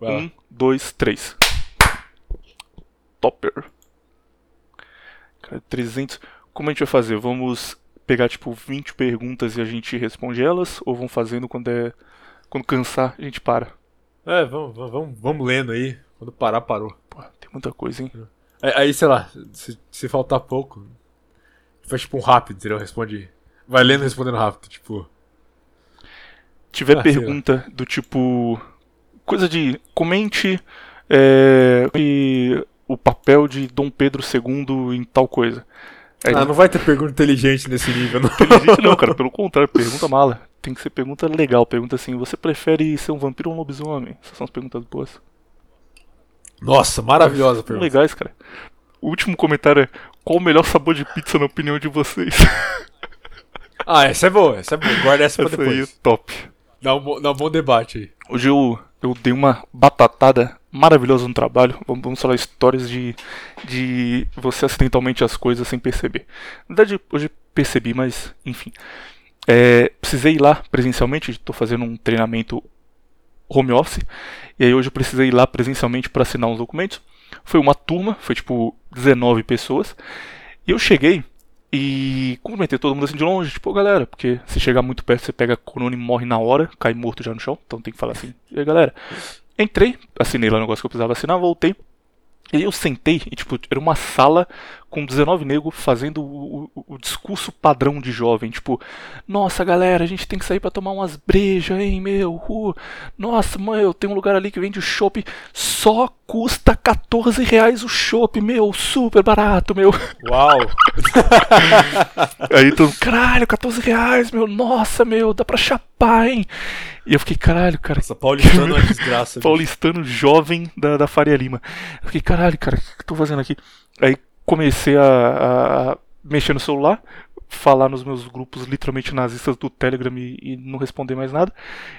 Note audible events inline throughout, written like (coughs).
Um, dois, três. Topper. Cara, 300. Como a gente vai fazer? Vamos pegar tipo 20 perguntas e a gente responde elas? Ou vamos fazendo quando é. Quando cansar, a gente para? É, vamos, vamos, vamos, lendo aí. Quando parar, parou. Pô, tem muita coisa, hein? Aí, aí, sei lá, se, se faltar pouco, faz tipo um rápido, entendeu? Responde. Vai lendo e respondendo rápido, tipo. Tiver Ah, pergunta do tipo. Coisa de. Comente é, e o papel de Dom Pedro II em tal coisa. Aí, Ah, não vai ter pergunta inteligente nesse nível, não. inteligente não, cara, (laughs) pelo contrário, pergunta mala. Tem que ser pergunta legal, pergunta assim, você prefere ser um vampiro ou um lobisomem? Essas são as perguntas boas. Nossa, maravilhosa pergunta. legais, cara. O último comentário é, qual o melhor sabor de pizza na opinião de vocês? Ah, essa é boa, essa é boa. Guarda essa pra Essa aí é depois. top. Dá um, dá um bom debate aí. Hoje eu, eu dei uma batatada maravilhosa no trabalho. Vamos, vamos falar histórias de, de você acidentalmente as coisas sem perceber. Na verdade, hoje percebi, mas enfim. É, precisei ir lá presencialmente, estou fazendo um treinamento home office. E aí hoje eu precisei ir lá presencialmente para assinar uns documentos. Foi uma turma, foi tipo 19 pessoas. E eu cheguei e cumprimentei todo mundo assim de longe, tipo, "Ô, galera, porque se chegar muito perto você pega corona e morre na hora, cai morto já no chão, então tem que falar assim, e aí galera. Entrei, assinei lá o negócio que eu precisava assinar, voltei. E aí eu sentei e, tipo, era uma sala com 19 negros fazendo o, o- o discurso padrão de jovem. Tipo, nossa galera, a gente tem que sair pra tomar umas brejas, hein, meu. uh, nossa, mãe, eu tenho um lugar ali que vende chopp, só custa 14 reais o chopp, meu, super barato, meu. Uau! (laughs) Aí todo caralho, 14 reais, meu, nossa, meu, dá pra chapar, hein? E eu fiquei, caralho, cara, Essa paulistana é uma desgraça. (laughs) paulistano jovem da, da Faria Lima. Eu fiquei, caralho, cara, o que eu tô fazendo aqui? Aí comecei a, a mexer no celular, falar nos meus grupos literalmente nazistas do Telegram e, e não responder mais nada.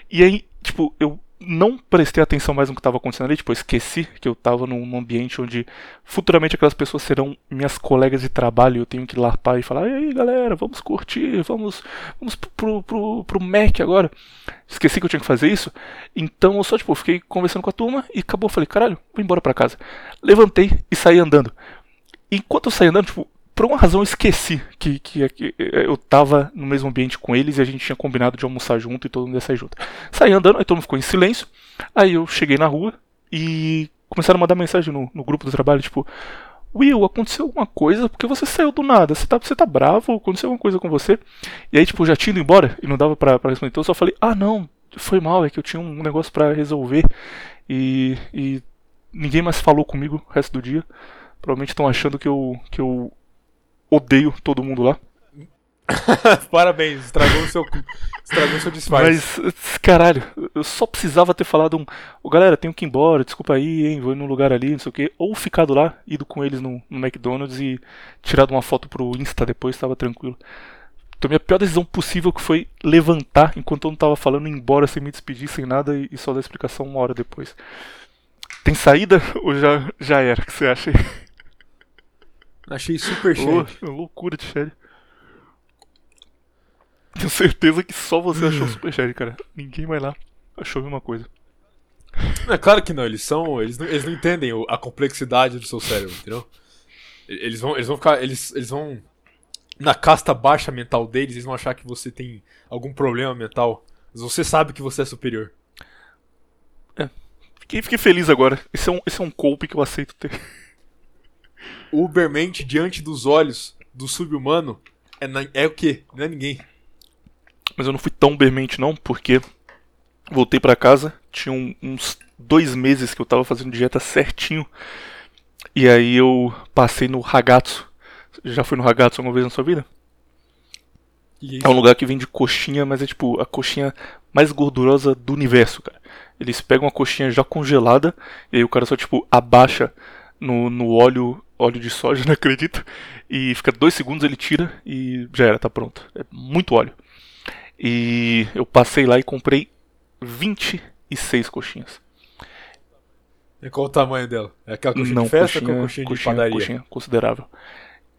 E aí, tipo, eu não prestei atenção mais no que estava acontecendo ali, tipo, eu esqueci que eu tava num, ambiente onde futuramente aquelas pessoas serão minhas colegas de trabalho eu tenho que larpar e falar, e aí galera, vamos curtir, vamos, vamos pro, pro, pro Mac agora. Esqueci que eu tinha que fazer isso, então eu só, tipo, fiquei conversando com a turma e acabou, falei, caralho, vou embora pra casa. Levantei e saí andando. Enquanto eu saí andando, tipo, por uma razão eu esqueci que, que, que eu tava no mesmo ambiente com eles e a gente tinha combinado de almoçar junto e todo mundo ia sair junto. Saí andando, aí todo mundo ficou em silêncio. Aí eu cheguei na rua e começaram a mandar mensagem no, no grupo do trabalho, tipo, Will, aconteceu alguma coisa porque você saiu do nada. Você tá, você tá bravo? Aconteceu alguma coisa com você? E aí, tipo, já tinha ido embora e não dava pra, pra responder. Então eu só falei, ah não, foi mal, é que eu tinha um negócio pra resolver e, e ninguém mais falou comigo o resto do dia. Provavelmente estão achando que eu, que eu odeio todo mundo lá. (laughs) Parabéns, estragou o seu, estragou o seu disfarce. Mas, caralho, eu só precisava ter falado um. Ô galera, tenho que ir embora, desculpa aí, hein, vou ir num lugar ali, não sei o quê. Ou ficado lá, ido com eles no, no McDonald's e tirado uma foto pro Insta depois, tava tranquilo. Então, minha pior decisão possível que foi levantar enquanto eu não tava falando, ir embora sem me despedir, sem nada e, e só dar explicação uma hora depois. Tem saída ou já, já era? O que você acha? aí? Achei super cheio. loucura de série. Tenho certeza que só você achou (laughs) Superchat, cara. Ninguém mais lá achou a mesma coisa. É claro que não, eles são. Eles não, eles não entendem a complexidade do seu cérebro, entendeu? Eles vão, eles vão ficar. Eles, eles vão. Na casta baixa mental deles, eles vão achar que você tem algum problema mental. Mas você sabe que você é superior. Fiquei, fiquei feliz agora. Esse é, um, esse é um golpe que eu aceito ter. O Ubermente diante dos olhos do sub-humano é, na- é o quê? Não é ninguém. Mas eu não fui tão bermente não, porque voltei pra casa, tinha um- uns dois meses que eu tava fazendo dieta certinho. E aí eu passei no Ragazzo. Já foi no Ragazzo alguma vez na sua vida? E É um lugar que vende coxinha, mas é tipo a coxinha mais gordurosa do universo, cara. Eles pegam a coxinha já congelada e aí o cara só tipo abaixa no, no óleo, óleo de soja, (laughs) não acredito, e fica dois segundos ele tira e já era, tá pronto. É muito óleo. E eu passei lá e comprei 26 coxinhas. E qual o tamanho dela? É aquela coxinha não, de festa coxinha, ou coxinha, de coxinha, padaria? coxinha considerável.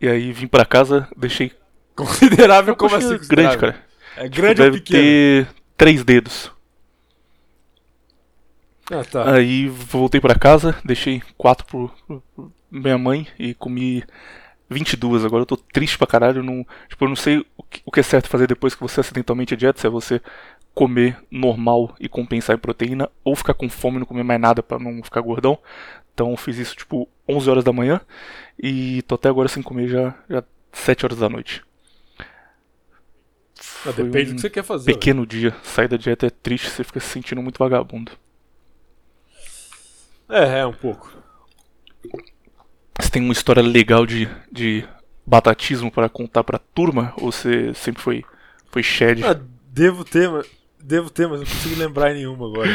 E aí vim pra casa, deixei (laughs) Considerável uma como assim? grande, cara. É Tipo, grande ou deve pequeno? ter três dedos. Ah, tá. Aí voltei pra casa, deixei quatro pro, pro minha mãe e comi 22. Agora eu tô triste pra caralho. Não, tipo, eu não sei o que, o que é certo fazer depois que você acidentalmente é dieta, se é você comer normal e compensar em proteína, ou ficar com fome e não comer mais nada pra não ficar gordão. Então eu fiz isso tipo 11 horas da manhã e tô até agora sem comer já, já 7 horas da noite. Ah, depende do um que você quer fazer. pequeno dia. Sair da dieta é triste, você fica se sentindo muito vagabundo. É, é, um pouco. Você tem uma história legal de, de batatismo para contar pra turma? Ou você sempre foi, foi shed? Ah, devo ter, mas. Devo ter, mas não consigo lembrar nenhuma agora.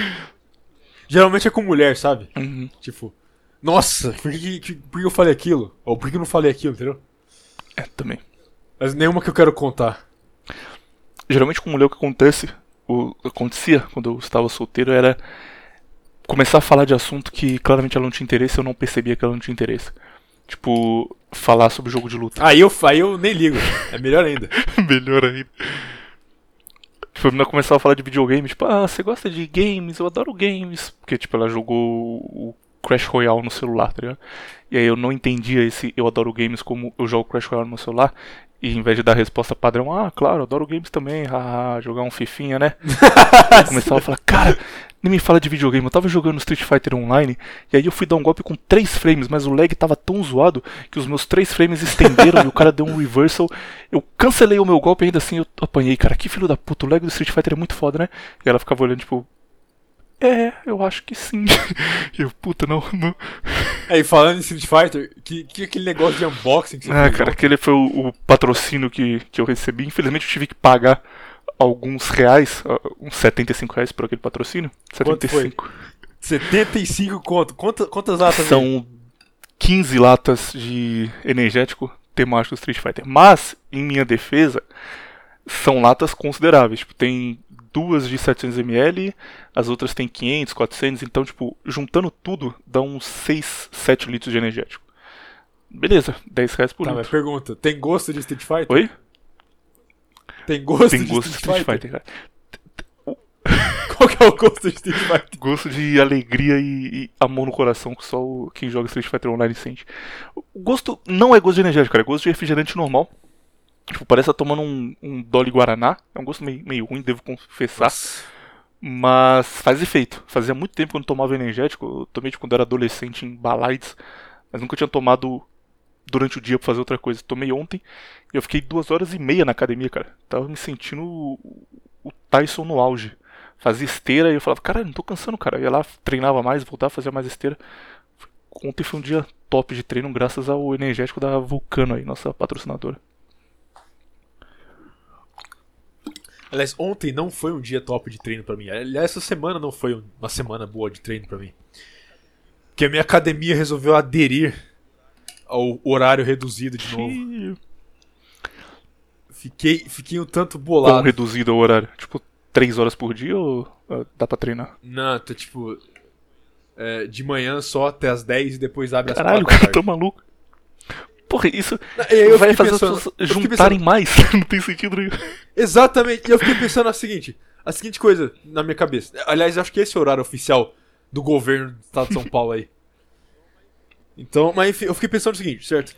Geralmente é com mulher, sabe? Uhum. Tipo, nossa, por que, que- por que eu falei aquilo? Ou por que eu não falei aquilo, entendeu? É, também. Mas nenhuma que eu quero contar. Geralmente com mulher o que acontece, o acontecia quando eu estava solteiro era começar a falar de assunto que claramente ela não tinha interesse, eu não percebia que ela não tinha interesse. Tipo, falar sobre jogo de luta. Aí eu, aí eu nem ligo. É melhor ainda. (laughs) Melhor ainda. Tipo, a menina começava a falar de videogame, tipo, ah, você gosta de games? Eu adoro games. Porque, tipo, ela jogou o Crash Royale no celular, tá ligado? E aí eu não entendia esse eu adoro games como eu jogo Crash Royale no meu celular. E em vez de dar a resposta padrão, ah, claro, adoro games também, haha, jogar um fifinha, né? (laughs) começava a falar, cara, nem me fala de videogame, eu tava jogando Street Fighter Online, e aí eu fui dar um golpe com 3 frames, mas o lag tava tão zoado que os meus 3 frames estenderam e o cara deu um reversal. Eu cancelei o meu golpe e ainda assim eu apanhei, cara, que filho da puta, o lag do Street Fighter é muito foda, né? E ela ficava olhando, tipo, é, eu acho que sim. E (laughs) eu, puta, não, não. Aí, falando em Street Fighter, que, que aquele negócio de unboxing que você Ah, cara, ontem? aquele foi o, o patrocínio que, que eu recebi. Infelizmente eu tive que pagar alguns reais, uns 75 reais por aquele patrocínio. Quanto foi? 75. 75 conto. Quantas, quantas latas? São 15 latas de energético temático Street Fighter. Mas, em minha defesa, são latas consideráveis. Tipo, tem duas de 700ml, as outras tem 500, 400. Então, tipo, juntando tudo, dá uns 6, 7 litros de energético. Beleza, 10 reais por Tá, mas litro. pergunta, tem gosto de Street Fighter? Oi? Tem gosto Tem de gosto de Street, Fighter? Cara. Qual que é o gosto de Street Fighter? Gosto de alegria e, e amor no coração que só o- quem joga Street Fighter Online sente. O gosto não é gosto de energético, cara. É gosto de refrigerante normal. Tipo, parece estar tomando um, um Dolly Guaraná. É um gosto meio, meio ruim, devo confessar. Mas faz efeito. Fazia muito tempo que eu não tomava energético. Eu tomei tipo, quando eu era adolescente em baladas. Mas nunca tinha tomado durante o dia pra fazer outra coisa. Tomei ontem e eu fiquei duas horas e meia na academia, cara. Tava me sentindo o, Tyson no auge. Fazia esteira e eu falava, cara, não tô cansando, cara. Eu ia lá, treinava mais, voltava, fazia mais esteira. Ontem foi um dia top de treino, graças ao energético da Vulcano aí, nossa patrocinadora. Aliás, ontem não foi um dia top de treino pra mim. Aliás, essa semana não foi um- uma semana boa de treino pra mim. Porque a minha academia resolveu aderir ao horário reduzido de novo. Fiquei, fiquei um tanto Quão bolado. reduzido é o horário? Tipo, 3 horas por dia ou ah, dá pra treinar? Não, tá tipo. é, de manhã só até as 10 e depois abre as Caralho, o 4 cara da (laughs) tá maluco. Porra, isso. E eu vai fazer pensando- as pessoas juntarem pensando- mais. (laughs) não tem sentido nenhum. Exatamente. E eu fiquei pensando a seguinte, a seguinte coisa na minha cabeça. Aliás, eu acho que esse é o horário oficial do governo do estado de São Paulo aí. Então, mas enfim, eu fiquei pensando o seguinte, certo?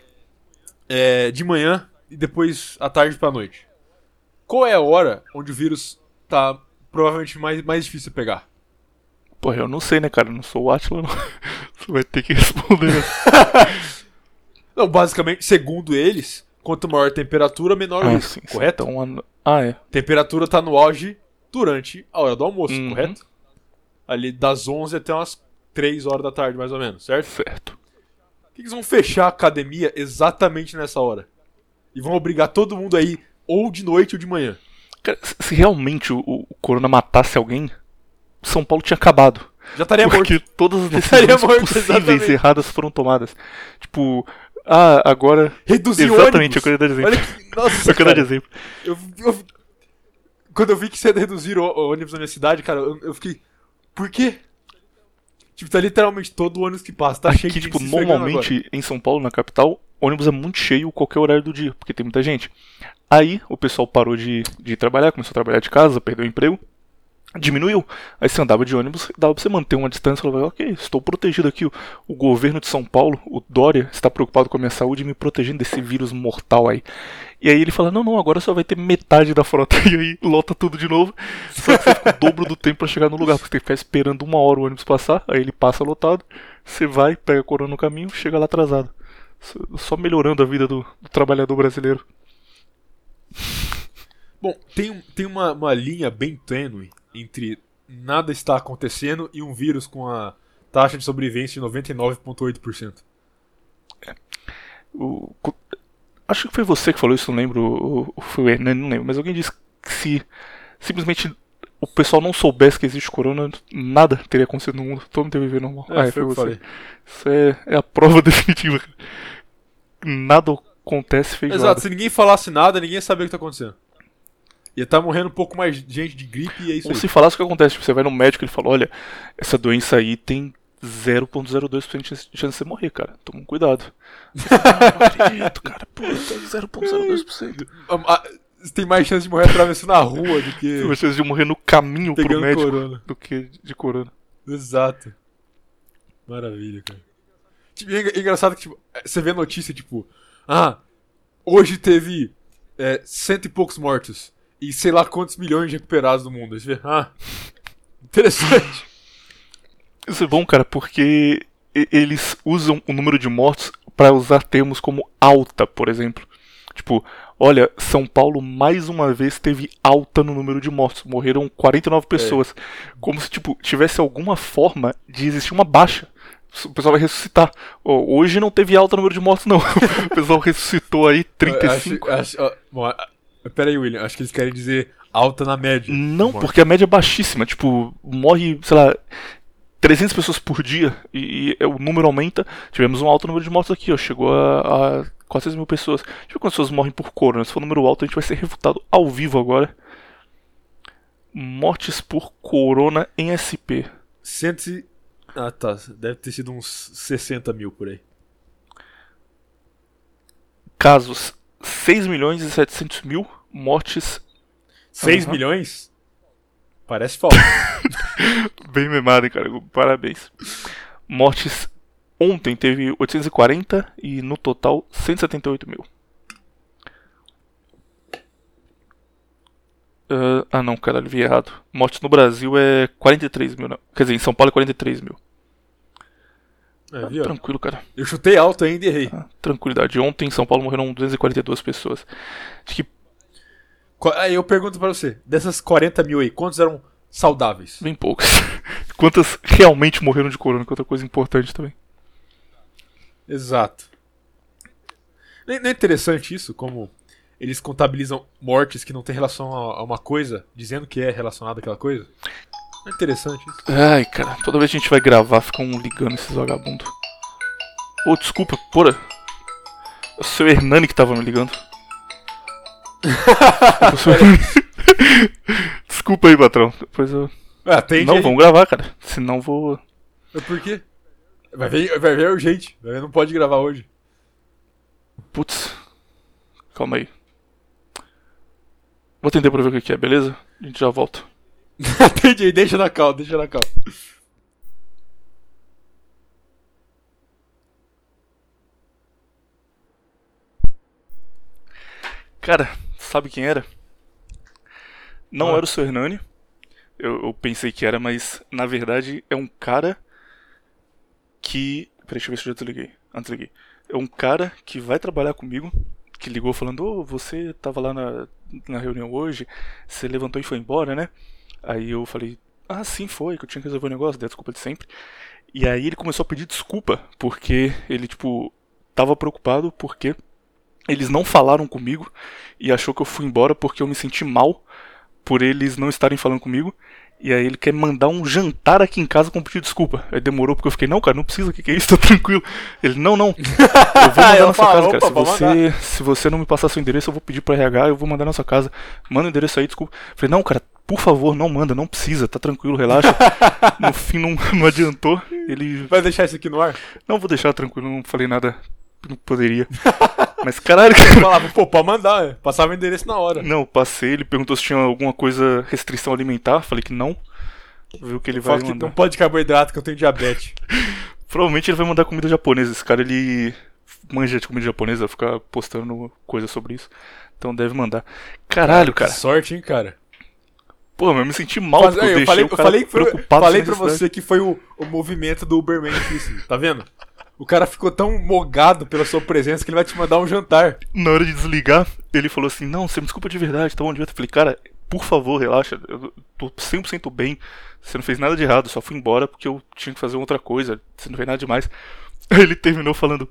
É, de manhã e depois à tarde pra noite. Qual é a hora onde o vírus tá provavelmente mais, mais difícil de pegar? Porra, eu não sei, né, cara? Eu não sou o Atila, não. (laughs) Você vai ter que responder. (laughs) Não, basicamente, segundo eles, quanto maior a temperatura, menor o ah, risco, sim, correto? Então, a- ah, é. Temperatura tá no auge durante a hora do almoço, Uhum. correto? Ali das 11 até umas 3 horas da tarde, mais ou menos, certo? Certo. Por que eles vão fechar a academia exatamente nessa hora? E vão obrigar todo mundo aí ou de noite ou de manhã. Cara, se- realmente o, o Corona matasse alguém, São Paulo tinha acabado. Já estaria Porque morto. todas as decisões morto, possíveis exatamente. erradas foram tomadas. Tipo, ah, agora. Reduzir Exatamente, ônibus. eu queria dar exemplo. Olha que... Nossa, Eu queria dar exemplo. eu, eu- Quando eu vi que você ia reduzir o, o ônibus na minha cidade, cara, eu, eu fiquei... Por quê? Tipo, tá literalmente todo ônibus que passa, tá cheio Aqui, de gente tipo, se esfregando normalmente em São Paulo, na capital, ônibus é muito cheio qualquer horário do dia, porque tem muita gente. Aí o pessoal parou de, de trabalhar, começou a trabalhar de casa, perdeu o emprego. Diminuiu. Aí você andava de ônibus, dava pra você manter uma distância, falava, ok, estou protegido aqui. O, governo de São Paulo, o Dória, está preocupado com a minha saúde e me protegendo desse vírus mortal aí. E aí ele fala, não, não, agora só vai ter metade da frota. (laughs) E aí lota tudo de novo. Só que você fica o dobro do tempo para chegar no lugar, porque você tem que ficar esperando uma hora o ônibus passar, aí ele passa lotado, você vai, pega a corona no caminho, chega lá atrasado. Só melhorando a vida do, do trabalhador brasileiro. Bom, tem, tem uma, uma linha bem tênue entre nada está acontecendo e um vírus com a taxa de sobrevivência de 99,8%. É. O, acho que foi você que falou isso, não lembro. Ou foi o não lembro. Mas alguém disse que se simplesmente o pessoal não soubesse que existe corona, nada teria acontecido no mundo. Todo mundo teria viver normal. É, ah, foi, foi você. Isso é, é, a prova (laughs) definitiva. Nada acontece feito. Exato, se ninguém falasse nada, ninguém ia saber o que está acontecendo. Ia tá morrendo um pouco mais gente de gripe e é isso Ou aí. se falasse o que acontece, tipo, você vai no médico e ele fala, olha, essa doença aí tem 0.02% de chance de você morrer, cara. Toma um cuidado. não (laughs) acredito, cara. Pô, 0.02%. Você tem mais chance de morrer atravessando a rua do que. Tem mais chance de morrer no caminho pro médico corona. do que de corona. Exato. Maravilha, cara. Tipo, é engraçado que tipo, você vê a notícia, tipo, ah, hoje teve é, cento e poucos mortos e sei lá quantos milhões de recuperados no mundo. Aí você vê, ah, interessante. (laughs) Isso é bom, cara, porque eles usam o número de mortos para usar termos como alta, por exemplo. Tipo, olha, São Paulo mais uma vez teve alta no número de mortos. Morreram 49 pessoas. É. Como se, tipo, tivesse alguma forma de existir uma baixa. O pessoal vai ressuscitar. Hoje não teve alta no número de mortos, não. (laughs) o pessoal ressuscitou aí 35. Acho, acho, bom, Pera aí, William, acho que eles querem dizer alta na média. Não, porque a média é baixíssima. Tipo, morre, sei lá, 300 pessoas por dia e, e o número aumenta. Tivemos um alto número de mortos aqui, ó. Chegou a, a 400 mil pessoas. Deixa eu ver quantas pessoas morrem por corona. Se for um número alto, a gente vai ser refutado ao vivo agora. Mortes por corona em SP. Cento Ah, tá. Deve ter sido uns 60 mil por aí. Casos 6 milhões e 700 mil mortes. 6 uhum. milhões? Parece falta. (laughs) Bem memado, cara. Parabéns. Mortes ontem teve 840 e no total 178 mil. Uh, ah não, cara, vi errado. Mortes no Brasil é 43 mil, não. Quer dizer, em São Paulo é 43 mil. É, ah, tranquilo, cara. Eu chutei alto ainda e errei. Ah, tranquilidade. Ontem em São Paulo morreram 242 pessoas. Acho que. Aí eu pergunto pra você: dessas 40 mil aí, quantos eram saudáveis? Bem poucos. (laughs) Quantas realmente morreram de corona, que é outra coisa importante também. Exato. Não é interessante isso? Como eles contabilizam mortes que não tem relação a uma coisa, dizendo que é relacionada àquela coisa? É interessante isso. Ai, cara, toda vez que a gente vai gravar, ficam ligando esses vagabundos. Ô, oh, desculpa, porra. É o seu Hernani que tava me ligando. (laughs) desculpa aí, patrão. Depois eu. Ah, não, vamos gravar, cara. Senão vou. Por quê? Vai ver, vai ver urgente. Vai ver, não pode gravar hoje. Putz. Calma aí. Vou atender pra ver o que é, beleza? A gente já volta. (laughs) Entendi, deixa na calma, deixa na calma. Cara, sabe quem era? Não ah. era o seu Hernani. Eu, eu, pensei que era, mas na verdade é um cara que. Peraí, deixa eu ver se eu já desliguei. Antes liguei. É um cara que vai trabalhar comigo, que ligou falando: Ô, oh, você tava lá na, na reunião hoje, você levantou e foi embora, né? Aí eu falei, ah, sim, foi, que eu tinha que resolver o um negócio, dei desculpa de sempre. E aí ele começou a pedir desculpa, porque ele, tipo, tava preocupado porque eles não falaram comigo e achou que eu fui embora porque eu me senti mal por eles não estarem falando comigo. E aí ele quer mandar um jantar aqui em casa com pedir desculpa. Aí demorou porque eu fiquei, não, cara, não precisa, o que, que é isso? (laughs) Tô tranquilo. Ele, não, não. Eu vou (laughs) mandar na sua casa, cara. Se você, se você não me passar seu endereço, eu vou pedir pra RH, eu vou mandar na sua casa. Manda o endereço aí, desculpa. falei, não, cara, por favor, não manda, não precisa, tá tranquilo, relaxa. (laughs) no fim não, não adiantou. Ele. Vai deixar isso aqui no ar? Não, vou deixar tranquilo, não falei nada não poderia. (laughs) Mas caralho, Eu cara. falava, pô, pode mandar, é. passava o endereço na hora. Não, passei, ele perguntou se tinha alguma coisa, restrição alimentar, falei que não. Viu que ele vai Fala que mandar. não pode carboidrato que eu tenho diabetes. (laughs) Provavelmente ele vai mandar comida japonesa. Esse cara, ele manja de comida japonesa, fica postando coisa sobre isso. Então deve mandar. Caralho, cara. Que sorte, hein, cara. Pô, mas eu me senti mal Mas, porque eu, eu, deixei falei, o eu falei, preocupado falei pra você que foi o, o movimento do Uberman difícil, tá vendo? O cara ficou tão mogado pela sua presença que ele vai te mandar um jantar. Na hora de desligar, ele falou assim: Não, você me desculpa de verdade, tá bom de Eu falei, cara, por favor, relaxa, eu tô 100% bem. Você não fez nada de errado, só fui embora porque eu tinha que fazer outra coisa. Você não fez nada demais. Aí (laughs) ele terminou falando: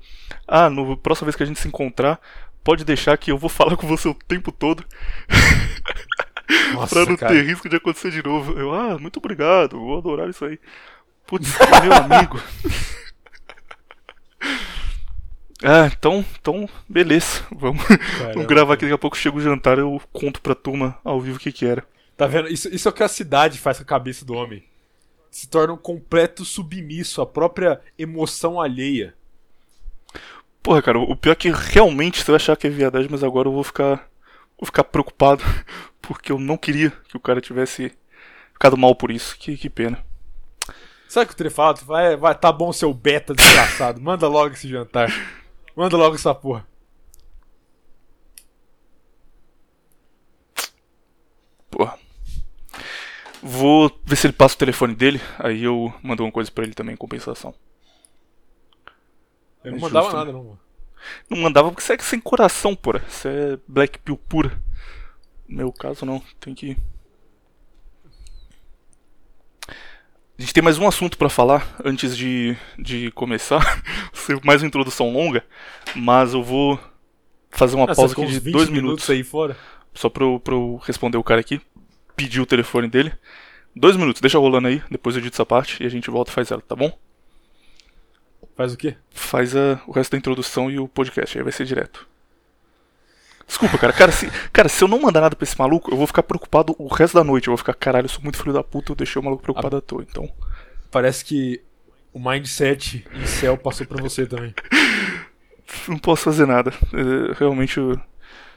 Ah, no próxima vez que a gente se encontrar, pode deixar que eu vou falar com você o tempo todo. (laughs) Nossa, pra não cara. ter risco de acontecer de novo. Eu, ah, muito obrigado, vou adorar isso aí. Putz, (laughs) meu amigo. (laughs) Ah, então, então, beleza. Vamos, vamos gravar aqui, daqui a pouco chega o jantar, eu conto pra turma ao vivo o que que era. Tá vendo? Isso, isso é o que a cidade faz com a cabeça do homem. Se torna um completo submisso à própria emoção alheia. Porra, cara, o pior é que realmente você vai achar que é viadagem, mas agora eu vou ficar. Vou ficar preocupado. (laughs) Porque eu não queria que o cara tivesse ficado mal por isso. Que, que pena. Sabe o que teria falado? Vai, vai, tá bom, seu beta desgraçado. Manda logo esse jantar. Manda logo essa porra. Porra. Vou ver se ele passa o telefone dele, aí eu mando uma coisa pra ele também em compensação. Eu não É mandava justo, nada, não. Não mandava porque você é sem coração, porra. Você é Black Pill pura. No meu caso, não. Tem que. A gente tem mais um assunto pra falar antes de, de começar. (laughs) Ser mais uma introdução longa, mas eu vou fazer uma Ah, pausa aqui de 20 dois minutos aí fora. só pra eu, pra eu responder o cara aqui. Pedir o telefone dele. Dois minutos, deixa rolando aí, depois eu edito essa parte e a gente volta e faz ela, tá bom? Faz o quê? Faz a- o resto da introdução e o podcast, aí vai ser direto. Desculpa, cara. Cara se, cara, se eu não mandar nada pra esse maluco, eu vou ficar preocupado o resto da noite. Eu vou ficar, caralho, eu sou muito filho da puta, eu deixei o maluco preocupado à toa. Então, Parece que o mindset em céu passou pra você também. não posso fazer nada. É, realmente, eu,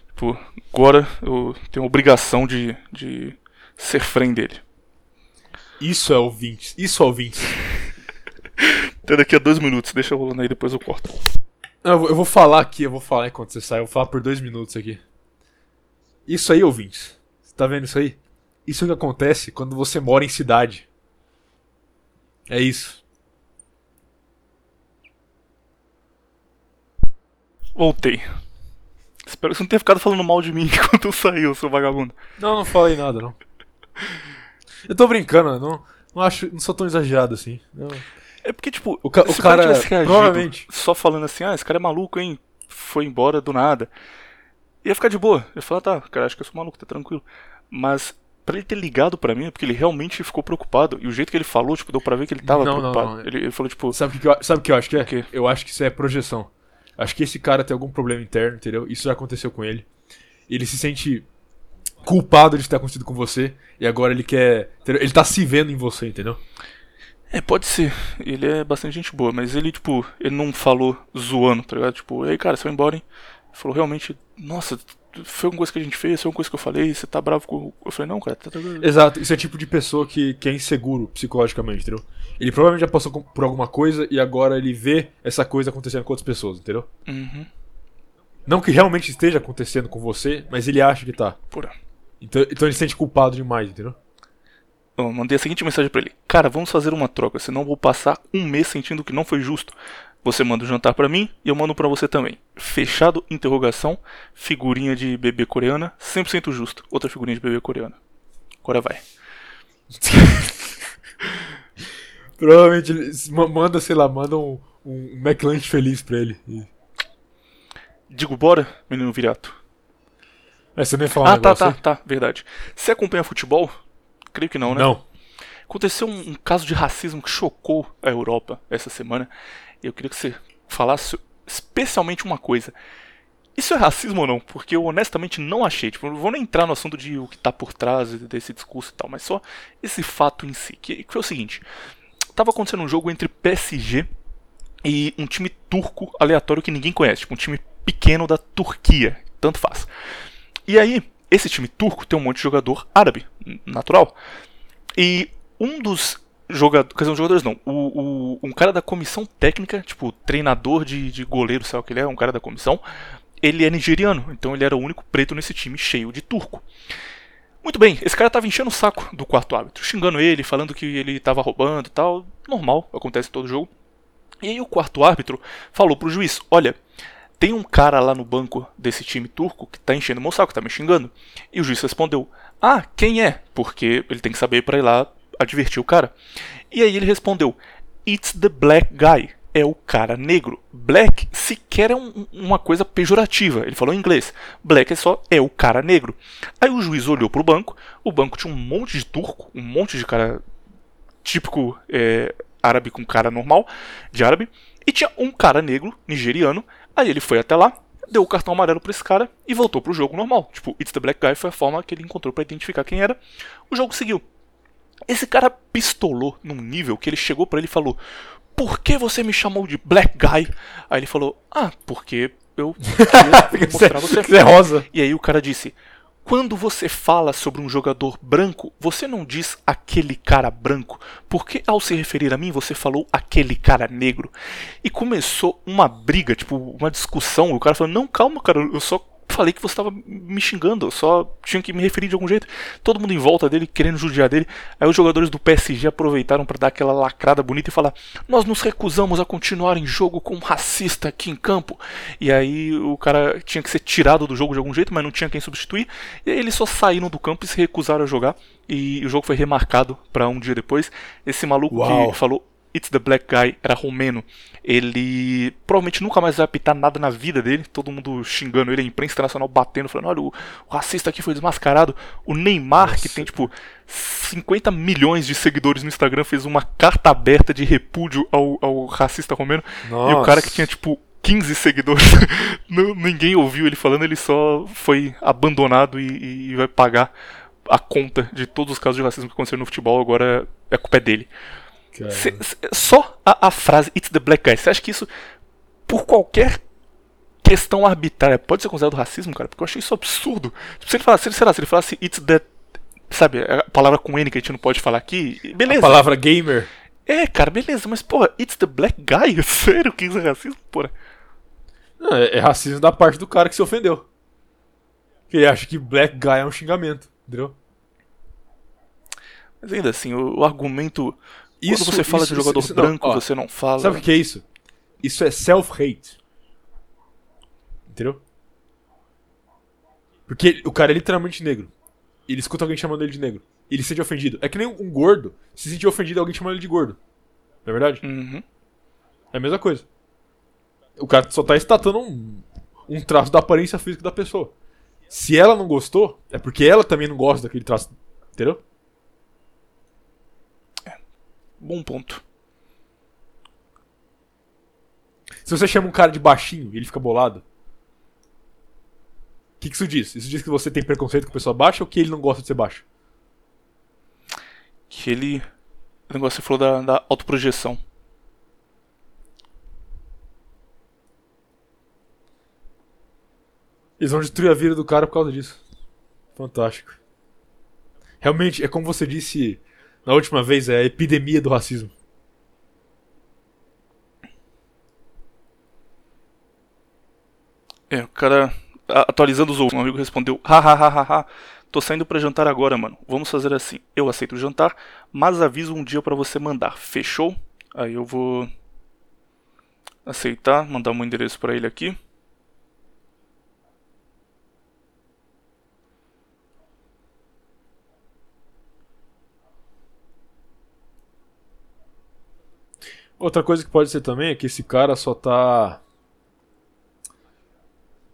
tipo, agora eu tenho a obrigação de, de ser friend dele. Isso é ouvintes. Isso é ouvintes. Até daqui a dois minutos, deixa rolando aí, depois eu corto. Eu vou- eu vou falar aqui, eu vou falar enquanto você sai, eu vou falar por dois minutos aqui. Isso aí, ouvintes. Você tá vendo isso aí? Isso é o que acontece quando você mora em cidade. É isso. Voltei. Espero que você não tenha ficado falando mal de mim (laughs) enquanto eu saí, seu vagabundo. Não, não falei nada, não. Eu tô brincando, não, não acho, não sou tão exagerado assim. Não. É porque, tipo, O, ca- o cara, tivesse reagido provavelmente. só falando assim, ah, esse cara é maluco, hein? Foi embora do nada. Ia ficar de boa. Eu ia falar, tá, cara, acho que eu sou maluco, tá tranquilo. Mas pra ele ter ligado pra mim é porque ele realmente ficou preocupado. E o jeito que ele falou, tipo, deu pra ver que ele tava Não, não, preocupado. não. Ele, ele falou, tipo, Sabe o que, eu, sabe que eu acho que é? O quê? Eu acho que isso é projeção. Acho que esse cara tem algum problema interno, entendeu? Isso já aconteceu com ele. Ele se sente culpado de ter acontecido com você e agora ele quer. entendeu? Ele tá se vendo em você, entendeu? É, pode ser. Ele é bastante gente boa, mas ele, tipo, ele não falou zoando, tá ligado? Tipo, ei, cara, você vai embora, hein? Ele falou realmente, nossa, foi uma coisa que a gente fez, foi uma coisa que eu falei, você tá bravo com. Eu falei, não, cara, tá tranquilo. Exato, isso é tipo de pessoa que, que é inseguro psicologicamente, entendeu? Ele provavelmente já passou por alguma coisa e agora ele vê essa coisa acontecendo com outras pessoas, entendeu? Uhum. Não que realmente esteja acontecendo com você, mas ele acha que tá. Porra. Então, então ele se sente culpado demais, entendeu? Eu mandei a seguinte mensagem pra ele: Cara, vamos fazer uma troca, senão vou passar um mês sentindo que não foi justo. Você manda o jantar pra mim e eu mando pra você também. Fechado, interrogação, figurinha de bebê coreana, 100% justo. Outra figurinha de bebê coreana. Agora vai. (laughs) Provavelmente manda, sei lá, manda um, um McLanche feliz pra ele. Digo, bora, menino virato. É, você nem falar um ah, tá, negócio tá, aí? tá, verdade. Você acompanha futebol? Creio que não, né? Não. Aconteceu um, um caso de racismo que chocou a Europa essa semana. Eu queria que você falasse especialmente uma coisa. Isso é racismo ou não? Porque eu honestamente não achei. Tipo, não vou nem entrar no assunto de o que tá por trás desse discurso e tal, mas só esse fato em si. Que, que foi o seguinte: tava acontecendo um jogo entre PSG e um time turco aleatório que ninguém conhece. Tipo, um time pequeno da Turquia, tanto faz. E aí, esse time turco tem um monte de jogador árabe, natural. E um dos jogadores, quer dizer, jogadores não, o, o, um cara da comissão técnica, tipo, treinador de, de goleiro, sei lá o que ele é, um cara da comissão, ele é nigeriano, então ele era o único preto nesse time cheio de turco. Muito bem, esse cara tava enchendo o saco do quarto árbitro, xingando ele, falando que ele tava roubando e tal, normal, acontece todo jogo. E aí o quarto árbitro falou pro juiz: Olha, tem um cara lá no banco desse time turco que tá enchendo o meu saco, tá me xingando. E o juiz respondeu: Ah, quem é? Porque ele tem que saber para ir lá advertir o cara. E aí ele respondeu: It's the black guy. É o cara negro. Black sequer é um, uma coisa pejorativa. Ele falou em inglês. Black é só é o cara negro. Aí o juiz olhou pro banco. O banco tinha um monte de turco, um monte de cara típico é, árabe com cara normal, de árabe. E tinha um cara negro, nigeriano. Aí ele foi até lá, deu o cartão amarelo pra esse cara e voltou pro jogo normal. Tipo, It's the Black Guy foi a forma que ele encontrou para identificar quem era. O jogo seguiu. Esse cara pistolou num nível que ele chegou para ele e falou: Por que você me chamou de Black Guy? Aí ele falou: Ah, porque eu (laughs) queria mostrar você. Você é rosa. E aí o cara disse: quando você fala sobre um jogador branco, você não diz aquele cara branco, porque ao se referir a mim você falou aquele cara negro. E começou uma briga, tipo, uma discussão. O cara falou: Não, calma, cara, eu só falei que você estava me xingando, eu só tinha que me referir de algum jeito. Todo mundo em volta dele querendo judiar dele. Aí os jogadores do PSG aproveitaram para dar aquela lacrada bonita e falar: Nós nos recusamos a continuar em jogo com um racista aqui em campo. E aí o cara tinha que ser tirado do jogo de algum jeito, mas não tinha quem substituir. E aí eles só saíram do campo e se recusaram a jogar. E o jogo foi remarcado para um dia depois. Esse maluco Uau. que falou It's the Black Guy era romeno. Ele provavelmente nunca mais vai apitar nada na vida dele. Todo mundo xingando ele, a imprensa internacional batendo, falando: olha, o, o racista aqui foi desmascarado. O Neymar, Nossa. que tem tipo 50 milhões de seguidores no Instagram, fez uma carta aberta de repúdio ao, ao racista romeno. Nossa. E o cara que tinha tipo 15 seguidores, (laughs) ninguém ouviu ele falando, ele só foi abandonado e, e vai pagar a conta de todos os casos de racismo que aconteceram no futebol. Agora é culpa dele. Cê, cê, só a, a, frase It's the Black Guy, você acha que isso, por qualquer questão arbitrária, pode ser considerado racismo, cara? Porque eu achei isso absurdo. Tipo, se ele falasse, sei lá, se ele falasse It's the. Sabe, a palavra com N que a gente não pode falar aqui, beleza. A palavra gamer. É, cara, beleza, mas porra, It's the Black Guy? (laughs) Sério que isso é racismo, porra? Não, é, é racismo da parte do cara que se ofendeu. Que ele acha que Black Guy é um xingamento, entendeu? Mas ainda assim, o, o argumento isso, Quando você fala isso, de jogador isso, branco, não, ó, você não fala. Sabe o que é isso? Isso é self-hate. Entendeu? Porque o cara é literalmente negro. Ele escuta alguém chamando ele de negro. Ele se sente ofendido. É que nem um gordo se sentir ofendido alguém chamando ele de gordo. Não é verdade? Uhum. É a mesma coisa. O cara só tá estatando um, um traço da aparência física da pessoa. Se ela não gostou, é porque ela também não gosta daquele traço. Entendeu? Bom ponto. Se você chama um cara de baixinho e ele fica bolado, o que, que isso diz? Isso diz que você tem preconceito com pessoa baixa ou que ele não gosta de ser baixo? Que ele. O negócio que você falou da, da autoprojeção. Eles vão destruir a vida do cara por causa disso. Fantástico. Realmente, é como você disse na última vez, é a epidemia do racismo. É, o cara atualizando os outros, um amigo respondeu: hahaha, tô saindo para jantar agora, mano. Vamos fazer assim. Eu aceito o jantar, mas aviso um dia para você mandar. Fechou? Aí eu vou aceitar, mandar um endereço para ele aqui. Outra coisa que pode ser também é que esse cara só tá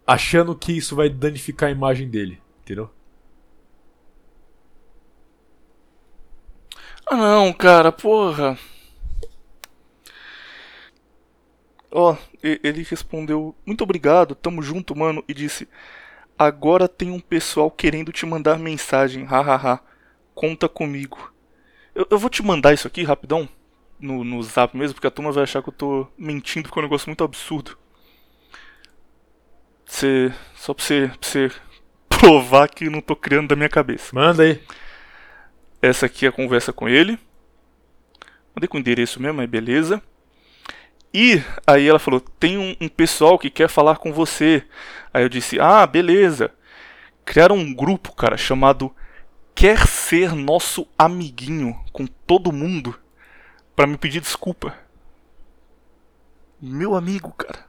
achando que isso vai danificar a imagem dele, entendeu? Ah não, cara, porra. Ó, oh, ele respondeu: Muito obrigado, tamo junto, mano. E disse: Agora tem um pessoal querendo te mandar mensagem, hahaha. Conta comigo. Eu, eu vou te mandar isso aqui rapidão no, no zap mesmo, porque a turma vai achar que eu tô mentindo porque é um negócio muito absurdo. Você, só pra você, pra você (laughs) provar que não tô criando da minha cabeça. Manda aí. Essa aqui é a conversa com ele. Mandei com o endereço mesmo, aí beleza. E aí ela falou: tem um, um, pessoal que quer falar com você. Aí eu disse: ah, beleza. Criaram um grupo, cara, chamado Quer Ser Nosso Amiguinho com todo mundo para me pedir desculpa. Meu amigo, cara.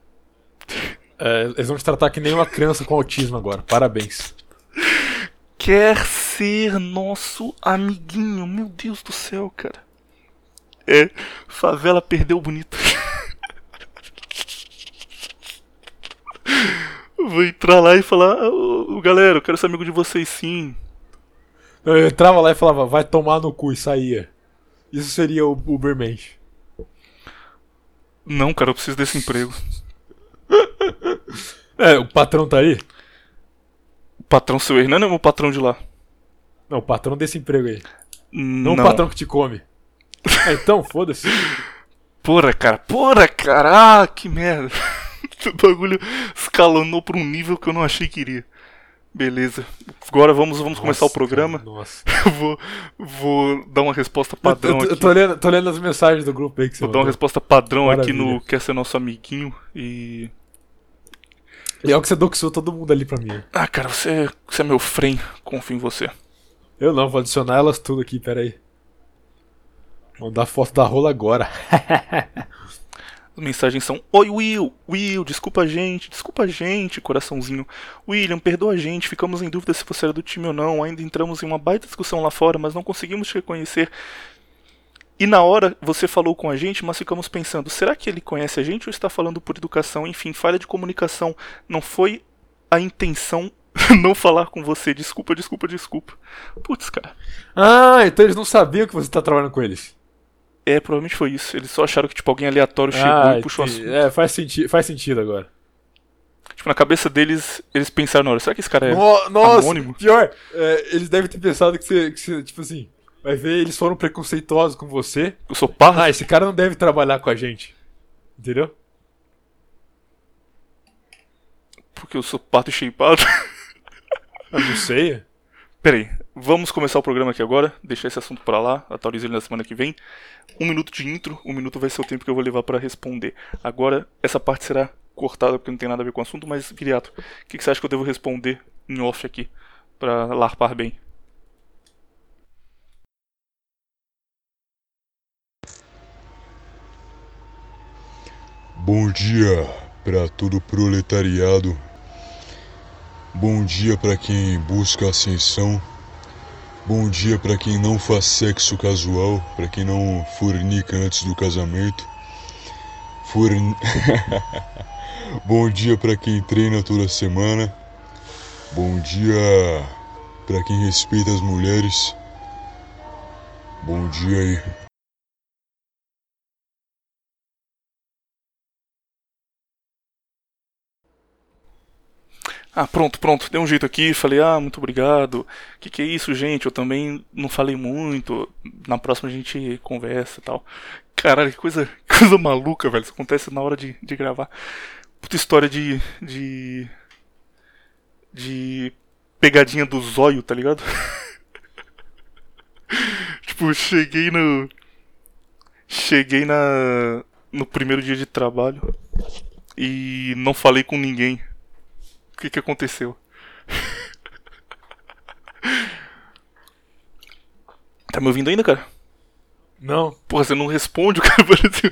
É, eles vão te tratar que nem uma criança com autismo agora. Parabéns. Quer ser nosso amiguinho. Meu Deus do céu, cara. É, favela perdeu bonito. Vou entrar lá e falar, oh, galera, eu quero ser amigo de vocês sim. Eu entrava lá e falava, vai tomar no cu e saía. Isso seria o Ubermensch. Não, cara, eu preciso desse emprego. (laughs) é, o patrão tá aí? O patrão seu Hernani ou o patrão de lá? Não, o patrão desse emprego aí. Não, Não o patrão que te come. É, (laughs) então, foda-se. Porra, cara, porra, cara, ah, que merda. (laughs) o bagulho escalonou pra um nível que eu não achei que iria. Beleza. Agora vamos, vamos nossa, começar o programa. Cara, nossa. (laughs) vou, vou dar uma resposta padrão eu, eu, aqui. Tô lendo, tô lendo as mensagens do grupo aí que você Vou mandou. dar uma resposta padrão Maravilha. aqui no Quer Ser Nosso Amiguinho e... E é o que você doxou todo mundo ali pra mim. Ah, cara, você, você é meu frame. Confio em você. Eu não, vou adicionar elas tudo aqui, pera aí. Vou dar foto da rola agora. (laughs) Mensagens são: Oi, Will! Will, desculpa a gente, desculpa a gente, coraçãozinho. William, perdoa a gente, ficamos em dúvida se você era do time ou não. Ainda entramos em uma baita discussão lá fora, mas não conseguimos te reconhecer. E na hora você falou com a gente, mas ficamos pensando: será que ele conhece a gente ou está falando por educação? Enfim, falha de comunicação. Não foi a intenção (laughs) não falar com você. Desculpa, desculpa, desculpa. Putz, cara. Ah, então eles não sabiam que você está trabalhando com eles. É, provavelmente foi isso. Eles só acharam que tipo, alguém aleatório chegou ah, e puxou assunto. É, faz, senti faz sentido agora. Tipo, na cabeça deles, eles pensaram na hora, será que esse cara é no, nossa, anônimo? Pior, é, eles devem ter pensado que você, que você, tipo assim, vai ver, eles foram preconceituosos com você. Eu sou pardo? Ah, esse cara não deve trabalhar com a gente. Entendeu? Porque eu sou pato e shapeado? Eu não sei. Peraí, vamos começar o programa aqui agora, deixar esse assunto para lá, atualizo ele na semana que vem. Um minuto de intro, um minuto vai ser o tempo que eu vou levar para responder. Agora, essa parte será cortada porque não tem nada a ver com o assunto, mas, Viriato, o que, que você acha que eu devo responder em off aqui, para larpar bem? Bom dia para todo proletariado Bom dia para quem busca ascensão. Bom dia para quem não faz sexo casual, para quem não fornica antes do casamento. Forn... (laughs) Bom dia para quem treina toda semana. Bom dia para quem respeita as mulheres. Bom dia aí. Ah, pronto, pronto, dei um jeito aqui, falei, ah, muito obrigado. Que que é isso, gente? Eu também não falei muito. Na próxima a gente conversa e tal. Caralho, que coisa, (laughs) coisa maluca, velho. Isso acontece na hora de, de gravar. Puta história de. de. de. pegadinha do zóio, tá ligado? (laughs) tipo, cheguei no. Cheguei na. no primeiro dia de trabalho e não falei com ninguém. O que, que aconteceu? (laughs) tá me ouvindo ainda, cara? Não. Porra, você não responde, (laughs) cara parece.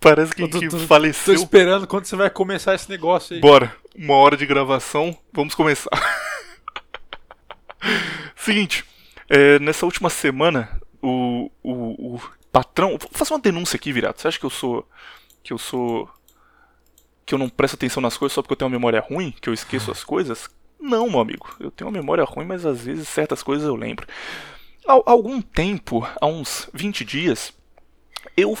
Parece que, tô, tô, faleceu. Tô esperando quando você vai começar esse negócio aí. Bora. Uma hora de gravação, vamos começar. (laughs) Seguinte, é, nessa última semana, o, o, o patrão. Vou fazer uma denúncia aqui, virado. Você acha que eu sou. Que eu sou que eu não presto atenção nas coisas só porque eu tenho uma memória ruim, que eu esqueço as coisas? Não, meu amigo. Eu tenho uma memória ruim, mas às vezes certas coisas eu lembro. Há algum tempo, há uns 20 dias, eu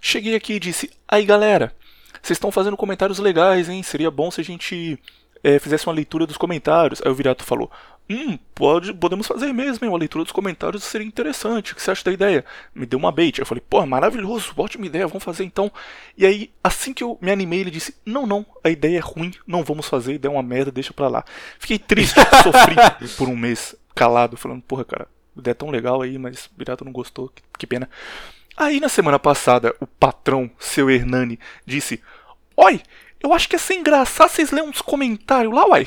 cheguei aqui e disse: Aí galera, vocês estão fazendo comentários legais, hein? Seria bom se a gente é, fizesse uma leitura dos comentários. Aí o Virato falou: Hum, pode, podemos fazer mesmo, hein? Uma leitura dos comentários seria interessante. O que você acha da ideia? Me deu uma bait. Eu falei, pô, maravilhoso, ótima ideia, vamos fazer então. E aí, assim que eu me animei, ele disse: Não, não, a ideia é ruim, não vamos fazer, ideia é uma merda, deixa pra lá. Fiquei triste, (laughs) sofri por um mês calado, falando, porra, cara, ideia é tão legal aí, mas Virato não gostou, que, que pena. Aí na semana passada, o patrão, seu Hernani, disse: Oi, eu acho que ia ser engraçado vocês lerem uns comentários lá, uai.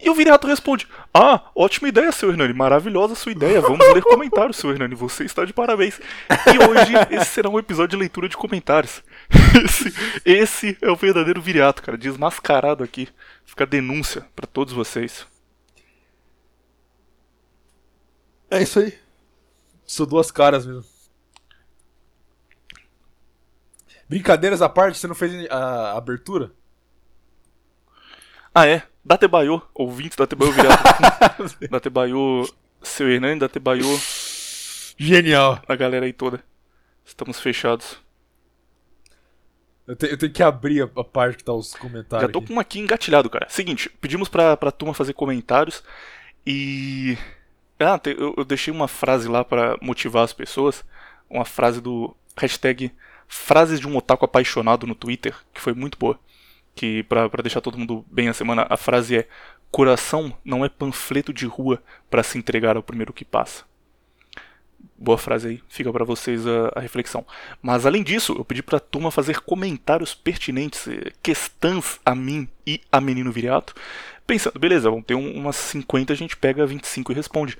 E o Viriato responde: Ah, ótima ideia, seu Hernani, maravilhosa sua ideia. Vamos ler comentários, seu Hernani, você está de parabéns. E hoje esse será um episódio de leitura de comentários. (laughs) Esse, esse é o verdadeiro Viriato, cara, desmascarado aqui. Fica a denúncia para todos vocês. É isso aí. Sou duas caras mesmo. Brincadeiras à parte, você não fez a abertura? Ah, é? Datebaiô, ouvinte Datebaiô Viriato. (laughs) Datebaiô, seu Hernani, Datebaiô, Genial. a galera aí toda. Estamos fechados. Eu, te- eu tenho que abrir a, a parte que tá os comentários. Já tô com uma aqui engatilhado, cara. Seguinte, pedimos pra, pra turma fazer comentários e. Ah, te- eu, eu deixei uma frase lá pra motivar as pessoas. Uma frase do hashtag Frases de um Otaku Apaixonado no Twitter, que foi muito boa. Que, pra deixar todo mundo bem a semana, a frase é: Coração não é panfleto de rua pra se entregar ao primeiro que passa. Boa frase aí, fica pra vocês a, a reflexão. Mas além disso, eu pedi pra turma fazer comentários pertinentes, eh, questões a mim e a Menino Viriato, pensando, beleza, vão ter um- umas 50, a gente pega 25 e responde.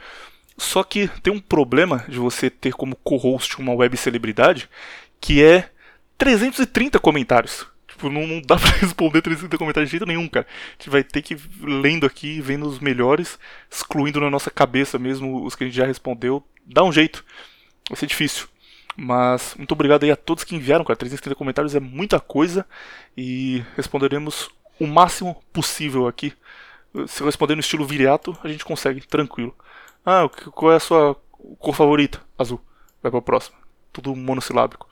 Só que tem um problema de você ter como co-host uma web celebridade, que é 330 comentários. Tipo, não, não dá (laughs) pra responder 330 comentários de jeito nenhum, cara. A gente vai ter que ir lendo aqui, vendo os melhores, excluindo na nossa cabeça mesmo os que a gente já respondeu. Dá um jeito. Vai ser difícil. Mas muito obrigado aí a todos que enviaram, cara. 330 comentários é muita coisa e responderemos o máximo possível aqui. Se eu responder no estilo viriato, a gente consegue, tranquilo. Ah, o que- qual é a sua cor favorita? Azul. Vai pra próxima. Tudo monossilábico.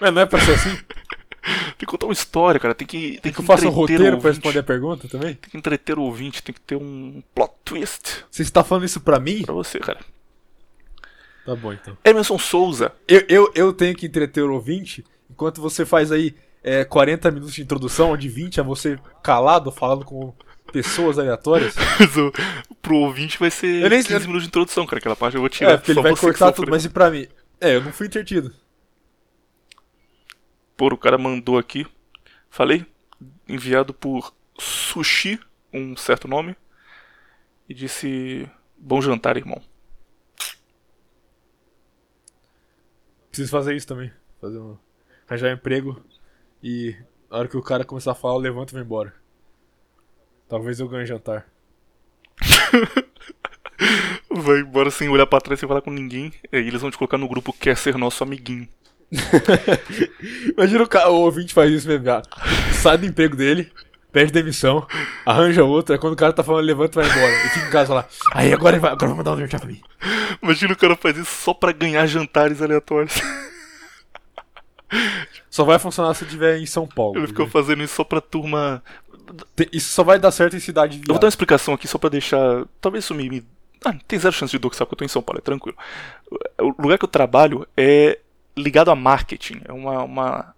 Mas não é pra ser assim? (laughs) Tem que contar uma história, cara. Tem que, tem que que faça um roteiro pra responder a pergunta também? Tem que entreter o ouvinte, tem que ter um plot twist Você está falando isso pra mim? pra você, cara. Tá bom então. Emerson Souza. Eu, eu, eu tenho que entreter o ouvinte enquanto você faz aí é, 40 minutos de introdução, onde 20 é você calado, falando com pessoas aleatórias. (laughs) Pro ouvinte vai ser Eu nem- 15 minutos de introdução, cara. Aquela parte eu vou tirar. É, porque ele vai cortar tudo, mas e pra mim? É, eu não fui entretido. Pô, o cara mandou aqui. Falei? Enviado por Sushi, um certo nome. E disse: Bom jantar, irmão. Preciso fazer isso também. Fazer um. Arranjar um emprego e na hora que o cara começar a falar, eu levanto e vou embora. Talvez eu ganhe jantar. (laughs) Vai embora sem olhar pra trás, sem falar com ninguém. E aí eles vão te colocar no grupo Quer Ser Nosso Amiguinho. (laughs) Imagina o, cara, o ouvinte faz isso mesmo. ah, Sai do emprego dele, pede demissão, arranja outro, aí quando o cara tá falando, levanta e vai embora. E fica em casa lá. Aí agora ele vai, agora vou mandar um jantar pra mim. Imagina o cara faz isso só pra ganhar jantares aleatórios. (laughs) Só vai funcionar se tiver em São Paulo. Ele ficou fazendo isso só pra turma. Isso só vai dar certo em cidade de Eu vou dar uma explicação aqui só pra deixar. Talvez isso me... Ah, tem zero chance de doxar porque eu tô em São Paulo, é tranquilo. O lugar que eu trabalho é ligado a marketing. É uma, uma,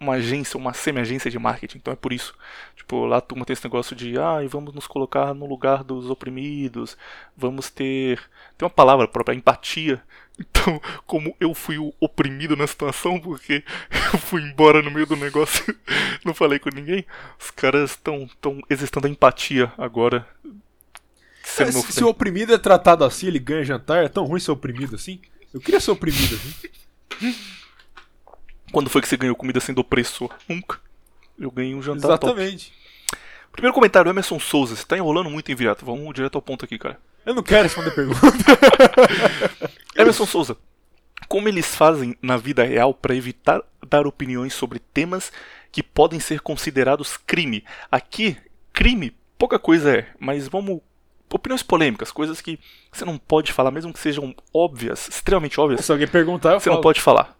uma agência, uma semi-agência de marketing. Então é por isso. Tipo, lá a turma tem esse negócio de. Ah, vamos nos colocar no lugar dos oprimidos. Vamos ter. Tem uma palavra própria, empatia. (laughs) Então, como eu fui o oprimido na situação, porque eu fui embora no meio do negócio, (laughs) não falei com ninguém, os caras estão tão exercitando a empatia agora. É, se, se o oprimido é tratado assim, ele ganha jantar, é tão ruim ser oprimido assim? Eu queria ser oprimido assim. Quando foi que você ganhou comida sendo opressor? Nunca. Eu ganhei um jantar top. Exatamente. Primeiro comentário, Emerson Souza. Você tá enrolando muito, hein, Viriato? Vamos direto ao ponto aqui, cara. Eu não quero responder pergunta. (laughs) Emerson Souza. Como eles fazem na vida real para evitar dar opiniões sobre temas que podem ser considerados crime? Aqui, crime, pouca coisa é, mas vamos. Opiniões polêmicas, coisas que você não pode falar, mesmo que sejam óbvias, extremamente óbvias, Se alguém perguntar, eu você falo. não pode falar.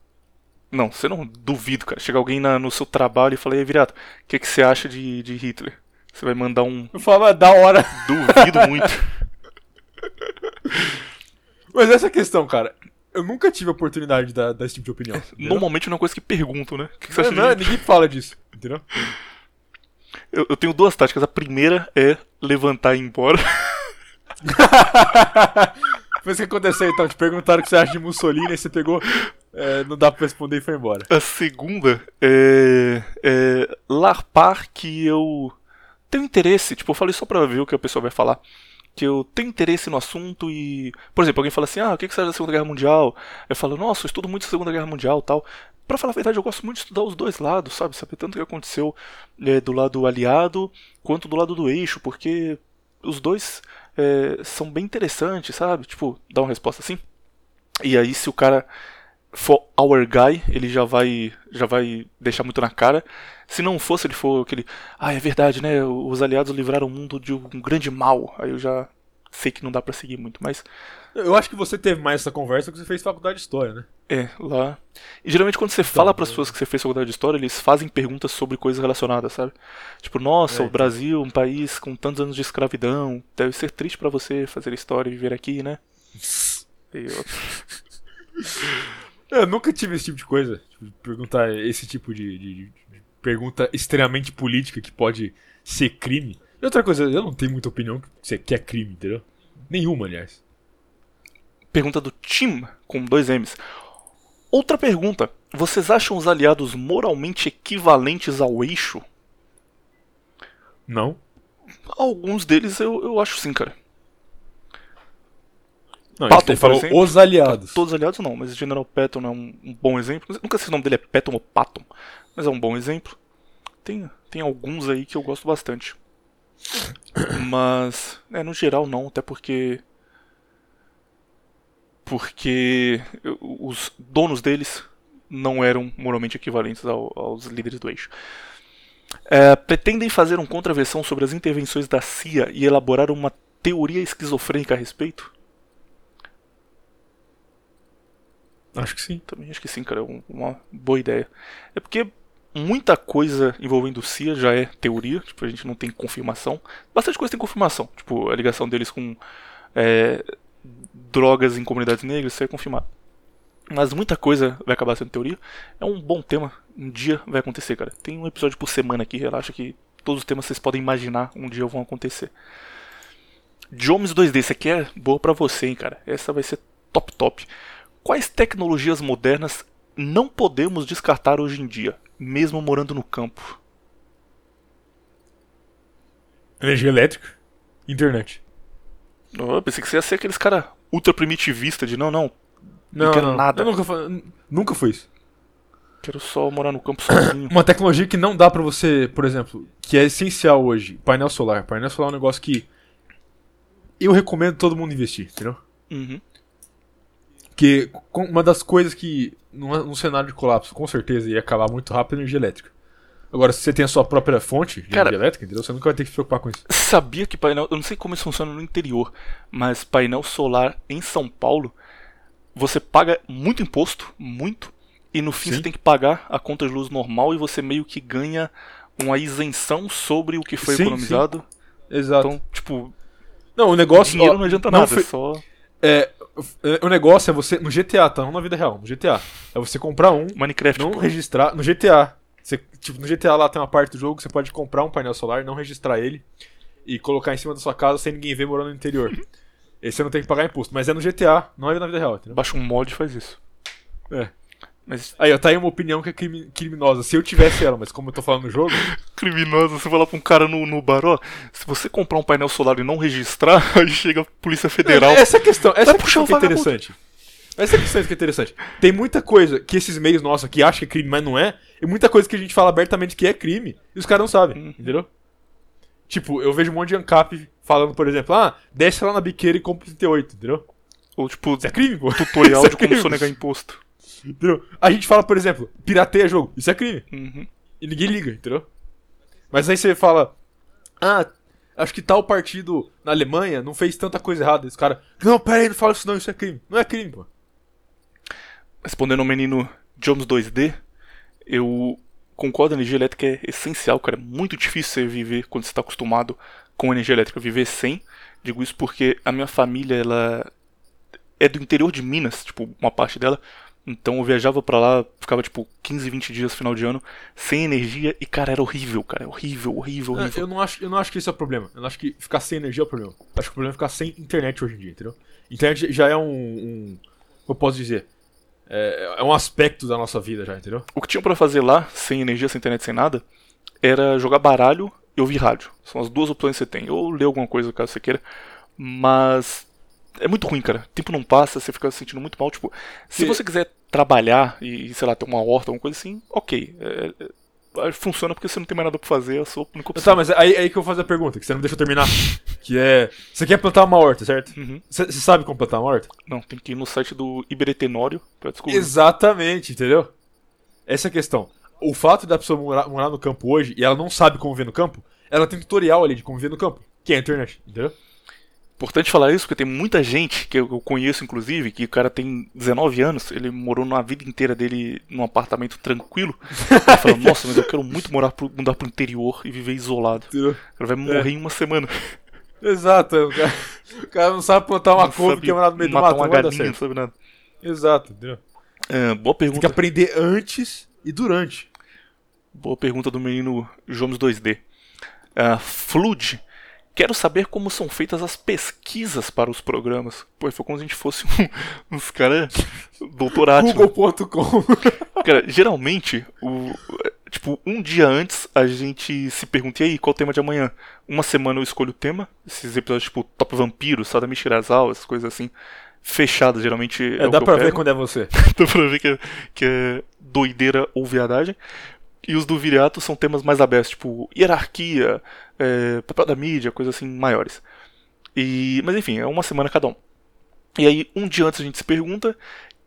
Não, você não duvido, cara. Chega alguém na- no seu trabalho e fala, e aí, Viriato, o que, que você acha de, de Hitler? Você vai mandar um. Eu falo, é da hora. (laughs) Duvido muito. (laughs) Mas essa questão, cara. Eu nunca tive a oportunidade de dar, dar esse tipo de opinião. entendeu? (laughs) Normalmente não é uma coisa que perguntam, né? O que, que você Não, acha não, de- ninguém fala disso, entendeu? eu, eu tenho duas táticas. A primeira é levantar e ir embora. Foi isso que aconteceu então. Te perguntaram o que você acha de Mussolini, aí você pegou. é, não dá pra responder e foi embora. A segunda é, é larpar que eu tenho interesse. Tipo, eu falei só pra ver o que a pessoa vai falar. Que eu tenho interesse no assunto e. Por exemplo, alguém fala assim: ah, o que você acha da Segunda Guerra Mundial? Eu falo, nossa, eu estudo muito a Segunda Guerra Mundial e tal. Pra falar a verdade, eu gosto muito de estudar os dois lados, sabe? Saber tanto o que aconteceu é, do lado aliado quanto do lado do eixo, porque os dois é, são bem interessantes, sabe? Tipo, dar uma resposta assim. E aí, se o cara for our guy, ele já vai já vai deixar muito na cara. Se não fosse, ele for aquele, ah, é verdade, né? Os aliados livraram o mundo de um grande mal. Aí eu já sei que não dá pra seguir muito, mas Eu acho que você teve mais essa conversa porque você fez faculdade de história, né? é, lá. E geralmente quando você fala para as pessoas que você fez faculdade de história, eles fazem perguntas sobre coisas relacionadas, sabe? Tipo, nossa, É, o então. Brasil, um país com tantos anos de escravidão, deve ser triste pra você fazer história e viver aqui, né? E eu- (laughs) Eu nunca tive esse tipo de coisa. Tipo, perguntar esse tipo de, de- de- de pergunta extremamente política que pode ser crime. E outra coisa, eu não tenho muita opinião que se- que é crime, entendeu? Nenhuma, aliás. Pergunta do Tim, com dois M's. Outra pergunta. Vocês acham os aliados moralmente equivalentes ao eixo? Não. Alguns deles eu, eu acho sim, cara. Não, Patton, ele falou exemplo. os aliados. Todos aliados não, mas o General Patton é um, um bom exemplo. Nunca sei se o nome dele é Patton ou Patton, mas é um bom exemplo. Tem, tem alguns aí que eu gosto bastante. Mas, é, no geral não, até porque. Porque os donos deles não eram moralmente equivalentes ao- aos líderes do eixo. É, pretendem fazer uma contraversão sobre as intervenções da CIA e elaborar uma teoria esquizofrênica a respeito? Acho que sim. Também acho que sim, cara, é um- uma boa ideia. É porque muita coisa envolvendo CIA já é teoria, tipo, a gente não tem confirmação. Bastante coisa tem confirmação, tipo, a ligação deles com é, drogas em comunidades negras, isso é confirmado. Mas muita coisa vai acabar sendo teoria. É um bom tema, um dia vai acontecer, cara. Tem um episódio por semana aqui, relaxa que todos os temas vocês podem imaginar um dia vão acontecer. Jones 2D, essa aqui é boa pra você, hein, cara. Essa vai ser top top. Quais tecnologias modernas não podemos descartar hoje em dia, mesmo morando no campo? Energia elétrica. Internet. Oh, eu pensei que você ia ser aqueles cara ultra primitivista de não, não, Não, quero não. nada. Eu nunca, fa- nunca foi isso. quero só morar no campo sozinho. (coughs) Uma tecnologia que não dá pra você, por exemplo, que é essencial hoje, painel solar. Painel solar é um negócio que eu recomendo todo mundo investir, entendeu? Uhum. Porque uma das coisas que, num, cenário de colapso, com certeza ia acabar muito rápido é a energia elétrica. Agora, se você tem a sua própria fonte de Cara- energia elétrica, entendeu? Você nunca vai ter que se preocupar com isso. Sabia que painel. Eu não sei como isso funciona no interior, mas painel solar em São Paulo, você paga muito imposto, muito, e no fim Sim. você tem que pagar a conta de luz normal e você meio que ganha uma isenção sobre o que foi Sim, economizado. Exato. Então, tipo, não, o negócio. dinheiro ó, não adianta não nada, foi- é só é, o negócio é você. No GTA, tá? Não na vida real, no GTA. É você comprar um, Minecraft. não pô. registrar. No GTA. Você, tipo, no GTA lá tem uma parte do jogo que você pode comprar um painel solar, não registrar ele e colocar em cima da sua casa sem ninguém ver morando no interior. (laughs) Esse você não tem que pagar imposto. Mas é no GTA, não é na vida real, entendeu? Baixa um mod e faz isso. É. Mas Aí, ó, tá aí uma opinião que é crimi- criminosa. Se eu tivesse ela, mas como eu tô falando no jogo, (laughs) criminosa, você falar pra um cara no, no bar, ó, se você comprar um painel solar e não registrar, (laughs) aí chega a Polícia Federal. Essa é questão, essa é questão que é interessante. Essa é a questão que é interessante. Tem muita coisa que esses meios nossos aqui acham que é crime, mas não é. E muita coisa que a gente fala abertamente que é crime. E os caras não sabem, Uhum. entendeu? Tipo, eu vejo um monte de ANCAP falando, por exemplo, ah, desce lá na biqueira e compra o 38, entendeu? Ou tipo, Isso é crime, pô. tutorial (laughs) é de como sonegar imposto. Entendeu? A gente fala, por exemplo, pirateia jogo. Isso é crime. Uhum. E ninguém liga, entendeu? Mas aí você fala, ah, acho que tal partido na Alemanha não fez tanta coisa errada. E os caras, não, pera aí, não fala isso não, isso é crime. Não é crime, pô. Respondendo ao menino Jones 2D, eu concordo, a energia elétrica é essencial, cara. É muito difícil você viver quando você está acostumado com energia elétrica. Viver sem, digo isso porque a minha família, ela é do interior de Minas, tipo, uma parte dela. Então eu viajava para lá, ficava tipo 15, 20 dias final de ano, sem energia, e cara, era horrível, cara. Horrível, horrível, horrível. Eu não, acho, eu não acho que isso é o problema. Eu não acho que ficar sem energia é o problema. Eu acho que o problema é ficar sem internet hoje em dia, entendeu? Internet já é um. um eu posso dizer? É, é um aspecto da nossa vida já, entendeu? O que tinha para fazer lá, sem energia, sem internet, sem nada, era jogar baralho e ouvir rádio. São as duas opções que você tem. Ou ler alguma coisa caso você queira. Mas é muito ruim, cara. O tempo não passa, você fica se sentindo muito mal. Tipo, se você quiser trabalhar e, sei lá, ter uma horta, alguma coisa assim, ok. É, é, funciona porque você não tem mais nada pra fazer, eu sou a única opção. Tá, mas aí, aí que eu vou fazer a pergunta, que você não deixa eu terminar. (laughs) que é. Você quer plantar uma horta, certo? Uhum. Você sabe como plantar uma horta? Não, tem que ir no site do Iberetenório pra descobrir. Exatamente, entendeu? Essa é a questão. O fato da pessoa morar, morar no campo hoje e ela não sabe como viver no campo, ela tem tutorial ali de como viver no campo, que é a internet, entendeu? Importante falar isso porque tem muita gente que eu conheço, inclusive, que o cara tem 19 anos, ele morou na vida inteira dele num apartamento tranquilo. Ele fala, (laughs) nossa, mas eu quero muito morar pro, mudar pro interior e viver isolado. O cara vai morrer é. em uma semana. Exato, o cara, o cara não sabe plantar uma couve que é no meio do mato. uma galinha, não sabe nada. Exato, entendeu? É, boa pergunta. Tem que aprender antes e durante. Boa pergunta do menino Jones 2D. Uh, Flood Quero saber como são feitas as pesquisas para os programas. Pô, foi como se a gente fosse um, (laughs) uns caras doutorados. Google.com. (laughs) Cara, geralmente, o, tipo, um dia antes a gente se pergunta, e aí, qual o tema de amanhã? Uma semana eu escolho o tema. Esses episódios, tipo, Top Vampiro, Sadami Shirazal, essas coisas assim. Fechadas, geralmente. É, é dá pra ver quando é você. (laughs) dá pra ver que é, que é doideira ou viadagem. E os do Viriato são temas mais abertos, tipo hierarquia, é, papel da mídia, coisas assim maiores. E, mas enfim, é uma semana cada um. E aí, um dia antes a gente se pergunta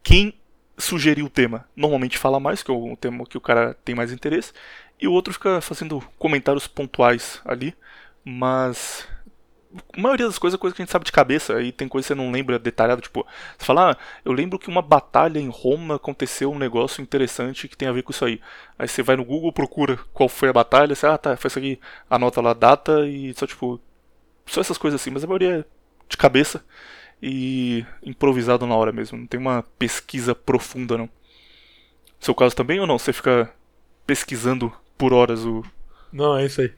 quem sugeriu o tema. Normalmente fala mais, que é o tema que o cara tem mais interesse, e o outro fica fazendo comentários pontuais ali, mas a maioria das coisas é coisa que a gente sabe de cabeça, aí tem coisa que você não lembra detalhado, tipo, você fala, ah, eu lembro que uma batalha em Roma aconteceu um negócio interessante que tem a ver com isso aí. Aí você vai no Google, procura qual foi a batalha, você, ah, tá, foi isso aqui, anota lá a data e só tipo, só essas coisas assim, mas a maioria é de cabeça e improvisado na hora mesmo, não tem uma pesquisa profunda não. Seu caso também ou não? Você fica pesquisando por horas o. Não, é isso aí.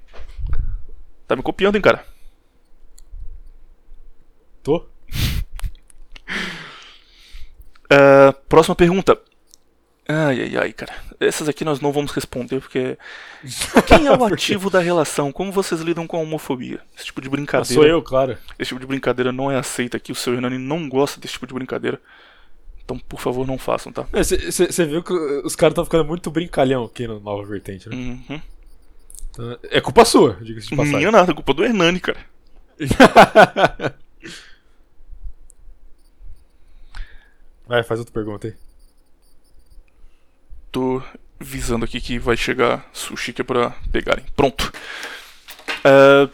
Tá me copiando, hein, cara? Tô? uh, (laughs) próxima pergunta. Ai, ai, ai, cara. Essas aqui nós não vamos responder porque. (laughs) Quem é o ativo da relação? Como vocês lidam com a homofobia? Esse tipo de brincadeira. Ah, sou eu, claro. Esse tipo de brincadeira não é aceita aqui. O seu Hernani não gosta desse tipo de brincadeira. Então, por favor, não façam, tá? Você é, viu que os caras estão ficando muito brincalhão aqui no Nova Vertente, né? Uhum. Então, é culpa sua, diga-se de passagem. Minha nada, é culpa do Hernani, cara. (laughs) Vai, faz outra pergunta aí. Tô visando aqui que vai chegar sushi que é pra pegarem. Pronto. Uh,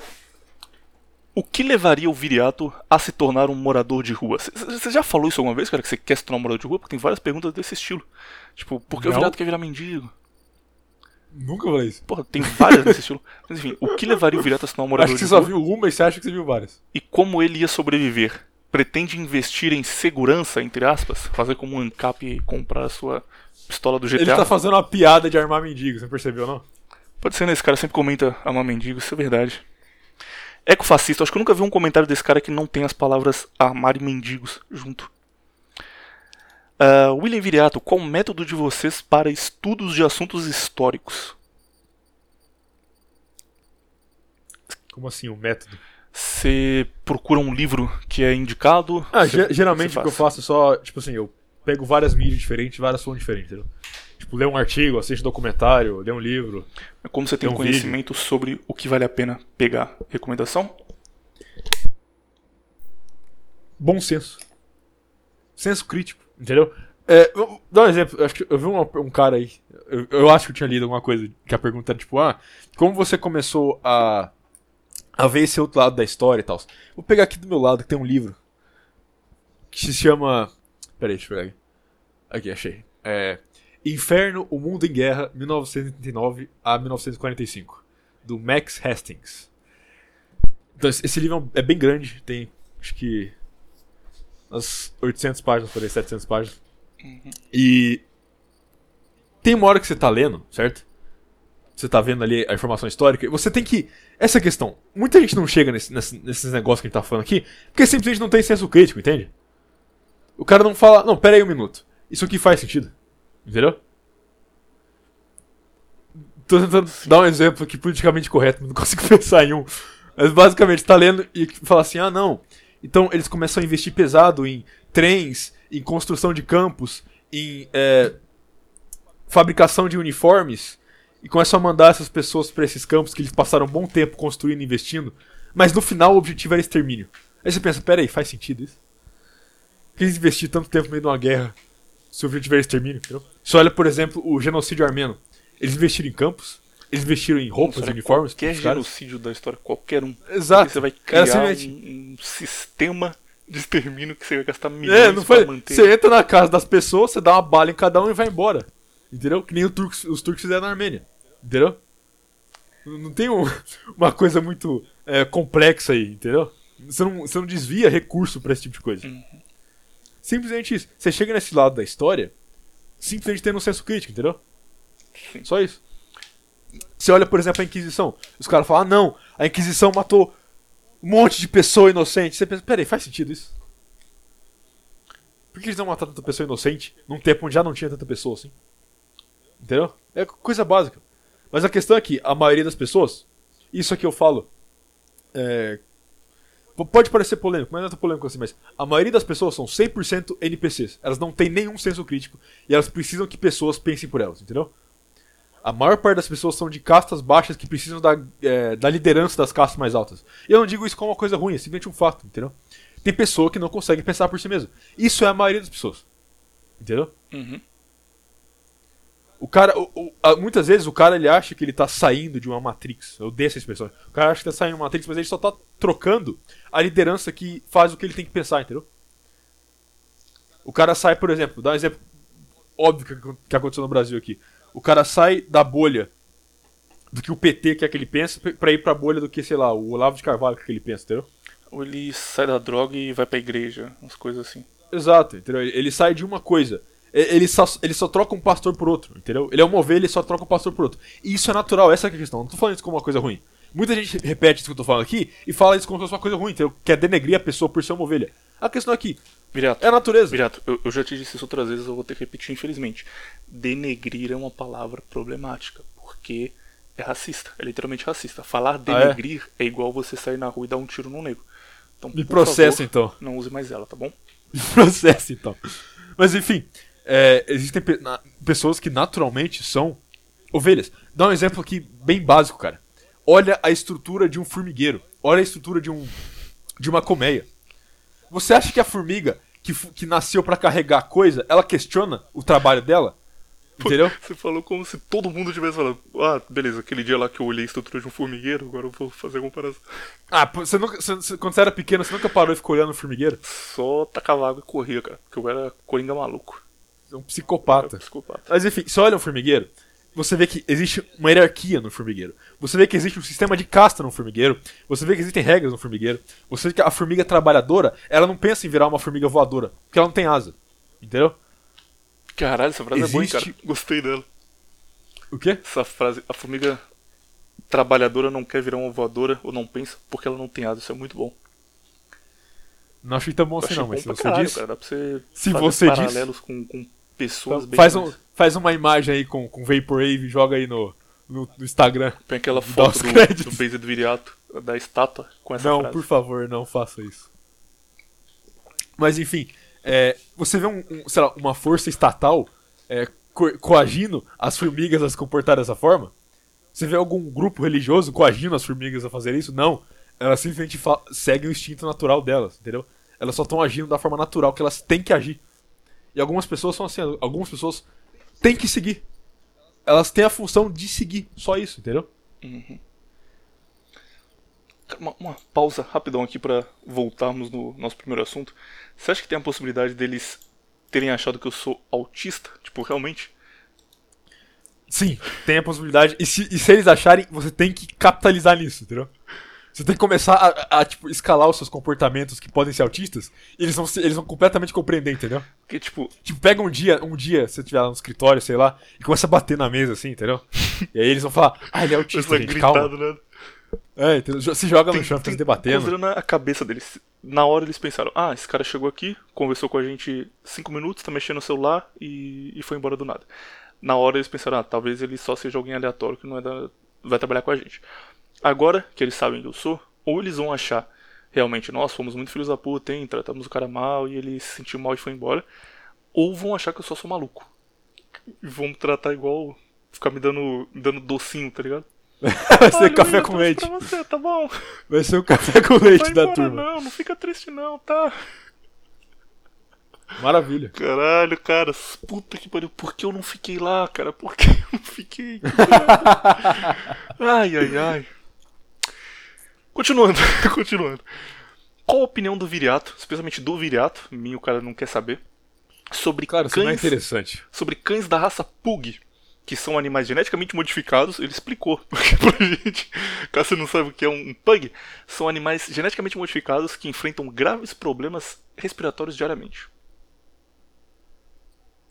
o que levaria o Viriato a se tornar um morador de rua? Você já falou isso alguma vez, cara? Que você quer se tornar um morador de rua? Porque tem várias perguntas desse estilo. Tipo, por que Não. o Viriato quer virar mendigo? Nunca falei isso. Porra, tem várias desse estilo. Mas enfim, o que levaria o Viriato a se tornar um morador de rua? Acho que você só viu uma e você acha que você viu várias. E como ele ia sobreviver? Pretende investir em segurança, entre aspas, fazer como um ANCAP e comprar a sua pistola do GTA. Ele tá fazendo uma piada de armar mendigo, você percebeu, não? Pode ser, né? Esse cara sempre comenta armar mendigo, isso é verdade. Ecofascista, acho que eu nunca vi um comentário desse cara que não tem as palavras armar e mendigos junto. Uh, William Viriato, qual o método de vocês para estudos de assuntos históricos? Como assim, o método? Você procura um livro que é indicado? Ah, geralmente o que eu faço é só, tipo assim, eu pego várias mídias diferentes, várias fontes diferentes, entendeu? Tipo, ler um artigo, assistir um documentário, ler um livro. É como você tem um conhecimento vídeo. sobre o que vale a pena pegar. Recomendação? Bom senso. Senso crítico, entendeu? É, dar um exemplo. Eu, acho que eu vi um, um cara aí. Eu, eu, acho que eu tinha lido alguma coisa que a pergunta era tipo: Ah, como você começou a a ver esse outro lado da história e tal. Vou pegar aqui do meu lado que tem um livro que se chama. Peraí, deixa eu pegar aqui. Aqui, achei. É. Inferno, O Mundo em Guerra, 1939 a 1945, do Max Hastings. Então, esse livro é bem grande, tem acho que umas 800 páginas, por aí, 700 páginas. E tem uma hora que você tá lendo, certo? Você tá vendo ali a informação histórica, você tem que. Essa questão. Muita gente não chega nesse, nesse- nesses negócios que a gente tá falando aqui, porque simplesmente não tem senso crítico, entende? O cara não fala. Não, pera aí um minuto. Isso aqui faz sentido. Entendeu? Tô tentando dar um exemplo aqui politicamente correto, mas não consigo (laughs) pensar em um. Mas basicamente, tá lendo e fala assim: ah, não. Então eles começam a investir pesado em trens, em construção de campos, em é, fabricação de uniformes, e começam a mandar essas pessoas pra esses campos que eles passaram um bom tempo construindo e investindo, mas no final o objetivo era extermínio. Aí você pensa: pera aí, faz sentido isso? Por que eles investiram tanto tempo no meio de uma guerra se o objetivo era extermínio? Entendeu? Você olha, por exemplo, o genocídio armeno. Eles investiram em campos, eles investiram em roupas, uniformes. Qualquer genocídio da história, qualquer um. Exato. Você vai criar um, simplesmente- um sistema de extermínio que você vai gastar milhões É, não pra foi. manter. Você entra na casa das pessoas, você dá uma bala em cada um e vai embora. Entendeu? Que nem o turcos- os turcos fizeram na Armênia. Entendeu? Não tem um- (laughs) uma coisa muito é, complexa aí, entendeu? Você não, você não desvia recurso pra esse tipo de coisa. Simplesmente isso. Você chega nesse lado da história, simplesmente tendo um senso crítico, entendeu? Sim. Só isso. Você olha, por exemplo, a Inquisição. Os caras falam, ah, não, a Inquisição matou um monte de pessoa inocente. Você pensa, peraí, faz sentido isso? Por que eles não mataram tanta pessoa inocente num tempo onde já não tinha tanta pessoa assim? Entendeu? É coisa básica. Mas a questão é que a maioria das pessoas, isso aqui eu falo, é, pode parecer polêmico, mas não é tão polêmico assim, mas a maioria das pessoas são 100% NPCs. Elas não têm nenhum senso crítico e elas precisam que pessoas pensem por elas, entendeu? A maior parte das pessoas são de castas baixas que precisam da, é, da liderança das castas mais altas. E eu não digo isso como uma coisa ruim, é simplesmente um fato, entendeu? Tem pessoa que não consegue pensar por si mesma. Isso é a maioria das pessoas. Entendeu? Uhum. O cara, o- o- muitas vezes o cara ele acha que ele tá saindo de uma Matrix. Eu odeio essa expressão. O cara acha que tá saindo de uma Matrix, mas ele só tá trocando a liderança que faz o que ele tem que pensar, entendeu? O cara sai, por exemplo, dá um exemplo óbvio que, que aconteceu no Brasil aqui. O cara sai da bolha do que o PT quer que ele pense pra ir pra bolha do que, sei lá, o Olavo de Carvalho quer que ele pense, entendeu? Ou ele sai da droga e vai pra igreja, umas coisas assim. Exato, entendeu? Ele sai de uma coisa. Ele só, ele só troca um pastor por outro, entendeu? Ele é uma ovelha e só troca um pastor por outro. E isso é natural, essa é a questão. Não tô falando isso como uma coisa ruim. Muita gente repete isso que eu tô falando aqui e fala isso como se fosse uma coisa ruim, entendeu? Quer denegrir a pessoa por ser uma ovelha. A questão aqui Virato, é a natureza. Virato, eu, eu já te disse isso outras vezes, eu vou ter que repetir, infelizmente. Denegrir é uma palavra problemática, porque é racista, é literalmente racista. Falar é? denegrir é? igual você sair na rua e dar um tiro num negro. Então, Me por processa favor, então. Não use mais ela, tá bom? (laughs) processo, então. Mas enfim, é, existem pe- pessoas que naturalmente são ovelhas. Dá um exemplo aqui bem básico, cara. Olha a estrutura de um formigueiro. Olha a estrutura de um de uma colmeia. Você acha que a formiga que, que nasceu pra carregar coisa, ela questiona o trabalho dela? Entendeu? Você falou como se todo mundo tivesse falando. Ah, beleza, aquele dia lá que eu olhei a estrutura de um formigueiro, agora eu vou fazer a comparação. Ah, você nunca, você- quando você era pequeno, você nunca parou e ficou olhando o formigueiro? Só tacava água e corria, cara. Porque eu era coringa maluco. Você é um psicopata. Mas enfim, você olha um formigueiro, você vê que existe uma hierarquia no formigueiro. Você vê que existe um sistema de casta no formigueiro. Você vê que existem regras no formigueiro. Você vê que a formiga trabalhadora, ela não pensa em virar uma formiga voadora, porque ela não tem asa. Entendeu? Caralho, essa frase é boa, Existe- cara. Gostei dela. O quê? Essa frase, a formiga trabalhadora não quer virar uma voadora ou não pensa porque ela não tem asa. Isso é muito bom. Não achei tão bom Eu assim não, bom mas se você caralho, disse. cara. Dá pra você Se fazer você paralelos com, com pessoas Então, faz, um, faz uma imagem aí com, com Vaporwave e joga aí no, no, no Instagram. Põe aquela foto do, créditos. do do Viriato, da estátua, com essa Não, frase. por favor, não faça isso. Mas enfim, é, você vê um, um, lá, uma força estatal é, co- coagindo as formigas a se comportar dessa forma? Você vê algum grupo religioso coagindo as formigas a fazer isso? Não. Elas simplesmente seguem o instinto natural delas, entendeu? Elas só estão agindo da forma natural que elas têm que agir. E algumas pessoas são assim, algumas pessoas têm que seguir. Elas têm a função de seguir, só isso, entendeu? Cara, Uma, uma pausa rapidão aqui pra voltarmos no nosso primeiro assunto. Você acha que tem a possibilidade deles terem achado que eu sou autista? Tipo, realmente? Sim, tem a possibilidade. E se, e se eles acharem, você tem que capitalizar nisso, entendeu? Você tem que começar a, a, tipo, escalar os seus comportamentos que podem ser autistas, e eles vão, se- eles vão completamente compreender, entendeu? Porque, tipo, Tipo, pega um dia, um dia, se você estiver lá no escritório, sei lá, e começa a bater na mesa, assim, entendeu? E aí eles vão falar, ah, ele é autista, gente, calma. gritado, né? É, entendeu? Se joga no Tem- chão, fica se debatendo. Considerando a cabeça deles. Na hora eles pensaram, ah, esse cara chegou aqui, conversou com a gente cinco minutos, tá mexendo no celular e, e foi embora do nada. Na hora eles pensaram, ah, talvez ele só seja alguém aleatório que não é da, vai trabalhar com a gente. Agora que eles sabem que eu sou, ou eles vão achar realmente, nós fomos muito filhos da puta, hein, tratamos o cara mal e ele se sentiu mal e foi embora. Ou vão achar que eu só sou maluco. E vão me tratar igual. Ficar me dando, me dando docinho, tá ligado? (laughs) Vai ser Olha, café com leite. Você, tá bom. Vai ser o café com leite Vai da embora turma. não, não fica triste não, tá? Maravilha. Caralho, cara, puta que pariu, por que eu não fiquei lá, cara? Por que eu não fiquei? (laughs) ai, ai, ai. Continuando, (laughs) continuando. Qual a opinião do Viriato, especialmente do Viriato, mim o cara não quer saber, sobre Claro, isso não é cães, interessante. sobre cães da raça Pug, que são animais geneticamente modificados, ele explicou porque (laughs) pra gente, caso você não sabe o que é um Pug, são animais geneticamente modificados que enfrentam graves problemas respiratórios diariamente.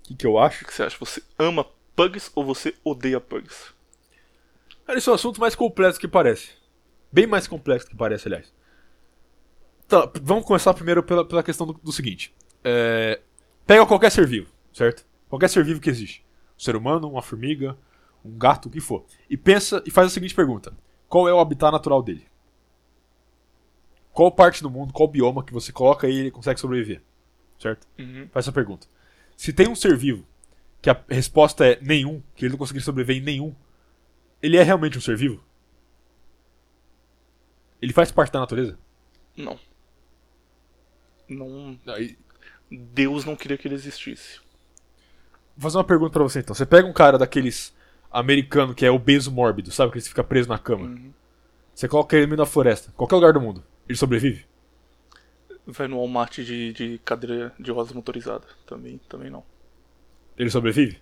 O que, que eu acho? O que você acha? Você ama Pugs ou você odeia Pugs? Cara, esse é um assunto mais complexo que parece. Bem mais complexo que parece, aliás. Tá, vamos começar primeiro pela, pela questão do, do seguinte. É, pega qualquer ser vivo, certo? Qualquer ser vivo que existe. Um ser humano, uma formiga, um gato, o que for. E pensa e faz a seguinte pergunta: Qual é o habitat natural dele? Qual parte do mundo, qual bioma que você coloca e ele consegue sobreviver? Certo? Uhum. Faz essa pergunta. Se tem um ser vivo que a resposta é nenhum, que ele não conseguiria sobreviver em nenhum, ele é realmente um ser vivo? Ele faz parte da natureza? Não. Não. E- Deus não queria que ele existisse. Vou fazer uma pergunta pra você então. Você pega um cara daqueles americano que é obeso mórbido, sabe? Que ele fica preso na cama. Uhum. Você coloca ele no meio da floresta, qualquer lugar do mundo. Ele sobrevive? Vai no Walmart de, de cadeira de rodas motorizada. Também, também não. Ele sobrevive?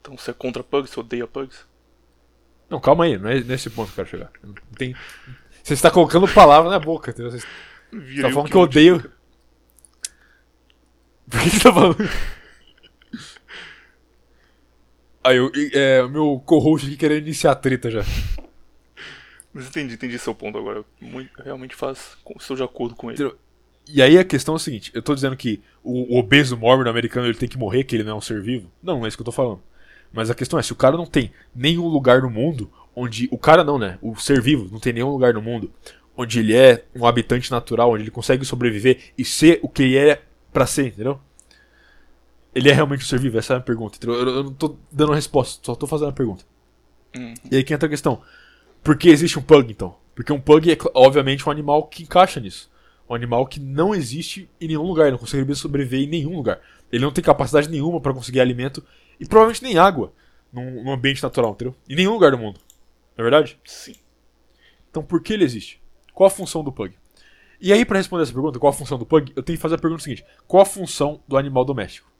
Então você é contra Pugs, você odeia Pugs? Não, calma aí, não é nesse ponto que eu quero chegar. Não tem... Você está colocando palavra na boca, entendeu? Você tá o falando que eu odeio. (laughs) Por que você tá falando? Aí, eu, é, o meu co-host aqui querendo iniciar a treta já. Mas entendi, entendi seu ponto agora. Muito, realmente faz. Estou de acordo com ele. E aí a questão é o seguinte: eu tô dizendo que o, o obeso mórbido americano ele tem que morrer, que ele não é um ser vivo. Não, não é isso que eu tô falando. Mas a questão é: se o cara não tem nenhum lugar no mundo onde. O cara não, né? O ser vivo não tem nenhum lugar no mundo onde ele é um habitante natural, onde ele consegue sobreviver e ser o que ele é pra ser, entendeu? Ele é realmente um ser vivo? Essa é a minha pergunta. Eu, eu não tô dando uma resposta, só tô fazendo a pergunta. Hum. E aí que entra a questão: por que existe um pug então? Porque um pug é, obviamente, um animal que encaixa nisso. Um animal que não existe em nenhum lugar, não conseguiria sobreviver em nenhum lugar. Ele não tem capacidade nenhuma para conseguir alimento e provavelmente nem água num, num ambiente natural, entendeu? Em nenhum lugar do mundo. Não é verdade? Sim. Então por que ele existe? Qual a função do pug? E aí, para responder essa pergunta, qual a função do pug, eu tenho que fazer a pergunta seguinte: qual a função do animal doméstico?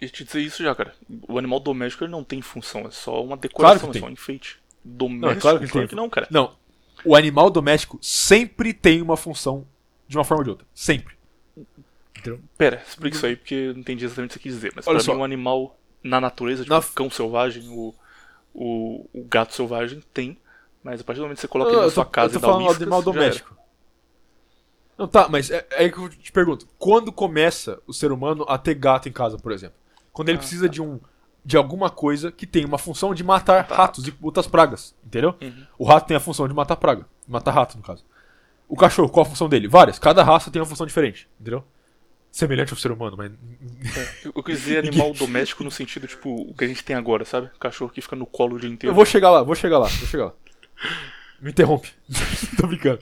E te dizer isso já, cara. O animal doméstico ele não tem função, é só uma Claro decoração, que é só um enfeite. Não, Doméstico? é claro que ele tem. não, cara. Não. O animal doméstico sempre tem uma função de uma forma ou de outra. Sempre. Entendeu? Pera, explica isso aí porque eu não entendi exatamente o que você quis dizer. Mas Olha pra só. mim, um animal na natureza, tipo Na- o cão selvagem, o, o, o gato selvagem, tem. Mas a partir do momento que você coloca Não, ele na eu tô, sua casa eu e dá falando já era. doméstico. Não, tá, mas é, é aí que eu te pergunto. Quando começa o ser humano a ter gato em casa, por exemplo? Quando ele Ah, precisa de um de alguma coisa que tem uma função de matar ratos e outras pragas, entendeu? Uhum. O rato tem a função de matar praga, matar rato no caso. O cachorro, qual a função dele? Várias. Cada raça tem uma função diferente, entendeu? Semelhante ao ser humano, mas Eu, eu quis dizer (laughs) animal doméstico no sentido, tipo, o que a gente tem agora, sabe? Cachorro que fica no colo o dia inteiro. Eu vou chegar lá, vou chegar lá, vou chegar lá. Me interrompe. (laughs) Tô brincando.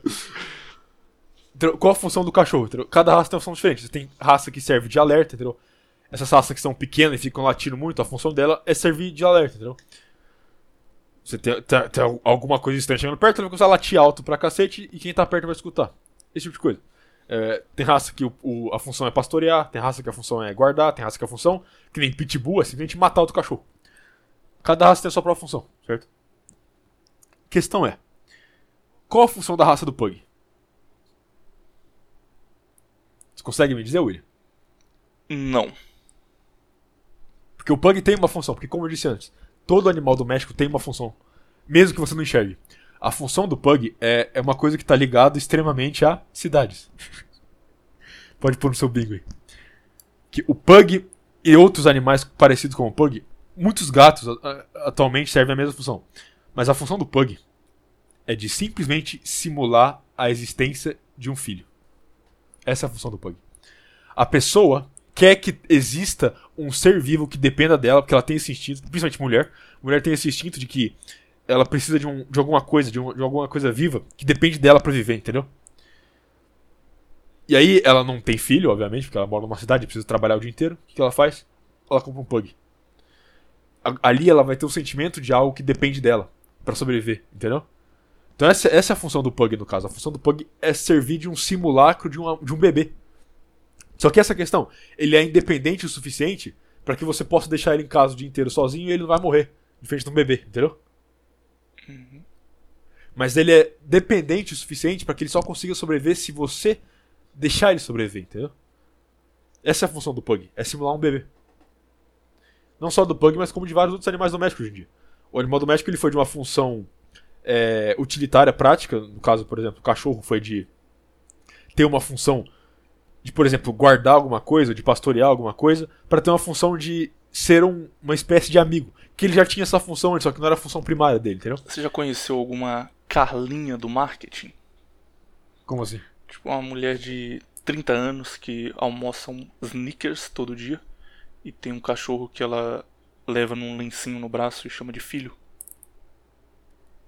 Qual a função do cachorro? entendeu? Cada raça tem uma função diferente. Você tem raça que serve de alerta, entendeu? Essas raças que são pequenas e ficam latindo muito, a função dela é servir de alerta, entendeu? Você tem, tem- tem alguma coisa estranha chegando perto, ele vai começar a latir alto pra cacete e quem tá perto vai escutar. Esse tipo de coisa. É, tem raça que o- o- a função é pastorear, tem raça que a função é guardar, tem raça que a função, que nem pitbull, é simplesmente matar outro cachorro. Cada raça tem a sua própria função, certo? Questão é: qual a função da raça do Pug? Você consegue me dizer, William? Não. Porque o Pug tem uma função, porque como eu disse antes, todo animal doméstico tem uma função, mesmo que você não enxergue. A função do Pug é, é uma coisa que está ligada extremamente a cidades. Pode pôr no seu bingo aí. Que o Pug e outros animais parecidos com o Pug, muitos gatos a- a- atualmente servem a mesma função. Mas a função do Pug é de simplesmente simular a existência de um filho. Essa é a função do Pug. A pessoa quer que exista um ser vivo que dependa dela, porque ela tem esse instinto, principalmente mulher. Mulher tem esse instinto de que ela precisa de, um, de alguma coisa, de, um- de alguma coisa viva, que depende dela pra viver, entendeu? E aí ela não tem filho, obviamente, porque ela mora numa cidade, precisa trabalhar o dia inteiro. O que ela faz? Ela compra um pug. Ali ela vai ter o sentimento de algo que depende dela pra sobreviver, entendeu? Então essa, essa é a função do pug no caso. A função do pug é servir de um simulacro de, uma, de um bebê. Só que essa questão, ele é independente o suficiente pra que você possa deixar ele em casa o dia inteiro sozinho e ele não vai morrer, diferente de um bebê, entendeu? Mas ele é dependente o suficiente pra que ele só consiga sobreviver se você deixar ele sobreviver, entendeu? Essa é a função do pug, é simular um bebê. Não só do pug, mas como de vários outros animais domésticos hoje em dia. O animal doméstico ele foi de uma função é, utilitária, prática, no caso, por exemplo, o cachorro foi de ter uma função de, por exemplo, guardar alguma coisa, de pastorear alguma coisa, para ter uma função de ser um- uma espécie de amigo. Que ele já tinha essa função antes, só que não era a função primária dele, entendeu? Você já conheceu alguma Carlinha do marketing? Como assim? Tipo, uma mulher de 30 anos que almoça um sneakers todo dia e tem um cachorro que ela leva num lencinho no braço e chama de filho.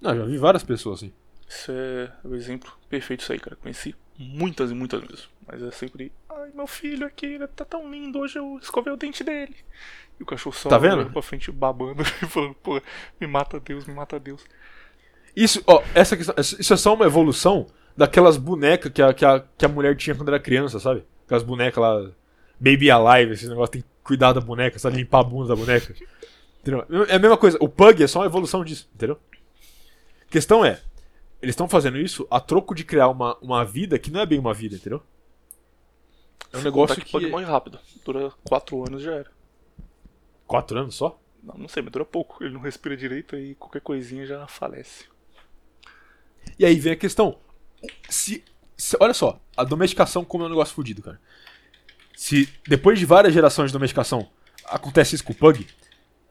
Não, já vi várias pessoas assim. Isso é o exemplo perfeito isso aí, cara. Conheci muitas e muitas mesmo. Mas é sempre, ai, meu filho aqui, ele tá tão lindo, hoje eu escovei o dente dele. E o cachorro só Tá vendo? pra frente babando (laughs) e falando, pô, me mata Deus, me mata Deus. Isso, ó, essa questão, isso é só uma evolução daquelas bonecas que a, que, a, que a mulher tinha quando era criança, sabe? Aquelas bonecas lá, Baby Alive, esse negócio tem que cuidar da boneca, sabe? Limpar a bunda da boneca. Entendeu? É a mesma coisa, o Pug é só uma evolução disso, entendeu? A questão é, eles estão fazendo isso a troco de criar uma, uma vida que não é bem uma vida, entendeu? É um negócio contar que. Pug morre rápido. Dura 4 anos já era. Quatro anos só? Não, não sei, mas dura pouco. Ele não respira direito e qualquer coisinha já falece. E aí vem a questão. Se, se- olha só, a domesticação como é um negócio fodido, cara. Se depois de várias gerações de domesticação acontece isso com o pug,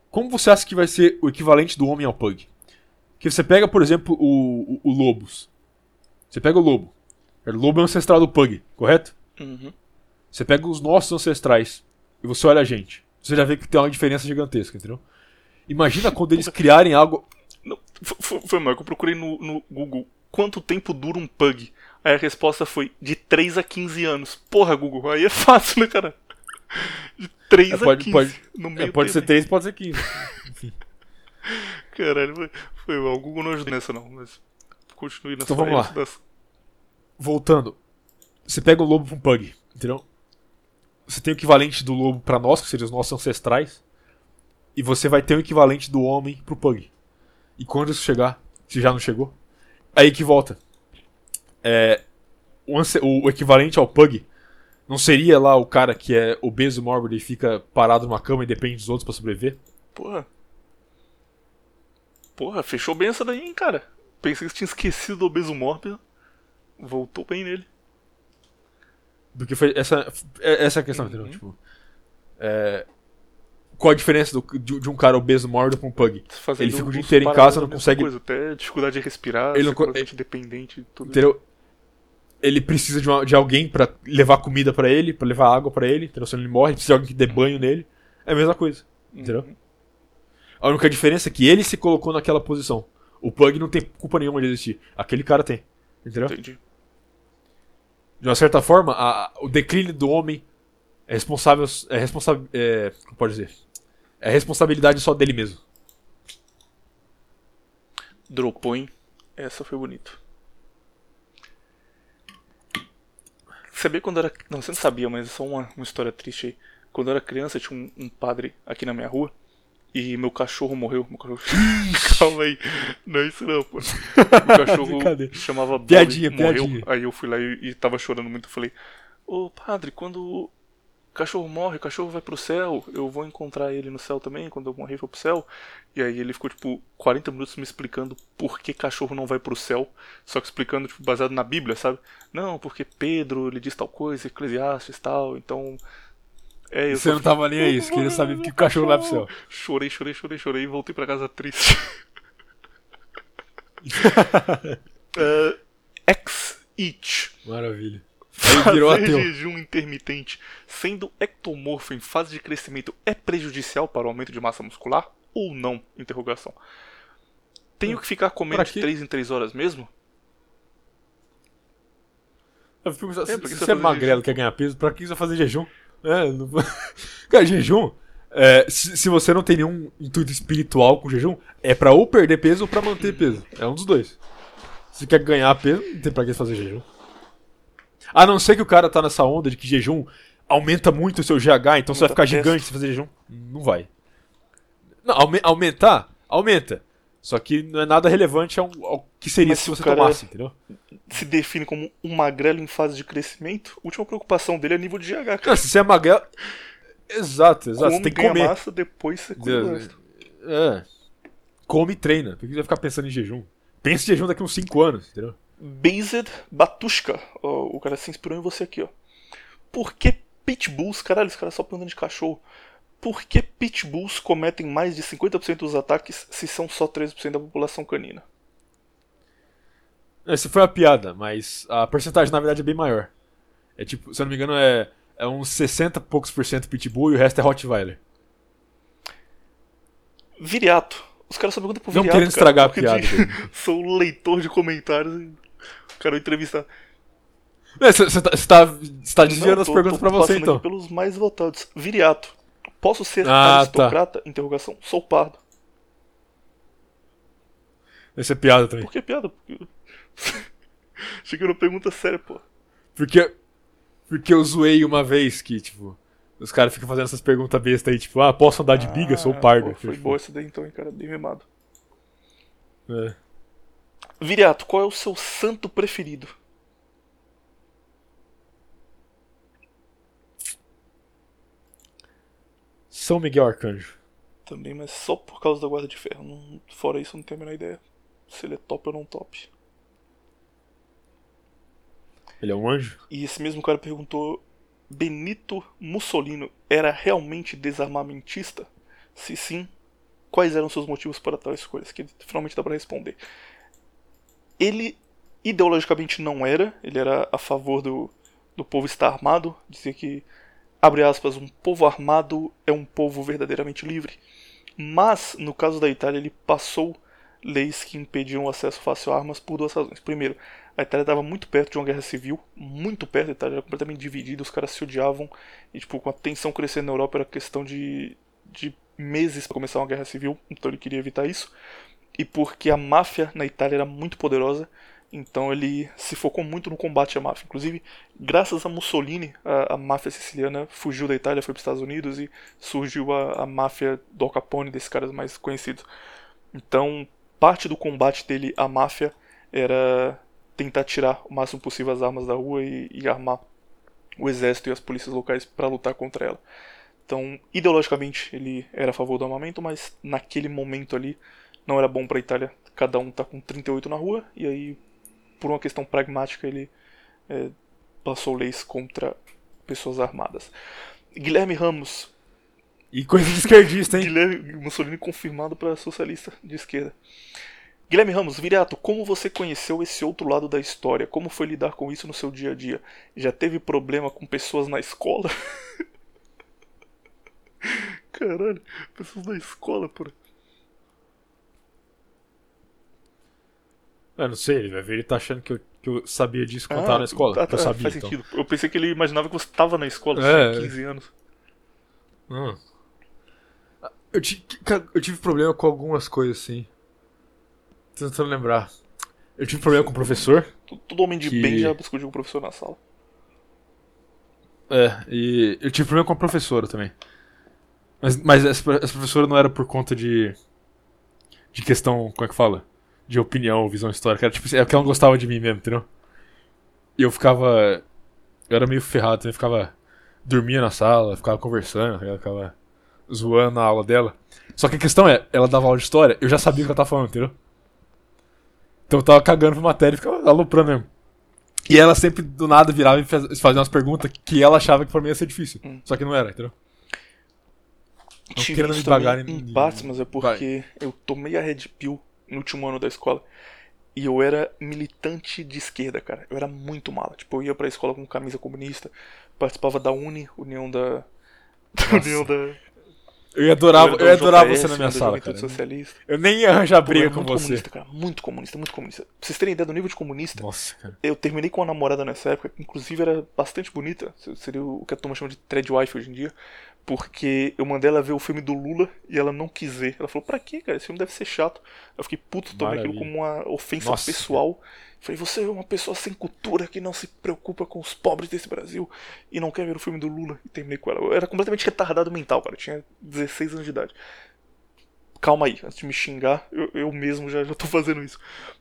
como você acha que vai ser o equivalente do homem ao pug? Que você pega, por exemplo, o, o, o lobos. Você pega o lobo. O lobo é ancestral do pug, correto? Uhum. Você pega os nossos ancestrais e você olha a gente. Você já vê que tem uma diferença gigantesca, entendeu? Imagina quando eles (laughs) criarem algo. Não, foi, foi, mal, que eu procurei no, no Google quanto tempo dura um pug. Aí a resposta foi de 3 a 15 anos. Porra, Google, aí é (laughs) fácil, né, cara? De 3 É, pode- a 15. pode- no É, meio pode ser termo. 3, pode ser 15. Caralho, foi, foi mal. O Google não ajudou nessa, não. Mas continue nessa Então vamos lá. das- voltando. Você pega o lobo pra um pug, entendeu? Você tem o equivalente do lobo pra nós, que seriam os nossos ancestrais. E você vai ter o equivalente do homem pro pug. E quando isso chegar, se já não chegou, aí que volta. É, o, o- equivalente ao pug não seria lá o cara que é obeso mórbido e fica parado numa cama e depende dos outros pra sobreviver? Porra. Porra, fechou bem essa daí, hein, cara. Pensei que você tinha esquecido do obeso mórbido. Voltou bem nele. Porque foi essa, é- essa é a questão, Uhum. entendeu? Tipo, é, qual a diferença do- de, de um cara obeso mórbido pra um pug? Fazendo Ele fica o dia inteiro em casa, não consegue- Coisa, até dificuldade de respirar, Ele não co- completamente dependente de tudo. Entendeu? Ele precisa de, uma- de alguém pra levar comida pra ele, pra levar água pra ele, entendeu? Se ele morre, ele precisa de alguém que dê banho nele. É a mesma coisa, entendeu? Uhum. A única diferença é que ele se colocou naquela posição. O Pug não tem culpa nenhuma de existir. Aquele cara tem. Entendeu? Entendi. De uma certa forma, a- a- o declínio do homem é responsável. É responsável. É, como pode dizer? É responsabilidade só dele mesmo. Dropou, hein? Essa foi bonito. Sabia quando eu era. Não, você não sabia, mas é só uma, uma história triste aí. Quando eu era criança, tinha um, um padre aqui na minha rua e meu cachorro morreu. Meu cachorro... (laughs) Calma aí. Não é isso não, pô. (laughs) Meu cachorro chamava Bob, Piadinha, morreu. piadinha. Aí eu fui lá e, e tava chorando muito. Eu falei, ô padre, quando cachorro morre, cachorro vai pro céu, eu vou encontrar ele no céu também, quando eu morrer for pro céu. E aí ele ficou, tipo, 40 minutos me explicando por que cachorro não vai pro céu. Só que explicando, tipo, baseado na Bíblia, sabe? Não, porque Pedro, ele diz tal coisa, Eclesiastes tal, então... É, eu Você não tava nem aí, você queria saber por que o cachorro vai pro céu. Chorei, chorei, chorei, chorei e voltei pra casa triste. (laughs) uh, X-Each. Maravilha. Aí virou Fazer ateu. jejum intermitente sendo ectomorfo em fase de crescimento é prejudicial para o aumento de massa muscular ou não? Interrogação. Tenho que ficar comendo de quê? 3 em 3 horas mesmo? Eu fico pensando, É, se você é magrelo e quer ganhar peso, pra que você vai fazer jejum? É, não... (laughs) Cara, jejum, é, se, se você não tem nenhum intuito espiritual com jejum, é pra ou perder peso ou pra manter peso. É um dos dois. Se você quer ganhar peso, não tem pra que fazer jejum. A não ser que o cara tá nessa onda de que jejum aumenta muito o seu GH, então você vai ficar gigante se fazer jejum. Não vai. Não, aume- aumentar, aumenta. Só que não é nada relevante ao, ao que seria Mas se você tomasse, entendeu? Se define como um magrelo em fase de crescimento, a última preocupação dele é nível de GH, cara. Não, se você é magrelo. Exato, exato. Come, você tem que comer. massa, depois você resto. É. Come e treina. Por que você vai ficar pensando em jejum? Pensa em jejum daqui uns 5 anos, entendeu? Based Batushka. Ó, o cara se inspirou em você aqui, ó. Por que pitbulls, caralho, esse cara só perguntando de cachorro. Por que pitbulls cometem mais de 50% dos ataques se são só 13% da população canina? Essa foi a piada, mas a porcentagem na verdade é bem maior. É tipo, se eu não me engano, é, é uns 60 e poucos por cento pitbull e o resto é Rottweiler. Viriato. Os caras só perguntam pro Não Viriato. querendo estragar a porque piada. (laughs) Sou leitor de comentários e o cara vai entrevistar. Você tá, cê tá, cê tá desviando as perguntas pra você então. pelos mais votados. Viriato. Posso ser Ah, aristocrata? Interrogação. Sou pardo. Essa é piada também. Por que piada? Porque... (laughs) Achei que era uma pergunta séria, pô. Porque, porque eu zoei uma vez que, tipo, os caras ficam fazendo essas perguntas bestas aí, tipo, ah, posso andar de biga? Sou Ah, pardo. pô, foi Tipo, boa essa daí então, hein, cara. Bem memado. é. Viriato, qual é o seu santo preferido? São Miguel Arcanjo. Também, mas só por causa da guarda de ferro. Não- fora isso, eu não tenho a menor ideia. Se ele é top ou não top. Ele é um anjo? E esse mesmo cara perguntou: Benito Mussolini era realmente desarmamentista? Se sim, quais eram seus motivos para tal escolha? Que finalmente dá pra responder. Ele ideologicamente não era, ele era a favor do, do povo estar armado, dizia que, abre aspas, um povo armado é um povo verdadeiramente livre. Mas, no caso da Itália, ele passou leis que impediam o acesso fácil a armas por duas razões. Primeiro, a Itália estava muito perto de uma guerra civil, muito perto, a Itália era completamente dividida, os caras se odiavam, e tipo, com a tensão crescendo na Europa era questão de, de meses para começar uma guerra civil, então ele queria evitar isso. E porque a máfia na Itália era muito poderosa, então ele se focou muito no combate à máfia. Inclusive, graças a Mussolini, a, a máfia siciliana fugiu da Itália, foi para os Estados Unidos e surgiu a, a máfia do Capone, desses caras mais conhecidos. Então, parte do combate dele à máfia era tentar tirar o máximo possível as armas da rua e, e armar o exército e as polícias locais para lutar contra ela. Então, ideologicamente, ele era a favor do armamento, mas naquele momento ali não era bom para a Itália. Cada um tá com 38 na rua, e aí, por uma questão pragmática, ele é, passou leis contra pessoas armadas. Guilherme Ramos, E coisa de esquerdista, hein? Guilherme Mussolini confirmado para socialista de esquerda. Guilherme Ramos, Viriato, como você conheceu esse outro lado da história? Como foi lidar com isso no seu dia a dia? Já teve problema com pessoas na escola? (laughs) Caralho, pessoas na escola, porra. Eu não sei, ele vai ver, ele tá achando que eu, que eu sabia disso quando tava na escola. tá, que eu tá, sabia, faz então. sentido. Eu pensei que ele imaginava que você estava na escola, É. tinha 15 anos. Hum. Eu, ti- cara, eu tive problema com algumas coisas, assim. Tô tentando lembrar. Eu tive problema com o professor. Todo, homem de Que- bem já discutiu com o professor na sala. É, e eu tive problema com a professora também. Mas, mas essa, essa professora não era por conta de. De questão. Como é que fala? De opinião, visão histórica. Era tipo é porque ela não gostava de mim mesmo, entendeu? E eu ficava. Eu era meio ferrado, então eu ficava. Dormia na sala, ficava conversando, eu ficava zoando na aula dela. Só que a questão é, ela dava aula de história, eu já sabia o que ela tava falando, entendeu? Então eu tava cagando pra matéria e ficava aloprando mesmo. E ela sempre do nada virava e faz- fazia umas perguntas que ela achava que pra mim ia ser difícil. Hum. Só que não era, entendeu? Não querendo me também em- em é porque eu tomei a Red Pill no último ano da escola. E eu era militante de esquerda, cara. Eu era muito mala. Tipo, eu ia pra escola com camisa comunista, participava da UNI, União da. (laughs) União da. Eu ia adorar, era eu ia adorar você na minha sala, cara. Socialista. Eu nem ia arranjar Pô, briga era com muito você. comunista, cara. Muito comunista, muito comunista. Pra vocês terem ideia do nível de comunista, Nossa, cara. eu terminei com uma namorada nessa época, que inclusive era bastante bonita, seria o que a turma chama de thread wife hoje em dia, porque eu mandei ela ver o filme do Lula e ela não quis ver. Ela falou, pra quê, cara? Esse filme deve ser chato. Eu fiquei puto, tomei aquilo como uma ofensa Nossa, pessoal. Falei, você é uma pessoa sem cultura que não se preocupa com os pobres desse Brasil e não quer ver o filme do Lula. E terminei com ela. Eu era completamente retardado mental, cara. Eu tinha 16 anos de idade. Calma aí, antes de me xingar, eu, eu mesmo já, já tô fazendo isso.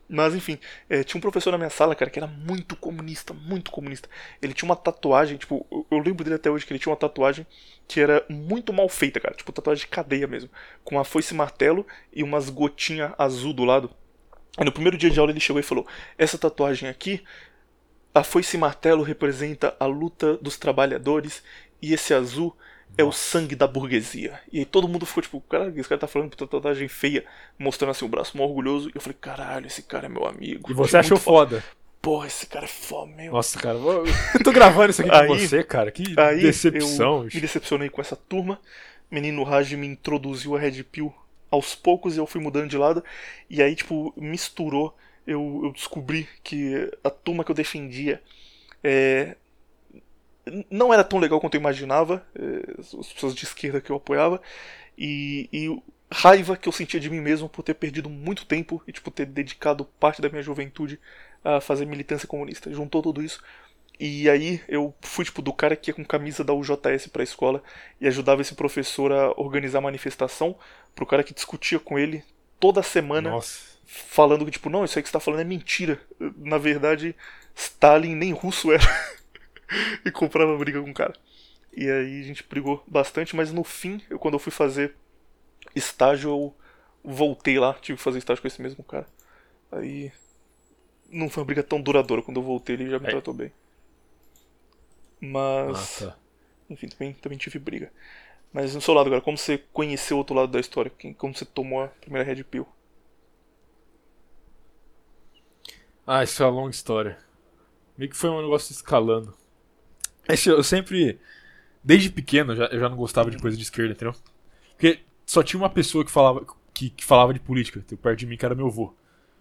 Mas enfim, é, tinha um professor na minha sala, cara, que era muito comunista, muito comunista. Ele tinha uma tatuagem, tipo, eu, eu lembro dele até hoje que ele tinha uma tatuagem que era muito mal feita, cara. Tipo, tatuagem de cadeia mesmo. Com uma foice martelo e umas gotinhas azul do lado. No primeiro dia de aula ele chegou e falou: Essa tatuagem aqui, a foice martelo representa a luta dos trabalhadores e esse azul é o sangue da burguesia. E aí todo mundo ficou tipo, caralho, esse cara tá falando puta tatuagem feia, mostrando assim o braço mó orgulhoso. E eu falei, caralho, esse cara é meu amigo. E você achou foda. foda. Porra, esse cara é foda, meu. Nossa, cara. Eu tô gravando isso aqui com Aí- você, cara. Que decepção. eu me decepcionei com essa turma. Menino Raj me introduziu a Red Pill aos poucos eu fui mudando de lado. E aí, tipo, misturou. Eu, eu descobri que a turma que eu defendia é, não era tão legal quanto eu imaginava. é, as pessoas de esquerda que eu apoiava. E, e raiva que eu sentia de mim mesmo por ter perdido muito tempo e tipo, ter dedicado parte da minha juventude a fazer militância comunista. Juntou tudo isso. E aí eu fui tipo do cara que ia com camisa da UJS pra escola e ajudava esse professor a organizar manifestação pro cara que discutia com ele toda semana Nossa. falando que tipo, não, isso aí que você tá falando é mentira. Na verdade, Stalin nem russo era. (laughs) e comprava briga com o cara. E aí a gente brigou bastante, mas no fim, eu, quando eu fui fazer estágio, eu voltei lá, tive que fazer estágio com esse mesmo cara. Aí não foi uma briga tão duradoura. Quando eu voltei, ele já me É. tratou bem. Ah, Mas, tá. enfim, também, também tive briga. Mas no seu lado agora, como você conheceu o outro lado da história? Como você tomou a primeira Red Pill? Ah, isso é uma longa história. Meio que foi um negócio escalando. Esse, eu sempre. Desde pequeno eu já, eu já não gostava de coisa de esquerda, entendeu? Porque só tinha uma pessoa que falava, que, que falava de política, tipo, perto de mim, que era meu avô.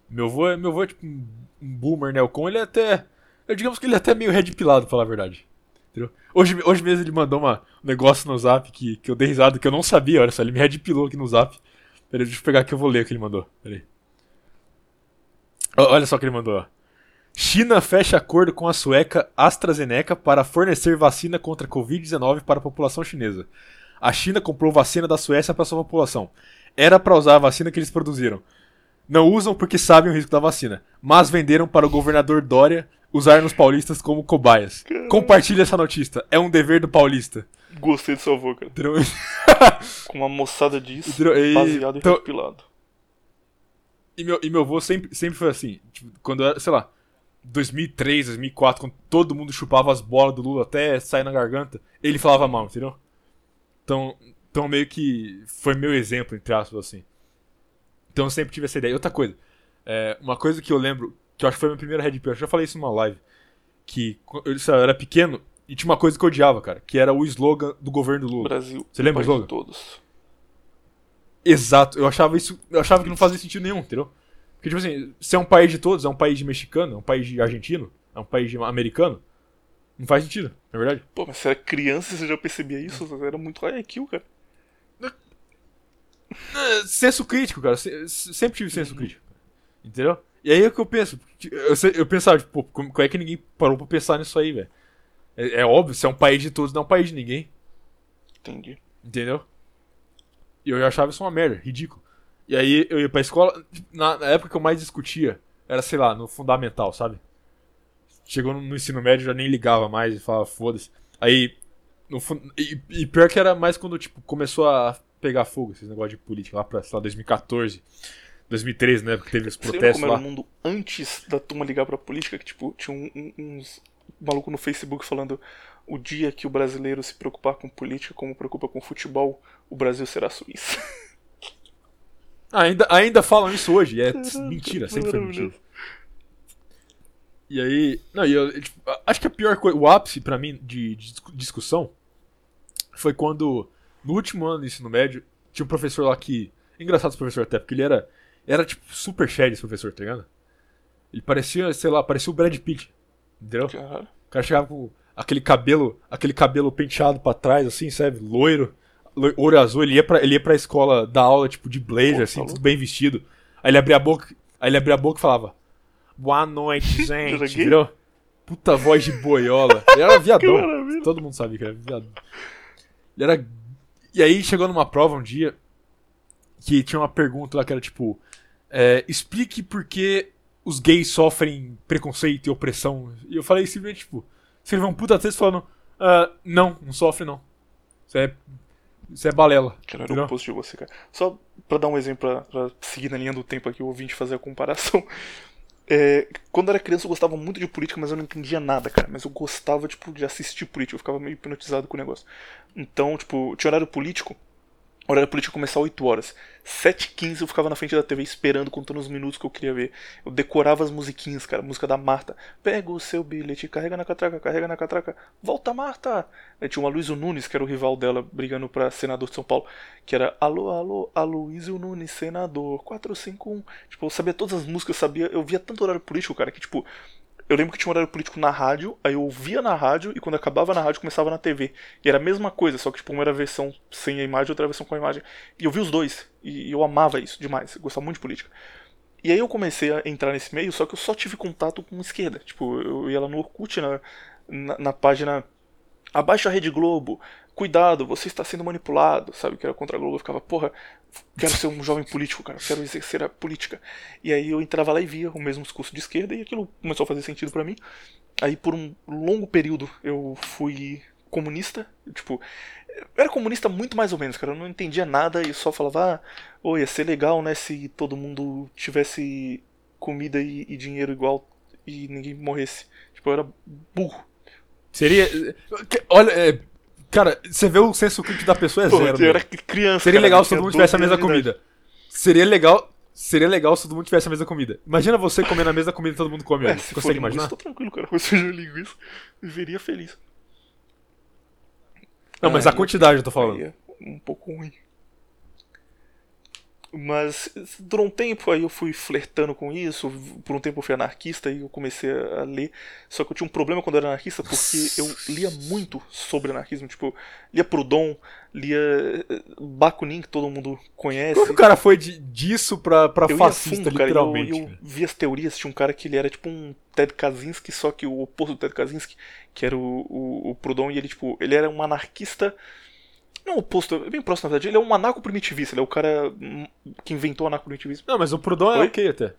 Meu avô é, meu avô é tipo um, um boomer neocon, ele é até. Eu digamos que ele é até meio red pilado, pra falar a verdade. Entendeu? Hoje, hoje mesmo ele mandou uma, um negócio no zap que, que eu dei risada, que eu não sabia, olha só, ele me red pilou aqui no zap. Peraí, deixa eu pegar aqui, eu vou ler o que ele mandou. Peraí. Olha só o que ele mandou. China fecha acordo com a sueca AstraZeneca para fornecer vacina contra a Covid-19 para a população chinesa. A China comprou vacina da Suécia para sua população. Era para usar a vacina que eles produziram. Não usam porque sabem o risco da vacina, mas venderam para o governador Dória usar nos paulistas como cobaias. Compartilhe essa notícia. É um dever do paulista. Gostei do seu avô, cara. (laughs) Com uma moçada disso, Entendeu? E- baseado e então- repilado. E meu, e meu avô sempre, sempre foi assim. Tipo, quando eu era, sei lá, 2003, 2004, quando todo mundo chupava as bolas do Lula até sair na garganta, ele falava mal, entendeu? Então, então meio que foi meu exemplo, entre aspas, assim. Então eu sempre tive essa ideia. E outra coisa, é, uma coisa que eu lembro, que eu acho que foi a minha primeira Red Pill, eu já falei isso numa live, que eu, lá, eu era pequeno e tinha uma coisa que eu odiava, cara, que era o slogan do governo Lula. Brasil. Você lembra o de slogan? todos. Exato, eu achava isso. Eu achava que não fazia sentido nenhum, entendeu? Porque, tipo assim, se é um país de todos, é um país de mexicano, é um país de argentino, é um país de americano, não faz sentido, na verdade. Pô, mas você era criança e você já percebia isso? Você era muito high IQ, cara. É, senso crítico, cara. se- se- Sempre tive senso crítico. Entendeu? E aí é o que eu penso. Eu, eu pensava, tipo, como, como é que ninguém parou pra pensar nisso aí, velho? É, é óbvio, se é um país de todos, não é um país de ninguém. Entendi. Entendeu? E eu achava isso uma merda, ridículo. E aí eu ia pra escola, na, na época que eu mais discutia, era, sei lá, no fundamental, sabe? Chegou no, no ensino médio, eu já nem ligava mais e falava, foda-se. Aí, no, e, e pior que era mais quando, tipo, começou a pegar fogo, esses negócios de política, lá pra, sei lá, 2014, 2013, né? Porque teve os Você protestos como era lá. o mundo antes da turma ligar pra política? Que, tipo, tinha um- um- uns maluco no Facebook falando o dia que o brasileiro se preocupar com política como preocupa com futebol, o Brasil será Suíça. (laughs) Ainda, ainda falam isso hoje, é mentira, sempre foi mentira. E aí. Não, eu, tipo, acho que a pior coisa, o ápice pra mim de, de discu- discussão foi quando, no último ano do ensino médio, tinha um professor lá que. Engraçado esse professor até, porque ele era. Era tipo super sério esse professor, tá ligado? Ele parecia, sei lá, parecia o Brad Pitt. Entendeu? Caralho. O cara chegava com aquele cabelo, aquele cabelo penteado pra trás, assim, sabe? Loiro, loi- olho azul. Ele ia pra, ele ia pra escola dar aula, tipo, de blazer, Pô, assim, tá tudo louco. bem vestido. Aí ele abria a boca, aí ele abria a boca e falava: Boa noite, (laughs) gente. Entendeu? Puta voz de boiola. Ele era viadão. (laughs) Todo mundo sabia que era viadão. Ele era. E aí chegou numa prova um dia que tinha uma pergunta lá que era tipo: é, explique por que os gays sofrem preconceito e opressão. E eu falei simplesmente, tipo, escreveu um puta texto falando: "Ah, não, não sofre não. Isso é. Isso é balela. Caralho, entendeu? o oposto de você, cara. Só pra dar um exemplo, pra, pra seguir na linha do tempo aqui, o ouvinte fazer a comparação. (laughs) É, quando eu era criança eu gostava muito de política, mas eu não entendia nada, cara. Mas eu gostava, tipo, de assistir política. Eu ficava meio hipnotizado com o negócio. Então, tipo, tinha horário político. O horário político começava 8 horas. 7h15 eu ficava na frente da TV esperando, contando os minutos que eu queria ver. Eu decorava as musiquinhas, cara. Música da Marta. Pega o seu bilhete, carrega na catraca, carrega na catraca. Volta, Marta! Aí tinha o Aloysio Nunes, que era o rival dela, brigando pra senador de São Paulo. Que era Alô, alô, Aloysio Nunes, senador, 451. Tipo, eu sabia todas as músicas, eu sabia. Eu via tanto horário político, cara, que tipo. Eu lembro que tinha um horário político na rádio, aí eu ouvia na rádio e quando acabava na rádio começava na TV. E era a mesma coisa, só que tipo, uma era a versão sem a imagem, outra versão com a imagem. E eu vi os dois, e eu amava isso demais, eu gostava muito de política. E aí eu comecei a entrar nesse meio, só que eu só tive contato com esquerda. Tipo, eu ia lá no Orkut, na, na, na página Abaixo a Rede Globo, cuidado, você está sendo manipulado, sabe? Que era contra a Globo, eu ficava, porra, quero ser um jovem político, cara, quero exercer a política. E aí eu entrava lá e via o mesmo discurso de esquerda e aquilo começou a fazer sentido pra mim. Aí por um longo período eu fui comunista, tipo, era comunista muito mais ou menos, cara, eu não entendia nada e só falava, ah, ô, ia ser legal, né, se todo mundo tivesse comida e, e dinheiro igual e ninguém morresse. Tipo, eu era burro. Seria. Olha, é, cara, você vê o senso crítico da pessoa é Pô, zero. eu era criança. Seria cara, legal eu se todo mundo tivesse a 12 mesma comida. Seria legal. Seria legal se todo mundo tivesse a mesma comida. Imagina você comendo a mesma comida e todo mundo come. É, se Consegue imaginar? linguiça, tô tranquilo, cara. Arroz, feijão e linguiça. Viveria feliz. Não, mas a quantidade eu tô falando. É um pouco ruim. Mas durou um tempo, aí eu fui flertando com isso. Por um tempo eu fui anarquista e eu comecei a ler. Só que eu tinha um problema quando eu era anarquista porque eu lia muito sobre anarquismo. Tipo, lia Proudhon, lia eh, Bakunin, que todo mundo conhece. Como o cara foi de- disso pra, pra Eu fascista, fundo, cara, literalmente? eu, eu vi as teorias, tinha um cara que ele era tipo um Ted Kaczynski, só que o oposto do Ted Kaczynski, que era o, o, o Proudhon, e ele tipo, ele era um anarquista, não oposto, é bem próximo na verdade, ele é um anarco-primitivista, ele é o cara hum, que inventou o anarco-primitivismo. Não, mas o Proudhon é Oi? ok até.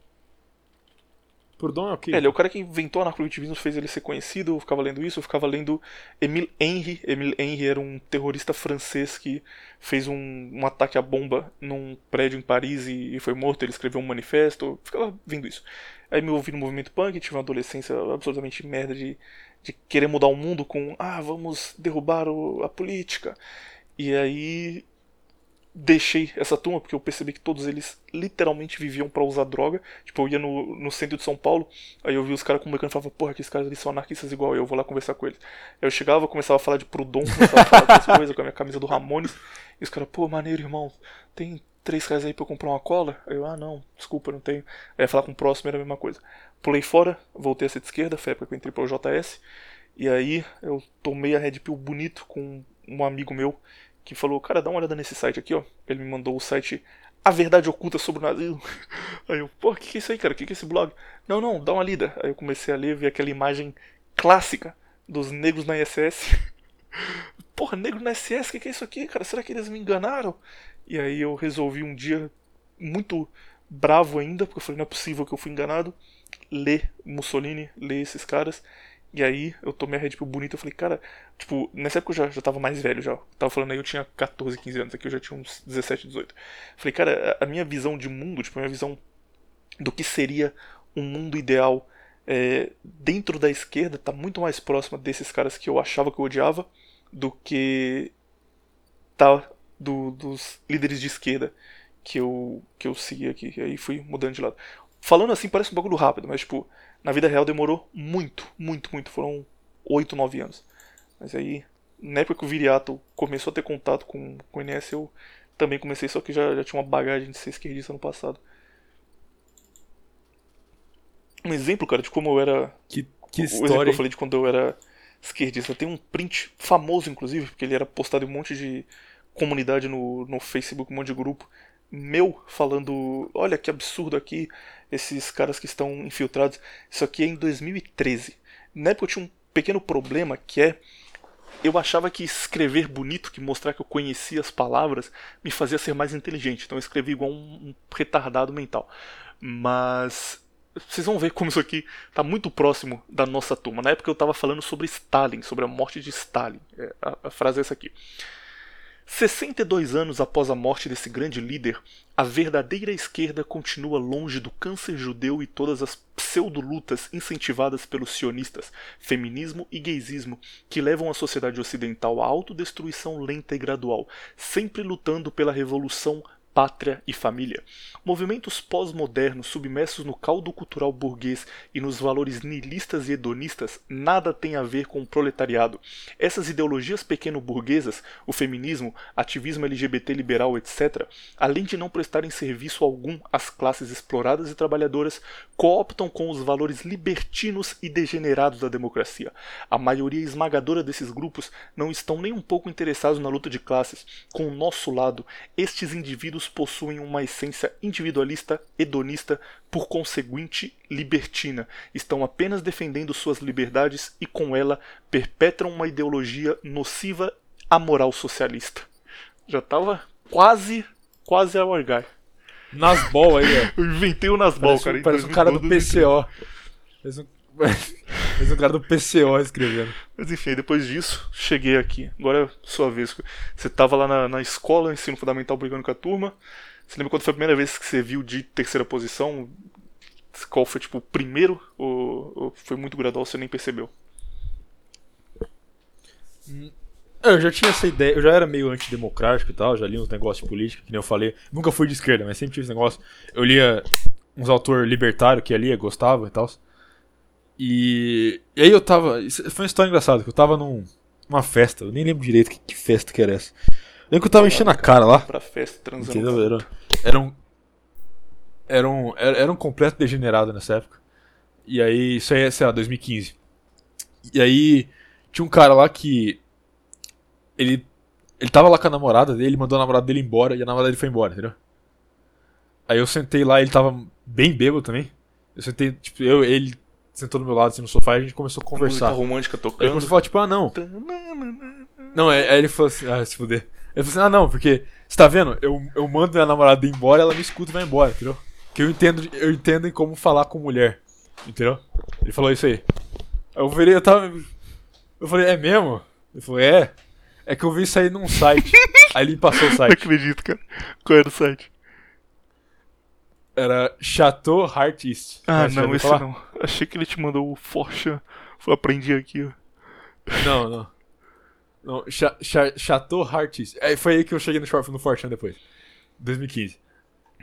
Proudhon é ok. É, ele é o cara que inventou o anarco-primitivismo, fez ele ser conhecido, eu ficava lendo isso, eu ficava lendo Emile Henry, Emile Henry era um terrorista francês que fez um, um ataque à bomba num prédio em Paris e, e foi morto, ele escreveu um manifesto, eu ficava vendo isso. Aí me ouvi no movimento punk, tive uma adolescência absolutamente merda de, de querer mudar o mundo com, ah, vamos derrubar o- a política. E aí deixei essa turma porque eu percebi que todos eles literalmente viviam pra usar droga. Tipo, eu ia no, no centro de São Paulo, aí eu vi os caras comunicando e falava, porra, que esses caras eles são anarquistas igual eu, vou lá conversar com eles. Aí eu chegava, começava a falar de Proudhon, começava a falar dessas (laughs) coisas com a minha camisa do Ramones, e os caras, pô, maneiro, irmão, tem três reais aí pra eu comprar uma cola? Aí eu, ah, não, desculpa, não tenho. Aí falar com o próximo, era a mesma coisa. Pulei fora, voltei a ser de esquerda, foi a época que eu entrei pro JS, e aí eu tomei a Red Pill bonito com um amigo meu, que falou, cara, dá uma olhada nesse site aqui, ó. Ele me mandou o site A Verdade Oculta sobre o Nazismo. (laughs) Aí eu, pô, o que, que é isso aí, cara? O que, que é esse blog? Não, não, dá uma lida. Aí eu comecei a ler, vi aquela imagem clássica dos negros na ISS. (laughs) porra, negro na SS, o que, que é isso aqui, cara? Será que eles me enganaram? E aí eu resolvi um dia, muito bravo ainda, porque eu falei, não é possível que eu fui enganado, ler Mussolini, ler esses caras. E aí eu tomei a Red Pill bonita, eu falei, cara, tipo, nessa época eu já, já tava mais velho já. tava falando aí, eu tinha 14, 15 anos, aqui eu já tinha uns 17, 18. Falei, cara, a minha visão de mundo, tipo, a minha visão do que seria um mundo ideal é, dentro da esquerda tá muito mais próxima desses caras que eu achava que eu odiava do que tá do, dos líderes de esquerda que eu que eu segui aqui. E aí fui mudando de lado. Falando assim parece um bagulho rápido, mas tipo, na vida real demorou muito, muito, muito. Foram 8, 9 anos. Mas aí, na época que o Viriato começou a ter contato com, com o INS, eu também comecei, só que já, já tinha uma bagagem de ser esquerdista no passado. Um exemplo, cara, de como eu era. Que, que o história. exemplo que eu falei de quando eu era esquerdista. Tem um print famoso, inclusive, porque ele era postado em um monte de comunidade no, no Facebook, um monte de grupo. Meu falando: Olha que absurdo aqui, esses caras que estão infiltrados. Isso aqui é em 2013. Na época eu tinha um pequeno problema que é. Eu achava que escrever bonito, que mostrar que eu conhecia as palavras, me fazia ser mais inteligente. Então eu escrevi igual um, um retardado mental. Mas vocês vão ver como isso aqui está muito próximo da nossa turma. Na época eu estava falando sobre Stalin, sobre a morte de Stalin. É, a, a frase é essa aqui. 62 anos após a morte desse grande líder, a verdadeira esquerda continua longe do câncer judeu e todas as pseudo-lutas incentivadas pelos sionistas, feminismo e gaysismo, que levam a sociedade ocidental à autodestruição lenta e gradual, sempre lutando pela revolução pátria e família. Movimentos pós-modernos submersos no caldo cultural burguês e nos valores nihilistas e hedonistas nada têm a ver com o proletariado. Essas ideologias pequeno-burguesas, o feminismo, ativismo LGBT liberal, etc., além de não prestarem serviço algum às classes exploradas e trabalhadoras, cooptam com os valores libertinos e degenerados da democracia. A maioria esmagadora desses grupos não estão nem um pouco interessados na luta de classes. Com o nosso lado, estes indivíduos possuem uma essência individualista, hedonista, por conseguinte libertina. Estão apenas defendendo suas liberdades e com ela perpetram uma ideologia nociva à moral socialista. Já tava quase, quase a orgar. Nasbol aí, ó. (laughs) Eu inventei o Nasbol, Parece, cara. parece um cara do 2012. PCO. Parece um, (laughs) parece um cara do PCO escrevendo. Mas enfim, aí depois disso, cheguei aqui. Agora é sua vez. Você tava lá na, na escola, ensino fundamental, brigando com a turma. Você lembra quando foi a primeira vez que você viu de terceira posição? Qual foi, tipo, o primeiro? Ou, ou foi muito gradual, você nem percebeu? Eu já tinha essa ideia, eu já era meio antidemocrático e tal, já li uns negócios de política, que nem eu falei. Nunca fui de esquerda, mas sempre tive esse negócio. Eu lia uns autores libertários que eu lia, gostava e tal. E, e aí eu tava. Foi uma história engraçada, que eu tava num, numa festa, eu nem lembro direito que, que festa que era essa. Eu lembro que eu tava enchendo a cara lá. Pra festa, transando. Entendeu? Era, era um. Era um, era um completo degenerado nessa época. E aí, isso aí é, sei lá, 2015. E aí, tinha um cara lá que. Ele. Ele tava lá com a namorada dele, mandou a namorada dele embora e a namorada dele foi embora, entendeu? Aí eu sentei lá, ele tava bem bêbado também. Eu sentei, tipo, eu, ele sentou do meu lado assim no sofá e a gente começou a conversar. Música romântica Aí ele tocando. começou a falar, tipo, ah, não, não, aí aí ele falou assim, ah, se fuder. Ele falou assim, ah não, porque, você tá vendo? Eu, eu mando minha namorada ir embora, ela me escuta e vai embora, entendeu? Que eu entendo, eu entendo em como falar com mulher, entendeu? Ele falou isso aí. Aí eu virei, eu tava. Eu falei, é mesmo? Ele falou, é. É que eu vi isso aí num site. (laughs) aí ele passou o Não site. acredito, cara. Qual era o site? Era Chateau Heart East. Ah, não, esse falar? não. Achei que ele te mandou o Forcha. Eu aprendi aqui, ó. Não, não. Não, Cha Cha Chateau Hearties. É, foi aí que eu cheguei no, no Fortran depois. 2015.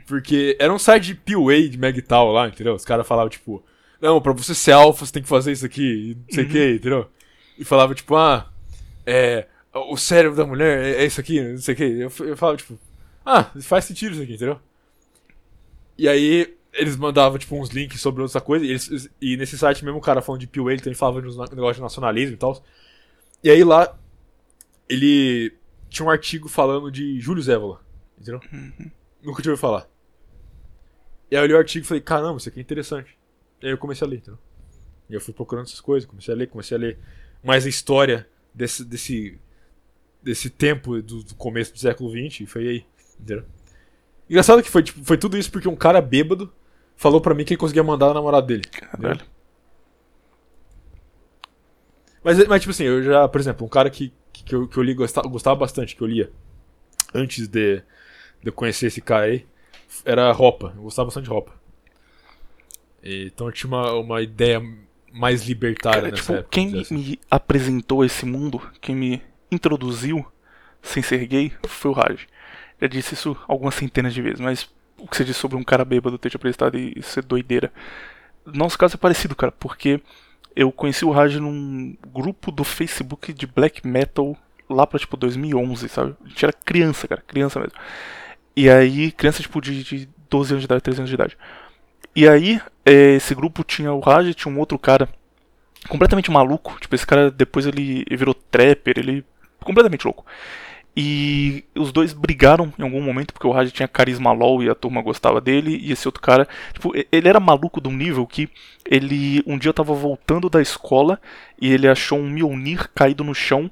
Porque era um site de PUA, de Magtal lá, entendeu? Os caras falavam, tipo, não, pra você ser alfa, você tem que fazer isso aqui, não sei o que, entendeu? E falava, tipo, ah, é. O cérebro da mulher é, é isso aqui, não sei o que. Eu, eu falava, tipo, ah, faz sentido isso aqui, entendeu? E aí eles mandavam, tipo, uns links sobre outra coisa, e, eles- e nesse site mesmo o cara falando de PUA, ele também falava de uns negócios de nacionalismo e tal. E aí lá, ele tinha um artigo falando de Júlio Zévola, entendeu? Nunca tinha ouvido falar. E aí eu li o artigo e falei, caramba, isso aqui é interessante. E aí eu comecei a ler, entendeu? E eu fui procurando essas coisas, comecei a ler, comecei a ler mais a história desse, desse desse tempo do, do começo do século XX, e foi aí, entendeu? Engraçado que foi, tipo, foi tudo isso porque um cara bêbado falou pra mim que ele conseguia mandar a namorada dele. Caralho. Mas, mas, tipo assim, eu já, por exemplo, um cara que, que, eu, que eu li gostava, gostava bastante, que eu lia antes de, de eu conhecer esse cara aí, era Ropa. Eu gostava bastante de Ropa. E, então eu tinha uma, uma ideia mais libertária Cara, nessa tipo, época. quem dizer assim. me apresentou esse mundo, quem me introduziu sem ser gay, foi o Raj. Já disse isso algumas centenas de vezes, mas o que você disse sobre um cara bêbado ter te apresentado e ser doideira. Nosso caso é parecido, cara, porque eu conheci o Raj num grupo do Facebook de black metal lá pra tipo 2011, sabe? A gente era criança, cara, criança mesmo. E aí, criança tipo de, de 12 anos de idade, 13 anos de idade. E aí, eh, esse grupo tinha o Raj, tinha um outro cara completamente maluco. Tipo, esse cara depois ele virou trapper, ele. completamente louco. E os dois brigaram em algum momento, porque o Raj tinha carisma LOL e a turma gostava dele, e esse outro cara, tipo, ele era maluco de um nível que ele um dia tava voltando da escola e ele achou um Mjolnir caído no chão,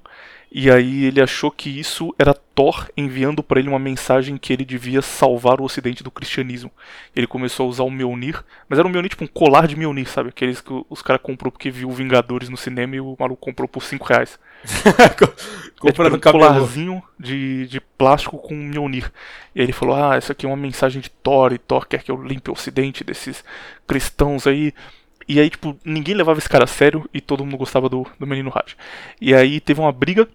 e aí ele achou que isso era Thor enviando pra ele uma mensagem que ele devia salvar o ocidente do cristianismo. Ele começou a usar o Mjolnir, mas era um Mjolnir tipo um colar de Mjolnir, sabe? Aqueles que os caras comprou porque viu Vingadores no cinema e o maluco comprou por 5 reais. Comprando (laughs) é, tipo, um cabelo. colarzinho de, de plástico com Mjolnir. E aí ele falou: Ah, isso aqui é uma mensagem de Thor, e Thor quer que eu limpe o ocidente desses cristãos aí. E aí, tipo, ninguém levava esse cara a sério e todo mundo gostava do, do menino Raj. E aí teve uma briga.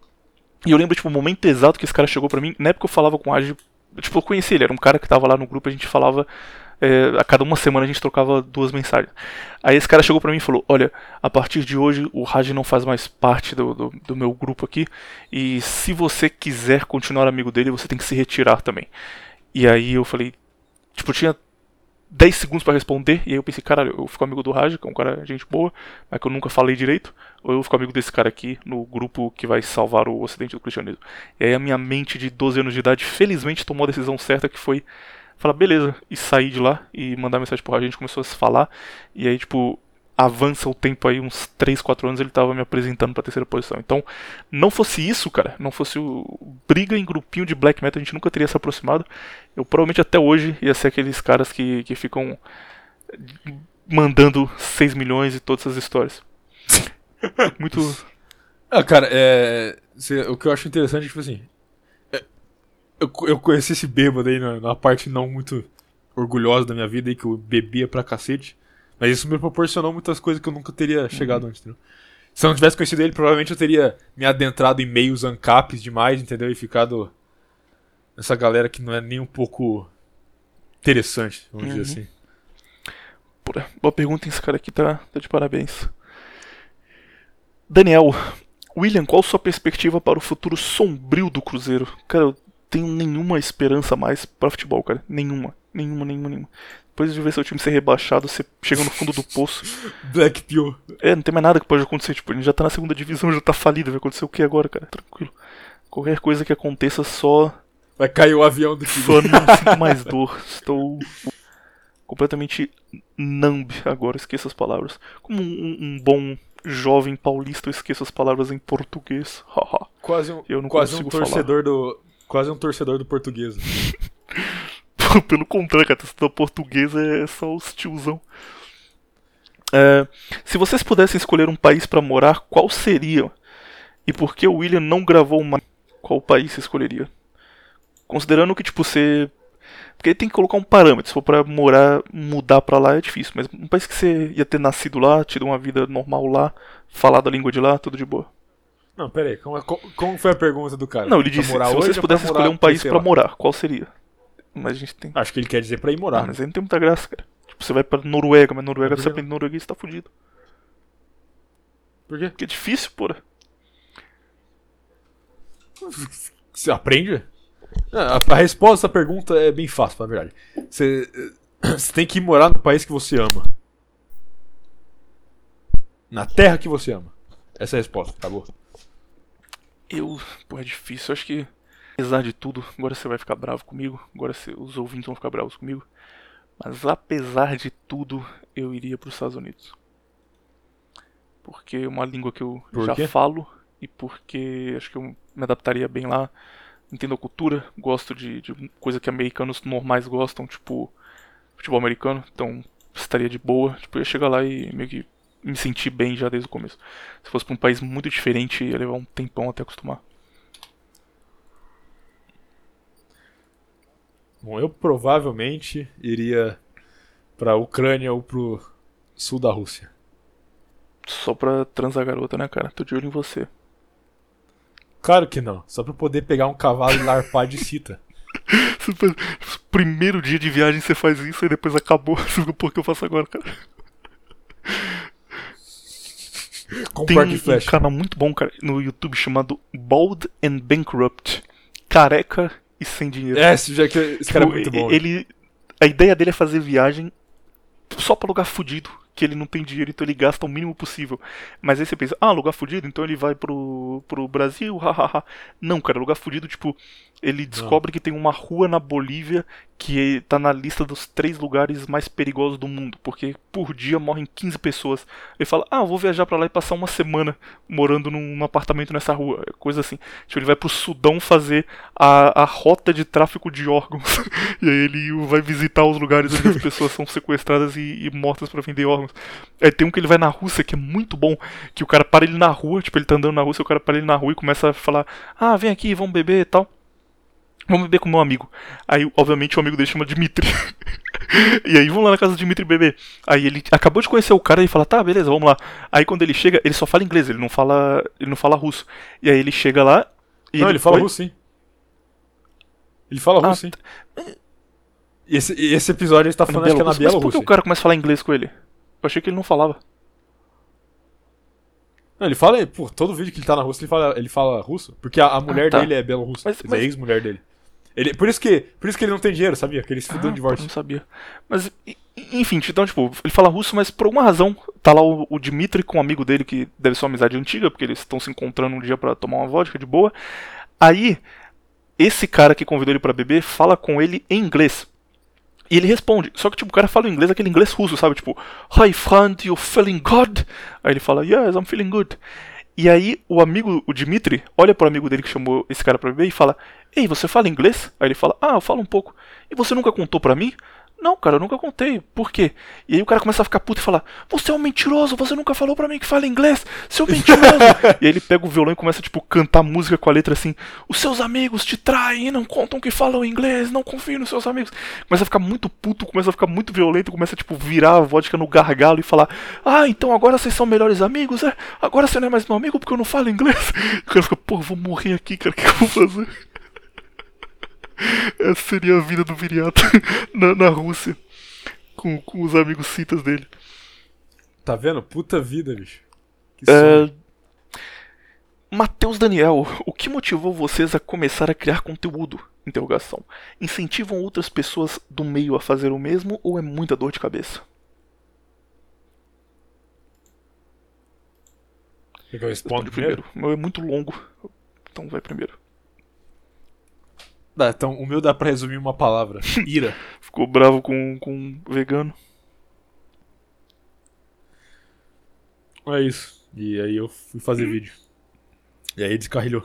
E eu lembro, tipo, o momento exato que esse cara chegou pra mim. Na época eu falava com o Raj. Tipo, eu conheci ele, era um cara que tava lá no grupo, a gente falava. é, a cada uma semana a gente trocava duas mensagens. Aí esse cara chegou pra mim e falou: Olha, a partir de hoje o Raj não faz mais parte do, do, do meu grupo aqui. E se você quiser continuar amigo dele, você tem que se retirar também. E aí eu falei: Tipo, tinha 10 segundos pra responder. E aí eu pensei: Caralho, eu fico amigo do Raj, que é um cara gente boa, mas que eu nunca falei direito. Ou eu fico amigo desse cara aqui no grupo que vai salvar o ocidente do cristianismo. E aí a minha mente de 12 anos de idade, felizmente, tomou a decisão certa que foi falar, beleza, e sair de lá e mandar mensagem pro Raj, a gente começou a se falar, e aí, tipo, avança o tempo aí, uns 3, 4 anos, ele tava me apresentando pra terceira posição. Então, não fosse isso, cara, não fosse o briga em grupinho de black metal, a gente nunca teria se aproximado. Eu provavelmente até hoje ia ser aqueles caras que, que ficam mandando 6 milhões e todas essas histórias. (laughs) Muito. Ah, cara, é. cê- o que eu acho interessante é, tipo assim. é, eu, eu conheci esse bêbado aí na, na parte não muito orgulhosa da minha vida aí, que eu bebia pra cacete. Mas isso me proporcionou muitas coisas que eu nunca teria chegado antes, entendeu? Se eu não tivesse conhecido ele, provavelmente eu teria me adentrado em meios ancaps demais, entendeu? E ficado nessa galera que não é nem um pouco interessante, vamos dizer Uhum. assim. Porra, boa pergunta, esse cara aqui tá, tá de parabéns. Daniel, William, qual sua perspectiva para o futuro sombrio do Cruzeiro? Cara, eu tenho nenhuma esperança mais para futebol, cara. Nenhuma, nenhuma, nenhuma, nenhuma. Depois de ver seu time ser rebaixado, você chega no fundo do poço. (laughs) Black Pill. É, não tem mais nada que pode acontecer. Tipo, gente já tá na segunda divisão, já tá falido. Vai acontecer o que agora, cara? Tranquilo. Qualquer coisa que aconteça, só Vai cair o avião do só Tigre. não (laughs) sinto mais dor. Estou completamente numb agora, esqueço as palavras. Como um, um bom jovem paulista, eu esqueço as palavras em português. Haha. (laughs) Quase um, Eu não quase um consigo falar. torcedor do. Quase um torcedor do português. (laughs) Pelo contrário, a portuguesa é só os tiozão. É, se vocês pudessem escolher um país pra morar, qual seria? E por que o William não gravou uma. Qual país você escolheria? Considerando que, tipo, você. Porque tem que colocar um parâmetro. Se for pra morar, mudar pra lá é difícil. Mas um país que você ia ter nascido lá, tido uma vida normal lá, falado a língua de lá, tudo de boa. Não, pera aí, como, é- co- como foi a pergunta do cara? Não, ele Pra disse: se vocês pudessem escolher um país lá? morar, qual seria? Mas a gente tem. Acho que ele quer dizer pra ir morar. Ah, mas aí não tem muita graça, cara. Tipo, você vai pra Noruega, mas Noruega, Por você aprende norueguês, você tá fudido. Por quê? Porque é difícil, porra. Você aprende? Ah, A, a resposta à pergunta é bem fácil, na verdade. Você, eh, você tem que ir morar no país que você ama. Na terra que você ama. Essa é a resposta, acabou. Eu. Pô, é difícil. Eu acho que. Apesar de tudo, agora você vai ficar bravo comigo. Agora você- os ouvintes vão ficar bravos comigo. Mas apesar de tudo, eu iria pros Estados Unidos. Porque é uma língua que eu Por já quê? falo e porque acho que eu me adaptaria bem lá. Entendo a cultura, gosto de, de coisa que americanos normais gostam, tipo futebol americano, então estaria de boa. Tipo, eu ia chegar lá e meio que me sentir bem já desde o começo. Se fosse pra um país muito diferente, ia levar um tempão até acostumar. Bom, eu provavelmente iria pra Ucrânia ou pro sul da Rússia. Só pra transar garota, né, cara? Tô de olho em você. Claro que não. Só pra poder pegar um cavalo e larpar de cita. (laughs) Primeiro dia de viagem você faz isso e depois acabou. (laughs) O que eu faço agora, cara? Com Tem um, um flash. canal muito bom, cara, no YouTube chamado Bald and Bankrupt. Careca e sem dinheiro. É, esse, que- esse cara é Tipo, muito bom. Ele, a ideia dele é fazer viagem só pra lugar fudido, que ele não tem dinheiro, então ele gasta o mínimo possível. Mas aí você pensa, ah, lugar fudido, então ele vai pro, pro Brasil, (laughs) hahaha. Não, cara, lugar fudido, tipo, ele descobre que tem uma rua na Bolívia que tá na lista dos três lugares mais perigosos do mundo, porque por dia morrem 15 pessoas. Ele fala, ah, vou viajar pra lá e passar uma semana morando num, apartamento nessa rua, coisa assim. Tipo, ele vai pro Sudão fazer a, a rota de tráfico de órgãos. (laughs) e aí ele vai visitar os lugares onde as pessoas são sequestradas e, e mortas pra vender órgãos. Aí tem um que ele vai na Rússia que é muito bom, que o cara para ele na rua, tipo, ele tá andando na Rússia, o cara para ele na rua e começa a falar, ah, vem aqui, vamos beber e tal. Vamos beber com meu amigo. Aí, obviamente, o amigo dele chama Dimitri. (laughs) e aí, vamos lá na casa do Dimitri beber. Aí ele acabou de conhecer o cara e fala, tá, beleza, vamos lá. Aí quando ele chega, ele só fala inglês, ele não fala. ele não fala russo. E aí ele chega lá. E Não, ele fala Oi? russo, sim. Ele fala Ah, russo, sim. Esse, esse episódio ele tá No falando, acho que é na Bielorrússia. Mas por que o cara começa a falar inglês com ele? Eu achei que ele não falava. Não, ele fala, pô, todo vídeo que ele tá na Rússia, ele fala, ele fala russo. Porque a, a mulher tá. dele é bielorrussa. Mas, mas- é ex-mulher dele. Ele, por, isso que, por isso que ele não tem dinheiro, sabia? Que ele se fudeu Ah, divórcio. Não sabia. Mas, enfim, então, tipo, ele fala russo, mas por alguma razão tá lá o, o Dimitri com um amigo dele que deve ser uma amizade antiga, porque eles estão se encontrando um dia pra tomar uma vodka de boa. Aí, esse cara que convidou ele pra beber fala com ele em inglês. E ele responde, só que tipo, o cara fala inglês, aquele inglês russo, sabe? Tipo, Hi friend, you feeling good? Aí ele fala, Yes, I'm feeling good. E aí o amigo, o Dimitri, olha pro amigo dele que chamou esse cara pra beber e fala, Ei, você fala inglês? Aí ele fala, Ah, eu falo um pouco. E você nunca contou pra mim? Não, cara, eu nunca contei. Por quê? E aí o cara começa a ficar puto e fala: Você é um mentiroso, você nunca falou pra mim que fala inglês, seu mentiroso. (laughs) e aí ele pega o violão e começa, tipo, cantar música com a letra assim: Os seus amigos te traem e não contam que falam inglês, não confio nos seus amigos. Começa a ficar muito puto, começa a ficar muito violento, começa, tipo, virar a vodka no gargalo e falar: Ah, então agora vocês são melhores amigos, é? Agora você não é mais meu amigo porque eu não falo inglês. E (laughs) o cara fica: Pô, eu vou morrer aqui, cara, o que eu vou fazer? Essa seria a vida do Viriato (laughs) na, na Rússia. Com, com os amigos citas dele. Tá vendo? Puta vida, bicho. Que É... Matheus Daniel, o que motivou vocês a começar a criar conteúdo? Interrogação. Incentivam outras pessoas do meio a fazer o mesmo ou é muita dor de cabeça? Eu responda Responde primeiro? primeiro. O meu é muito longo. Então vai primeiro. Dá, então o meu dá pra resumir uma palavra. (laughs) Ira. Ficou bravo com, com vegano. É isso. E aí eu fui fazer vídeo. E aí descarrilhou.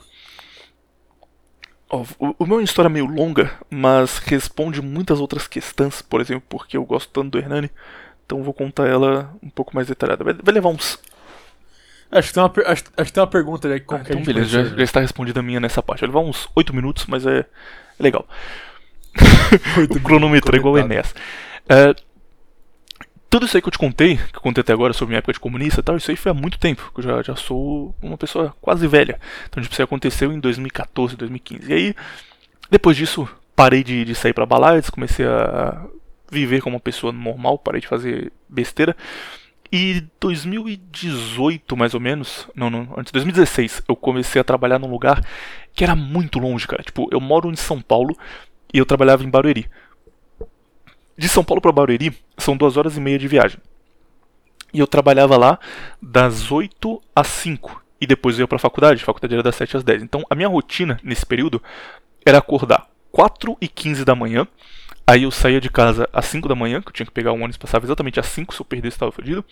Ó, o, o meu é uma história meio longa, mas responde muitas outras questões, por exemplo, porque eu gosto tanto do Hernani. Então vou contar ela um pouco mais detalhada. Vai, vai levar uns. Acho que tem uma, acho, acho que tem uma pergunta. Como Ah, então beleza, já, já está respondida a minha nessa parte. Vai levar uns 8 minutos, mas é, é legal. (laughs) O cronômetro é igual o. Enéas. É, tudo isso aí que eu te contei, que eu contei até agora sobre minha época de comunista e tal, isso aí foi há muito tempo, que eu já, já sou uma pessoa quase velha. Então, tipo, isso aí aconteceu em 2014, 2015. E aí, depois disso, parei de, de sair pra baladas, comecei a viver como uma pessoa normal, parei de fazer besteira. E 2018, mais ou menos, não, não, antes, 2016, eu comecei a trabalhar num lugar que era muito longe, cara. Tipo, eu moro em São Paulo e eu trabalhava em Barueri. De São Paulo para Barueri são duas horas e meia de viagem. E eu trabalhava lá das 8 às 5. E depois eu ia pra faculdade, a faculdade era das 7 às 10. Então a minha rotina nesse período era acordar 4 e 15 da manhã. Aí eu saía de casa às 5 da manhã, que eu tinha que pegar um ônibus, passava exatamente às 5, se eu perdesse estava fodido.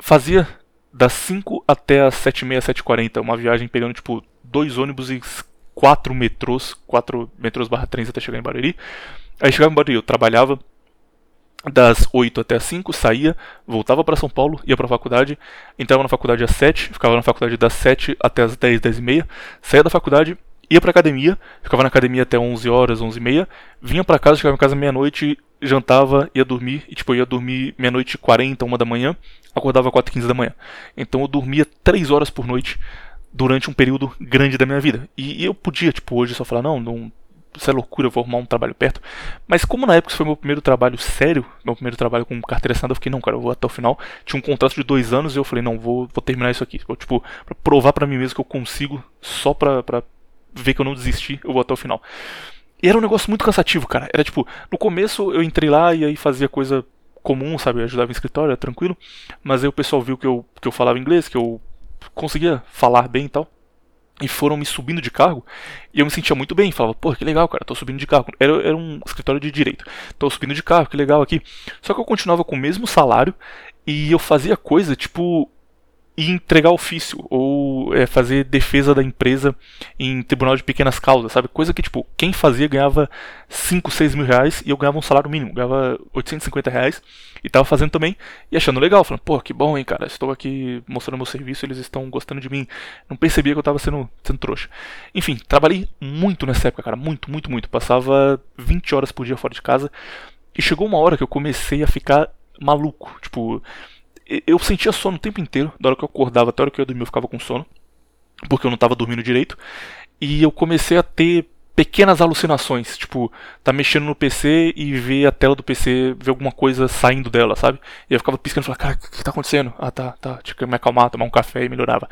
Fazia das 5 até as 7h30, 7h40. Uma viagem pegando, tipo, dois ônibus e quatro metrôs, quatro metrôs barra trens até chegar em Barueri. Aí chegava em Barueri, eu trabalhava das 8 até as 5, saía, voltava para São Paulo, ia para a faculdade, entrava na faculdade às 7, ficava na faculdade das 7 até as 10, 10 e meia, saía da faculdade, ia pra academia, ficava na academia até 11 horas, 11 e meia, vinha pra casa, chegava em casa meia-noite, jantava, ia dormir, e tipo, eu ia dormir meia-noite e 40, uma da manhã, acordava 4 e 15 da manhã. Então eu dormia 3 horas por noite durante um período grande da minha vida. E, e eu podia, tipo, hoje só falar, não, não isso é loucura, eu vou arrumar um trabalho perto. Mas como na época isso foi meu primeiro trabalho sério, meu primeiro trabalho com carteira assinada, eu fiquei, não, cara, eu vou até o final. Tinha um contrato de dois anos e eu falei, não, vou, vou terminar isso aqui. Tipo, pra provar para mim mesmo que eu consigo, só pra, pra ver que eu não desisti, eu vou até o final. E era um negócio muito cansativo, cara. Era tipo, no começo eu entrei lá e aí fazia coisa comum, sabe? Eu ajudava em escritório, era tranquilo. Mas aí o pessoal viu que eu, que eu falava inglês, que eu conseguia falar bem e tal e foram me subindo de cargo, e eu me sentia muito bem, falava, pô, que legal, cara, tô subindo de cargo. Era, era um escritório de direito, tô subindo de cargo, que legal aqui. Só que eu continuava com o mesmo salário e eu fazia coisa, tipo, e entregar ofício ou é, fazer defesa da empresa em tribunal de pequenas causas, sabe? Coisa que, tipo, quem fazia ganhava 5, 6 mil reais e eu ganhava um salário mínimo, ganhava 850 reais e tava fazendo também e achando legal, falando, pô, que bom, hein, cara, estou aqui mostrando meu serviço, eles estão gostando de mim. Não percebia que eu tava sendo, sendo trouxa. Enfim, trabalhei muito nessa época, cara, muito, muito, muito. Passava 20 horas por dia fora de casa e chegou uma hora que eu comecei a ficar maluco, tipo eu sentia sono o tempo inteiro, da hora que eu acordava até a hora que eu ia dormir eu ficava com sono, porque eu não estava dormindo direito, e eu comecei a ter pequenas alucinações, tipo, tá mexendo no PC e ver a tela do PC, ver alguma coisa saindo dela, sabe? E eu ficava piscando e falava, cara, o que, tá acontecendo? Ah, tá, tá, tinha que me acalmar, tomar um café e melhorava.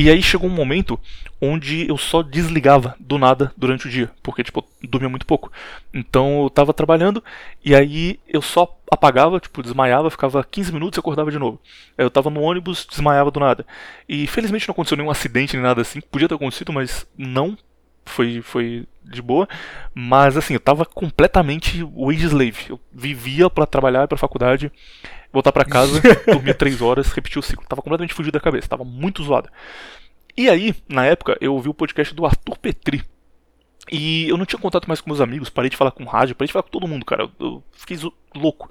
E aí chegou um momento onde eu só desligava do nada durante o dia, porque tipo, dormia muito pouco. Então eu tava trabalhando e aí eu só apagava, tipo, desmaiava, ficava 15 minutos e acordava de novo. Eu tava no ônibus, desmaiava do nada. E felizmente não aconteceu nenhum acidente nem nada assim, podia ter acontecido, mas não foi foi de boa, mas assim, eu tava completamente wage slave. Eu vivia para trabalhar e para faculdade voltar para casa, (laughs) dormir três horas, repetir o ciclo. Tava completamente fugido da cabeça, tava muito zoado. E aí, na época, eu ouvi o podcast do Arthur Petri. E eu não tinha contato mais com meus amigos, parei de falar com rádio, parei de falar com todo mundo, cara. Eu, fiquei louco.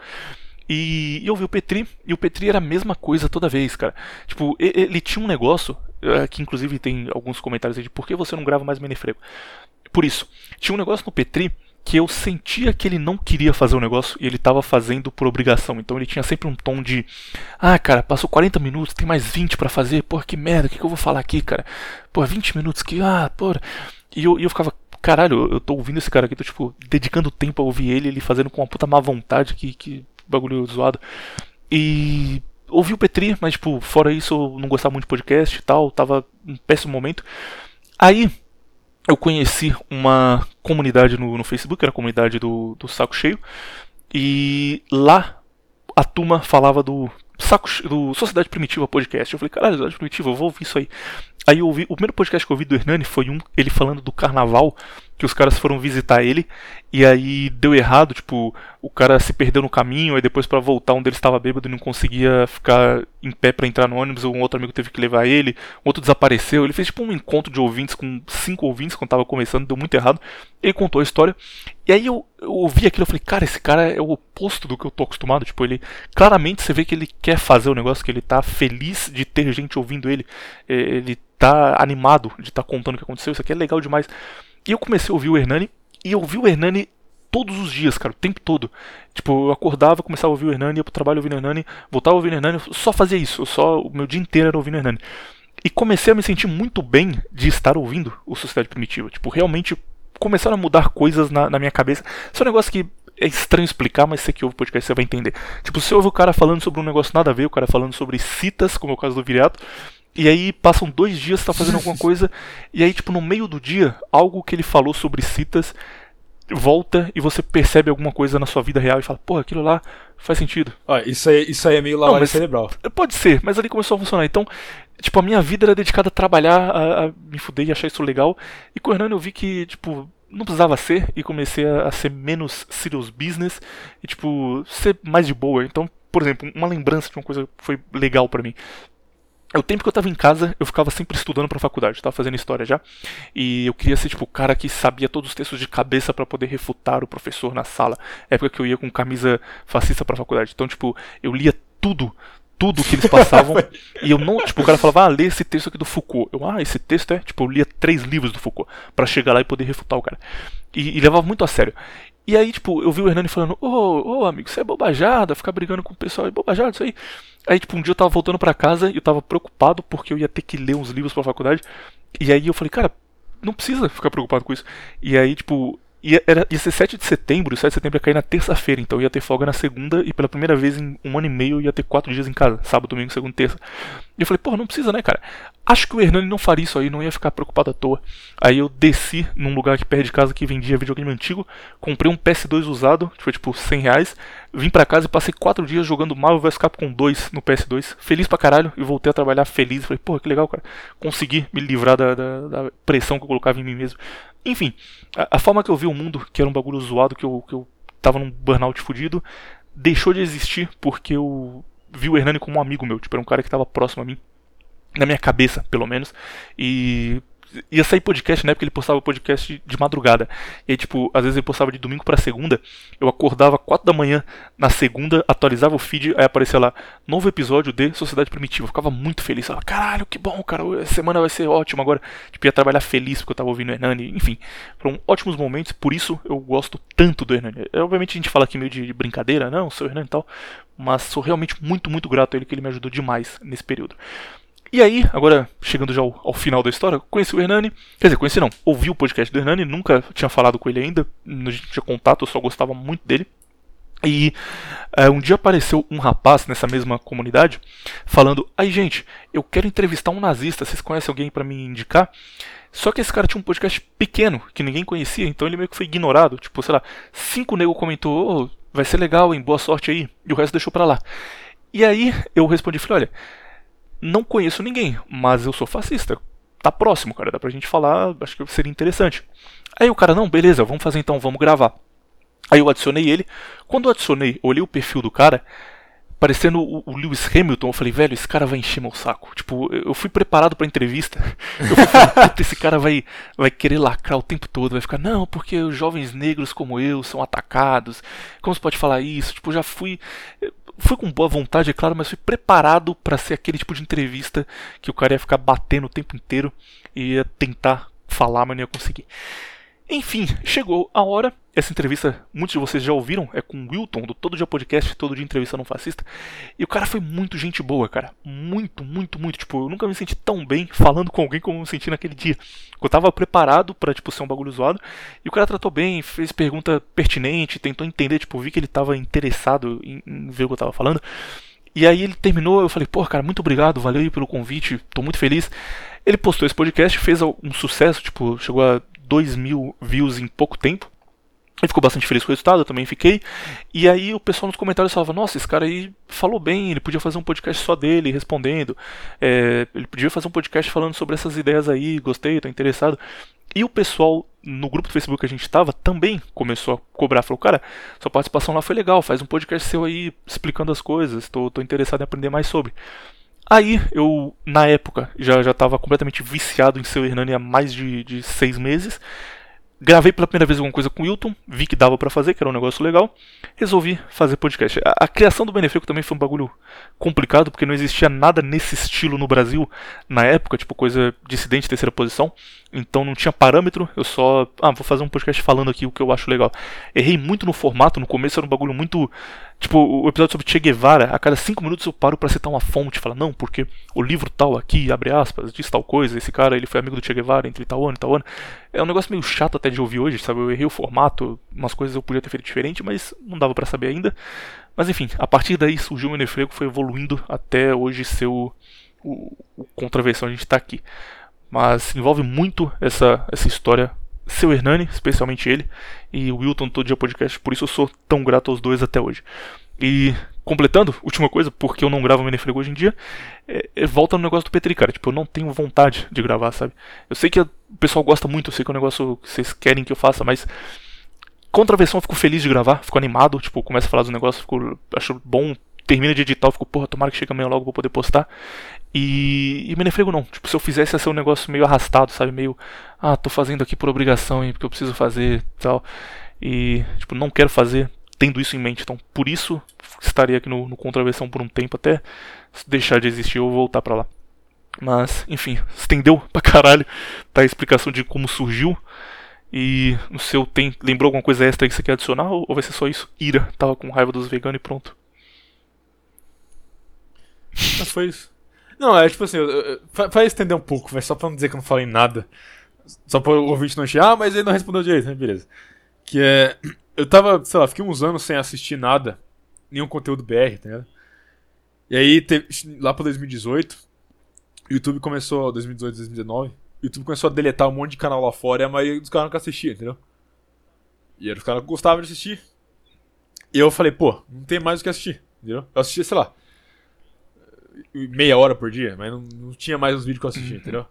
E eu ouvi o Petri, e o Petri era a mesma coisa toda vez, cara. Tipo, ele tinha um negócio, é, que inclusive tem alguns comentários aí de por que você não grava mais Menefrego. Por isso, tinha um negócio no Petri que eu sentia que ele não queria fazer o negócio e ele estava fazendo por obrigação. Então ele tinha sempre um tom de: Ah, cara, passou 40 minutos, tem mais 20 para fazer, porra, que merda, o que, que, eu vou falar aqui, cara? Pô, 20 minutos que, ah, porra. E eu, eu ficava: Caralho, eu tô ouvindo esse cara aqui, tô tipo, dedicando tempo a ouvir ele, ele fazendo com uma puta má vontade, que, que bagulho zoado. E ouvi o Petri, mas tipo, fora isso eu não gostava muito de podcast e tal, tava um péssimo momento. Aí eu conheci uma comunidade no, no Facebook, era a comunidade do, do Saco Cheio, e lá a turma falava do Saco do Sociedade Primitiva Podcast. Eu falei, caralho, Sociedade Primitiva, eu vou ouvir isso aí. Aí eu ouvi, o primeiro podcast que eu ouvi do Hernani foi um, ele falando do carnaval que os caras foram visitar ele e aí deu errado, tipo, o cara se perdeu no caminho, aí depois para voltar um deles estava bêbado e não conseguia ficar em pé para entrar no ônibus, um outro amigo teve que levar ele, outro desapareceu, ele fez tipo um encontro de ouvintes com cinco ouvintes quando tava começando, deu muito errado. Ele contou a história. E aí eu, eu ouvi aquilo, eu falei, cara, esse cara é o oposto do que eu tô acostumado, tipo, ele claramente você vê que ele quer fazer o negócio, que ele tá feliz de ter gente ouvindo ele, ele tá animado de estar tá contando o que aconteceu, isso aqui é legal demais. E eu comecei a ouvir o Hernani, e eu ouvi o Hernani todos os dias, cara, o tempo todo. Tipo, eu acordava, começava a ouvir o Hernani, ia pro trabalho ouvindo o Hernani, voltava ouvir o Hernani, só fazia isso, só o meu dia inteiro era ouvindo o Hernani. E comecei a me sentir muito bem de estar ouvindo o Sociedade Primitiva. Tipo, realmente começaram a mudar coisas na, na minha cabeça. Isso é um negócio que é estranho explicar, mas você que ouve o podcast você vai entender. Tipo, você ouve o cara falando sobre um negócio nada a ver, o cara falando sobre citas, como é o caso do Viriato, e aí passam dois dias, tá fazendo alguma (laughs) coisa, e aí, tipo, no meio do dia, algo que ele falou sobre citas volta e você percebe alguma coisa na sua vida real e fala, porra, aquilo lá faz sentido. Ah, isso aí, isso aí é meio lavagem cerebral. Pode ser, mas ali começou a funcionar. Então, tipo, a minha vida era dedicada a trabalhar, a, a me fuder e achar isso legal. E com o Hernani eu vi que, tipo, não precisava ser e comecei a, a, ser menos serious business e, tipo, ser mais de boa. Então, por exemplo, uma lembrança de uma coisa que foi legal para mim o tempo que eu tava em casa, eu ficava sempre estudando pra faculdade, eu tava fazendo história já. E eu queria ser, tipo, o cara que sabia todos os textos de cabeça para poder refutar o professor na sala. Época que eu ia com camisa fascista pra faculdade. Então, tipo, eu lia tudo, tudo que eles (laughs) passavam. e eu não, tipo, o cara falava, ah, lê esse texto aqui do Foucault. Eu, ah, esse texto é, tipo, eu lia três livros do Foucault para chegar lá e poder refutar o cara. E, e, levava muito a sério. E aí, tipo, eu vi o Hernani falando, ô, oh, ô, oh, amigo, isso é bobajada, ficar brigando com o pessoal é bobajada, isso aí. Aí, tipo, um dia eu tava voltando para casa e eu tava preocupado porque eu ia ter que ler uns livros pra faculdade. E aí eu falei, cara, não precisa ficar preocupado com isso. E aí, tipo, ia, era, ia ser 7 de setembro, e 7 de setembro ia cair na terça-feira, então ia ter folga na segunda e pela primeira vez em um ano e meio ia ter quatro dias em casa, sábado, domingo, segunda terça. E eu falei, porra, não precisa, né, cara? Acho que o Hernani não faria isso aí, não ia ficar preocupado à toa. Aí eu desci num lugar aqui perto de casa que vendia videogame antigo, comprei um PS2 usado, que foi tipo 100 reais, vim pra casa e passei quatro dias jogando Marvel vs Capcom 2 no PS2, feliz pra caralho, e voltei a trabalhar feliz. Falei, porra, que legal, cara. Consegui me livrar da, da, da pressão que eu colocava em mim mesmo. Enfim, a, a, forma que eu vi o mundo, que era um bagulho zoado, que eu, que eu tava num burnout fudido, deixou de existir porque eu vi o Hernani como um amigo meu, tipo, era um cara que tava próximo a mim na minha cabeça, pelo menos. E ia sair podcast, né? Porque ele postava podcast de madrugada. E tipo, às vezes ele postava de domingo para segunda. Eu acordava 4 da manhã na segunda, atualizava o feed, aí aparecia lá, novo episódio de Sociedade Primitiva. Eu ficava muito feliz. falava, caralho, que bom, cara. Semana vai ser ótima agora. Tipo, ia trabalhar feliz porque eu tava ouvindo o Hernani. Enfim, foram ótimos momentos. Por isso eu gosto tanto do Hernani. É, obviamente a gente fala aqui meio de brincadeira, não, sou o Hernani e tal. Mas sou realmente muito, muito grato a ele que ele me ajudou demais nesse período. E aí, agora chegando já ao, ao, final da história, conheci o Hernani. Quer dizer, conheci não, ouvi o podcast do Hernani, nunca tinha falado com ele ainda, não tinha contato, eu só gostava muito dele. E é, um dia apareceu um rapaz nessa mesma comunidade falando: Aí, gente, eu quero entrevistar um nazista, vocês conhecem alguém para me indicar? Só que esse cara tinha um podcast pequeno, que ninguém conhecia, então ele meio que foi ignorado. Tipo, sei lá, cinco nego comentou: oh, vai ser legal, hein, boa sorte aí. E o resto deixou pra lá. E aí eu respondi: falei, olha não conheço ninguém, mas eu sou fascista. Tá próximo, cara, dá pra gente falar, acho que seria interessante. Aí o cara, não, beleza, vamos fazer então, vamos gravar. Aí eu adicionei ele. Quando eu adicionei, olhei o perfil do cara, parecendo o, Lewis Hamilton, eu falei, velho, esse cara vai encher meu saco. Tipo, eu fui preparado pra entrevista. (laughs) Eu falei, esse cara vai, vai querer lacrar o tempo todo, vai ficar, não, porque os jovens negros como eu são atacados. Como você pode falar isso? Tipo, já fui fui com boa vontade, é claro, mas fui preparado para ser aquele tipo de entrevista que o cara ia ficar batendo o tempo inteiro e ia tentar falar, mas não ia conseguir. Enfim, chegou a hora. Essa entrevista, muitos de vocês já ouviram, é com o Wilton, do Todo Dia Podcast, Todo Dia Entrevista Não Fascista. E o cara foi muito gente boa, cara. Muito, muito, muito. Tipo, eu nunca me senti tão bem falando com alguém como eu me senti naquele dia. Eu tava preparado para tipo, ser um bagulho zoado. E o cara tratou bem, fez pergunta pertinente, tentou entender, tipo, vi que ele tava interessado em, em ver o que eu tava falando. E aí ele terminou, eu falei, pô, cara, muito obrigado, valeu aí pelo convite, tô muito feliz. Ele postou esse podcast, fez um sucesso, tipo, chegou a 2 mil views em pouco tempo. Ficou bastante feliz com o resultado, eu também fiquei. E aí o pessoal nos comentários falava: Nossa, esse cara aí falou bem, ele podia fazer um podcast só dele, respondendo. É, ele podia fazer um podcast falando sobre essas ideias aí, gostei, tô interessado. E o pessoal no grupo do Facebook que a gente estava também começou a cobrar. Falou: Cara, sua participação lá foi legal, faz um podcast seu aí explicando as coisas, tô interessado em aprender mais sobre. Aí eu, na época, já estava completamente viciado em seu Hernani há mais de, de seis meses. Gravei pela primeira vez alguma coisa com o Wilton, vi que dava para fazer, que era um negócio legal, resolvi fazer podcast. A, a criação do Benefeco também foi um bagulho complicado, porque não existia nada nesse estilo no Brasil na época, tipo coisa dissidente terceira posição, então não tinha parâmetro, eu só, ah, vou fazer um podcast falando aqui o que eu acho legal. Errei muito no formato, no começo era um bagulho muito Tipo, o episódio sobre Che Guevara, a cada cinco minutos eu paro para citar uma fonte, falar, não, porque o livro tal aqui, abre aspas, diz tal coisa, esse cara ele foi amigo do Che Guevara entre tal ano e tal ano. É um negócio meio chato até de ouvir hoje, sabe? Eu errei o formato, umas coisas eu podia ter feito diferente, mas não dava para saber ainda. Mas enfim, a partir daí surgiu o Menefrego, foi evoluindo até hoje ser o, o, o contraversão a gente tá aqui. Mas envolve muito essa, essa história seu Hernani, especialmente ele, e o Wilton todo dia podcast, por isso eu sou tão grato aos dois até hoje. E completando, última coisa, porque eu não gravo Menefrego hoje em dia, é, é, volta no negócio do Petri, cara. Tipo, eu não tenho vontade de gravar, sabe? Eu sei que o pessoal gosta muito, eu sei que é um negócio que vocês querem que eu faça, mas contra a versão eu fico feliz de gravar, fico animado, tipo, começo a falar dos negócios, fico, acho bom termina de editar, fico, porra, tomara que chegue amanhã logo, vou poder postar. E, e Menefrego não. Tipo, se eu fizesse ia ser um negócio meio arrastado, sabe? Meio, ah, tô fazendo aqui por obrigação, hein, porque eu preciso fazer tal. E, tipo, não quero fazer tendo isso em mente. Então, por isso, estaria aqui no, no Contraversão por um tempo até deixar de existir ou voltar para lá. Mas, enfim, estendeu (laughs) pra caralho tá, a explicação de como surgiu. E no seu tem. Lembrou alguma coisa extra que você quer adicionar? Ou vai ser só isso? Ira, tava com raiva dos veganos e pronto. Mas foi isso. Não, é tipo assim, vai estender um pouco, só pra não dizer que eu não falei nada. Só pra o ouvinte não achar, ah, mas ele não respondeu direito, né? Beleza. Que é. Eu tava, sei lá, fiquei uns anos sem assistir nada, nenhum conteúdo BR, tá ligado? E aí, lá pra 2018, o YouTube começou, 2018, 2019, o YouTube começou a deletar um monte de canal lá fora e a maioria dos caras nunca assistia, entendeu? E era os caras que gostavam de assistir. E eu falei, pô, não tem mais o que assistir, entendeu? Eu assistia, sei lá, meia hora por dia, mas não, não tinha mais os vídeos que eu assistia, uhum. entendeu?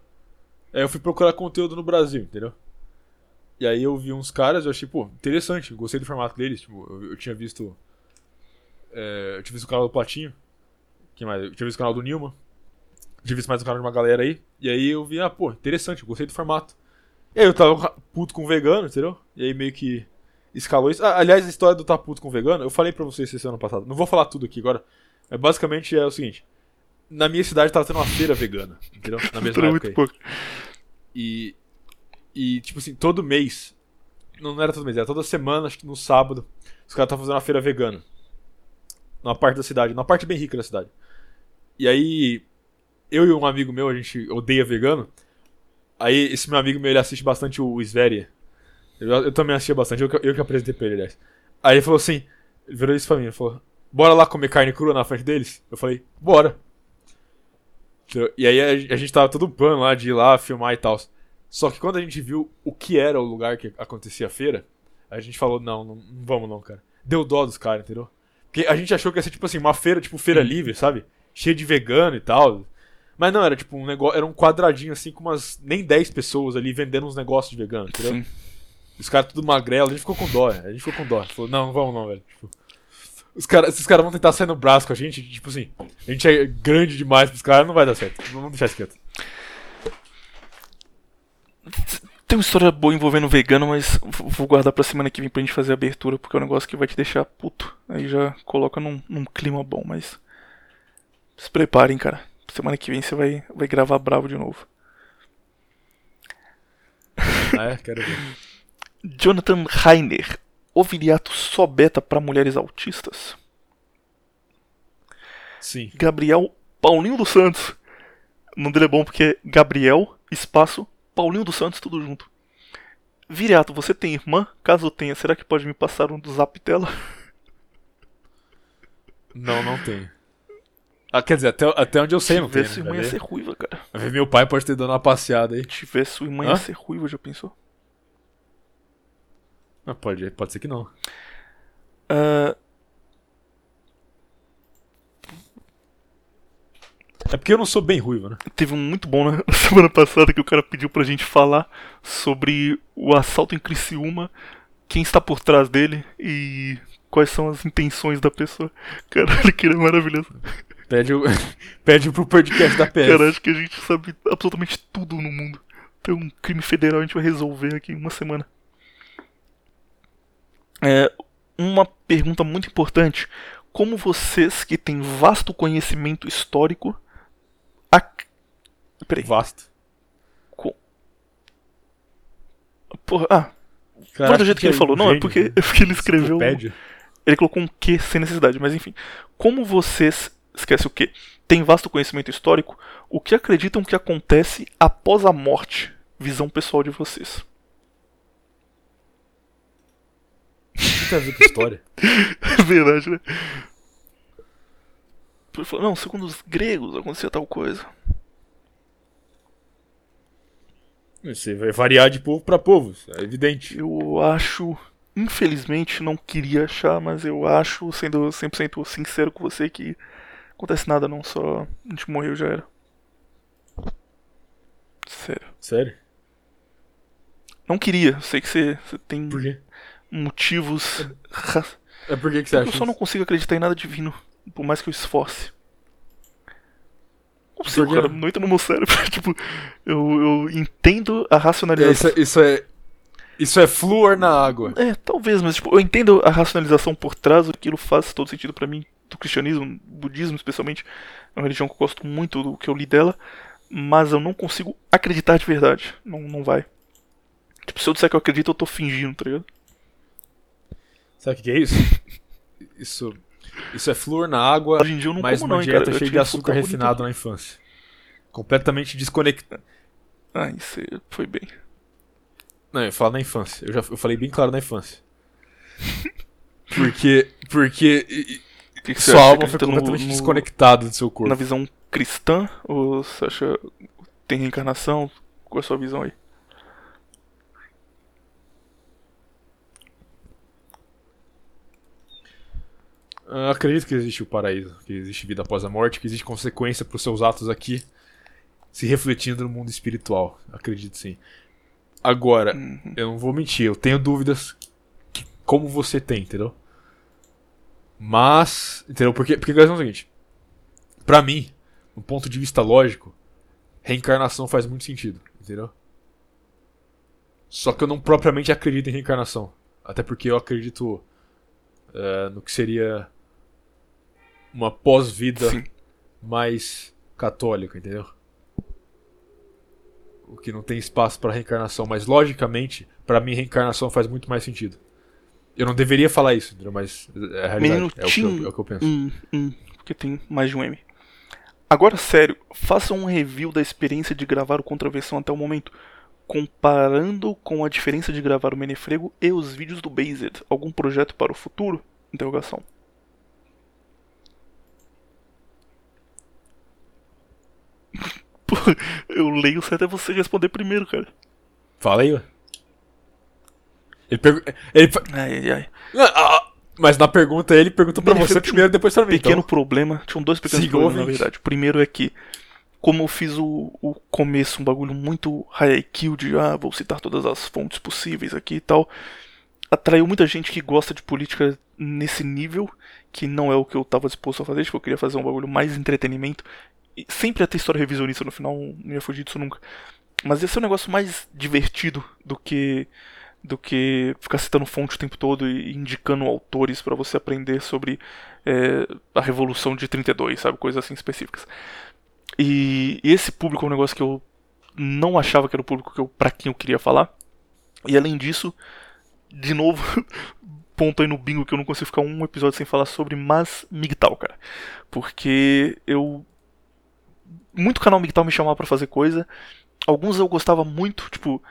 Aí eu fui procurar conteúdo no Brasil, entendeu? E aí eu vi uns caras, eu achei, pô, interessante, gostei do formato deles, tipo, eu, eu tinha visto. É, eu tinha visto o canal do Platinho. Quem mais? Eu tinha visto o canal do Nilma. Tinha visto mais o canal de uma galera aí. E aí eu vi, ah, pô, interessante, gostei do formato. E aí eu tava puto com vegano, entendeu? E aí meio que escalou isso. Ah, aliás, a história do tá puto com vegano, eu falei pra vocês esse ano passado. Não vou falar tudo aqui agora. Mas basicamente é o seguinte na minha cidade tava tendo uma feira vegana, entendeu? Na mesma (laughs) época. Muito pouco. E, e, tipo assim, todo mês. Não, não era todo mês, era toda semana, acho que no sábado, os caras estavam fazendo uma feira vegana. Numa parte da cidade, numa parte bem rica da cidade. E aí, eu e um amigo meu, a gente odeia vegano. Aí, esse meu amigo meu, ele assiste bastante o Sveria. Eu, eu, também assistia bastante, eu, eu que apresentei pra ele, aliás. Aí ele falou assim, ele virou isso pra mim, ele falou, bora lá comer carne crua na frente deles? Eu falei, bora. E aí a, a gente tava todo pano lá de ir lá filmar e tal. Só que quando a gente viu o que era o lugar que acontecia a feira, a gente falou, não, não, não vamos não, cara. Deu dó dos caras, entendeu? Porque a gente achou que ia ser tipo assim, uma feira, tipo feira livre, sabe? Cheia de vegano e tal. Mas não, era tipo um negócio, era um quadradinho assim com umas nem 10 pessoas ali vendendo uns negócios de vegano, entendeu? Sim. Os caras tudo magrelo, a gente ficou com dó, a gente ficou com dó. Falou, não, não vamos não, velho. Tipo, os cara, esses caras vão tentar sair no braço com a gente, tipo assim, a gente é grande demais pros caras, não vai dar certo. Vamos deixar isso quieto. Tem uma história boa envolvendo vegano, mas vou guardar pra semana que vem pra gente fazer a abertura, porque é um negócio que vai te deixar puto. Aí já coloca num, num clima bom, mas. Se preparem, cara. Semana que vem você vai, vai gravar bravo de novo. Ah, é? Quero ver. (laughs) Jonathan Rainer Oviliato só beta para mulheres autistas? Sim. Gabriel Paulinho dos Santos. O nome dele é bom porque é Gabriel, espaço, Paulinho dos Santos, tudo junto. Viriato, você tem irmã? Caso tenha, será que pode me passar um do zap dela? Não, não tem. Ah, quer dizer, até, até onde eu sei, não tem. Se tivesse irmã ia ser ruiva, cara. Meu pai pode ter dado uma passeada aí. Se tivesse sua irmã ia ser ruiva, já pensou? Ah, pode, pode ser que não. Uh... É porque eu não sou bem ruivo, né? Teve um muito bom na (laughs) semana passada que o cara pediu pra gente falar sobre o assalto em Criciúma, quem está por trás dele e quais são as intenções da pessoa. (laughs) Caralho, que é maravilhoso. Pede, o, (laughs) pede pro podcast da PS. Cara, acho que a gente sabe absolutamente tudo no mundo. Tem um crime federal a gente vai resolver aqui em uma semana. É, uma pergunta muito importante: como vocês que têm vasto conhecimento histórico. Ac... Peraí. Vasto. Com... Porra, ah. Cara, do jeito que, ele falou, não, é porque, é porque ele escreveu. Ele colocou um que sem necessidade, mas enfim. Como vocês. Esquece o que? Tem vasto conhecimento histórico, o que acreditam que acontece após a morte? Visão pessoal de vocês. Tem a ver com história? É (laughs) verdade, né? Ele falou, não, segundo os gregos acontecia tal coisa. Você vai variar de povo para povo, é evidente. Eu acho, infelizmente, não queria achar, mas eu acho, sendo 100% sincero com você, que acontece nada não, só a gente morreu já era. Sério. Sério? Não queria, sei que você, você tem. Por quê? Motivos. É por que, que você acha? Eu só não consigo acreditar em nada divino. por mais que eu esforce. Não consigo, Porque- cara, não entra no meu cérebro. (laughs) tipo, eu, eu entendo a É, racionalização. Isso, é- isso é. Isso é flúor na água. É, talvez, mas tipo, eu entendo a racionalização por trás, aquilo faz todo sentido pra mim, do cristianismo, budismo especialmente. É uma religião que eu gosto muito do que eu li dela, mas eu não consigo acreditar de verdade. Não, não vai. Tipo, se eu disser que eu acredito, eu tô fingindo, tá ligado? Sabe o que que é isso? (laughs) Isso. Isso é flúor na água, Hoje em dia eu não mais como uma não, dieta cara. Eu cheia de açúcar refinado na infância. Completamente desconectado. Ah, isso aí foi bem. Não, eu falo na infância. Eu já eu falei bem claro na infância. (laughs) Porque. Porque. que, que Sua alma foi no- completamente no- desconectada do seu corpo. Na visão cristã? Ou você acha que tem reencarnação? Qual é a sua visão aí? Eu acredito que existe o paraíso, que existe vida após a morte, que existe consequência para os seus atos aqui se refletindo no mundo espiritual. Acredito sim. Agora, Uhum. eu não vou mentir, eu tenho dúvidas que- como você tem, entendeu? Mas, entendeu? Porque, porque a questão é o seguinte: pra mim, do ponto de vista lógico, reencarnação faz muito sentido, entendeu? Só que eu não propriamente acredito em reencarnação. Até porque eu acredito é, no que seria uma pós-vida mais católica, entendeu? O que não tem espaço para reencarnação, mas logicamente, pra mim reencarnação faz muito mais sentido. Eu não deveria falar isso, entendeu? Mas é a realidade, Menino é o, eu, é o que eu penso. Hum, hum, porque tem mais de um M. Agora, sério, faça um review da experiência de gravar o Contraversão até o momento, comparando com a diferença de gravar o Menefrego e os vídeos do Based. Algum projeto para o futuro? Interrogação. Pô, (laughs) eu leio certo é você responder primeiro, cara. Fala aí, ué. Ele, pergu- ele Ai, ai, ai. Ah, Mas na pergunta ele perguntou pra você primeiro, depois pra mim. pequeno Então. problema. Tinham dois pequenos Siga problemas, na ouvinte. verdade. O primeiro é que, como eu fiz o, o começo, um bagulho muito IQ de ah, vou citar todas as fontes possíveis aqui e tal, atraiu muita gente que gosta de política nesse nível, que não é o que eu tava disposto a fazer, tipo, eu queria fazer um bagulho mais entretenimento. Sempre ia ter história revisionista no final, não ia fugir disso nunca. Mas ia ser um negócio mais divertido do que do que ficar citando fonte o tempo todo e indicando autores pra você aprender sobre é, a Revolução de 32, sabe? Coisas assim específicas. E, e esse público é um negócio que eu não achava que era o público que eu, pra quem eu queria falar. E além disso, de novo, (laughs) ponto aí no bingo que eu não consigo ficar um episódio sem falar sobre, mas MGTOW, cara. Porque eu. Muito canal MGTOW me chamava pra fazer coisa. Alguns eu gostava muito, tipo.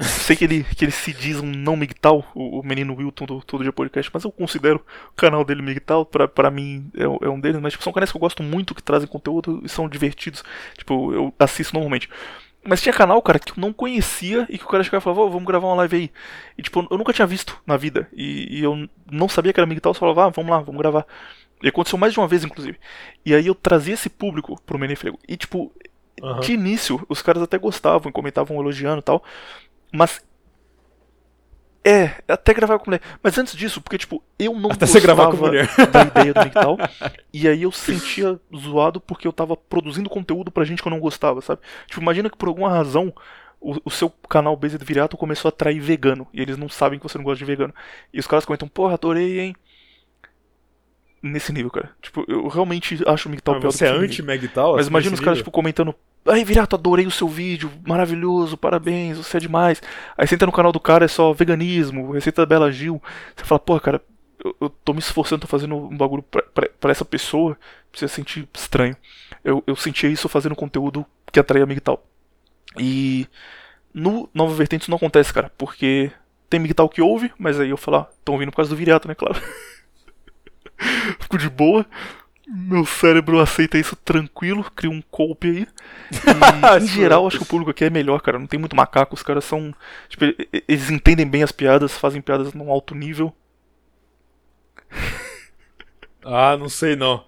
Sei que ele, que ele se diz um não MGTOW, o, o menino Wilton do Todo Dia Podcast, mas eu considero o canal dele MGTOW, pra, pra mim é, um- é um deles, mas tipo, são canais que eu gosto muito, que trazem conteúdo e são divertidos. Tipo, eu assisto normalmente. Mas tinha canal, cara, que eu não conhecia e que o cara chegava e falava, "Ô, vamos gravar uma live aí. E tipo, eu nunca tinha visto na vida. E, e eu não sabia que era MGTOW, só falava, ah, vamos lá, vamos gravar. E aconteceu mais de uma vez, inclusive. E aí eu trazia esse público pro Menefrego. E tipo, Aham. de início, os caras até gostavam, comentavam elogiando e tal. Mas. É, até gravar com mulher. Mas antes disso, porque, tipo, eu não Até você gravar com gostava mulher. (laughs) da ideia do MGTOW. e aí eu sentia zoado porque eu tava produzindo conteúdo pra gente que eu não gostava, sabe? Tipo, imagina que por alguma razão o, o seu canal Based Virato começou a atrair vegano. E eles não sabem que você não gosta de vegano. E os caras comentam, porra, adorei, hein? Nesse nível, cara. Tipo, eu realmente acho o MGTOW Mas pior você é anti-Magtal? mas imagina os caras, tipo, comentando. Ai, Virato, adorei o seu vídeo, maravilhoso, parabéns, você é demais. Aí você entra no canal do cara, é só veganismo, receita da Bela Gil. Você fala, pô, cara, eu, eu tô me esforçando, tô fazendo um bagulho pra, pra, pra essa pessoa, precisa sentir estranho. Eu, eu sentia isso fazendo conteúdo que atraía MGTOW. E no Nova Vertente isso não acontece, cara, porque tem MGTOW que ouve, mas aí eu falo, ah, tão ouvindo por causa do Virato, né, claro. (laughs) (laughs) Fico de boa. Meu cérebro aceita isso tranquilo, cria um golpe aí. E, (laughs) em geral, acho que o público aqui é melhor, cara. Não tem muito macaco, os caras são. Tipo, eles entendem bem as piadas, fazem piadas num alto nível. Ah, não sei não.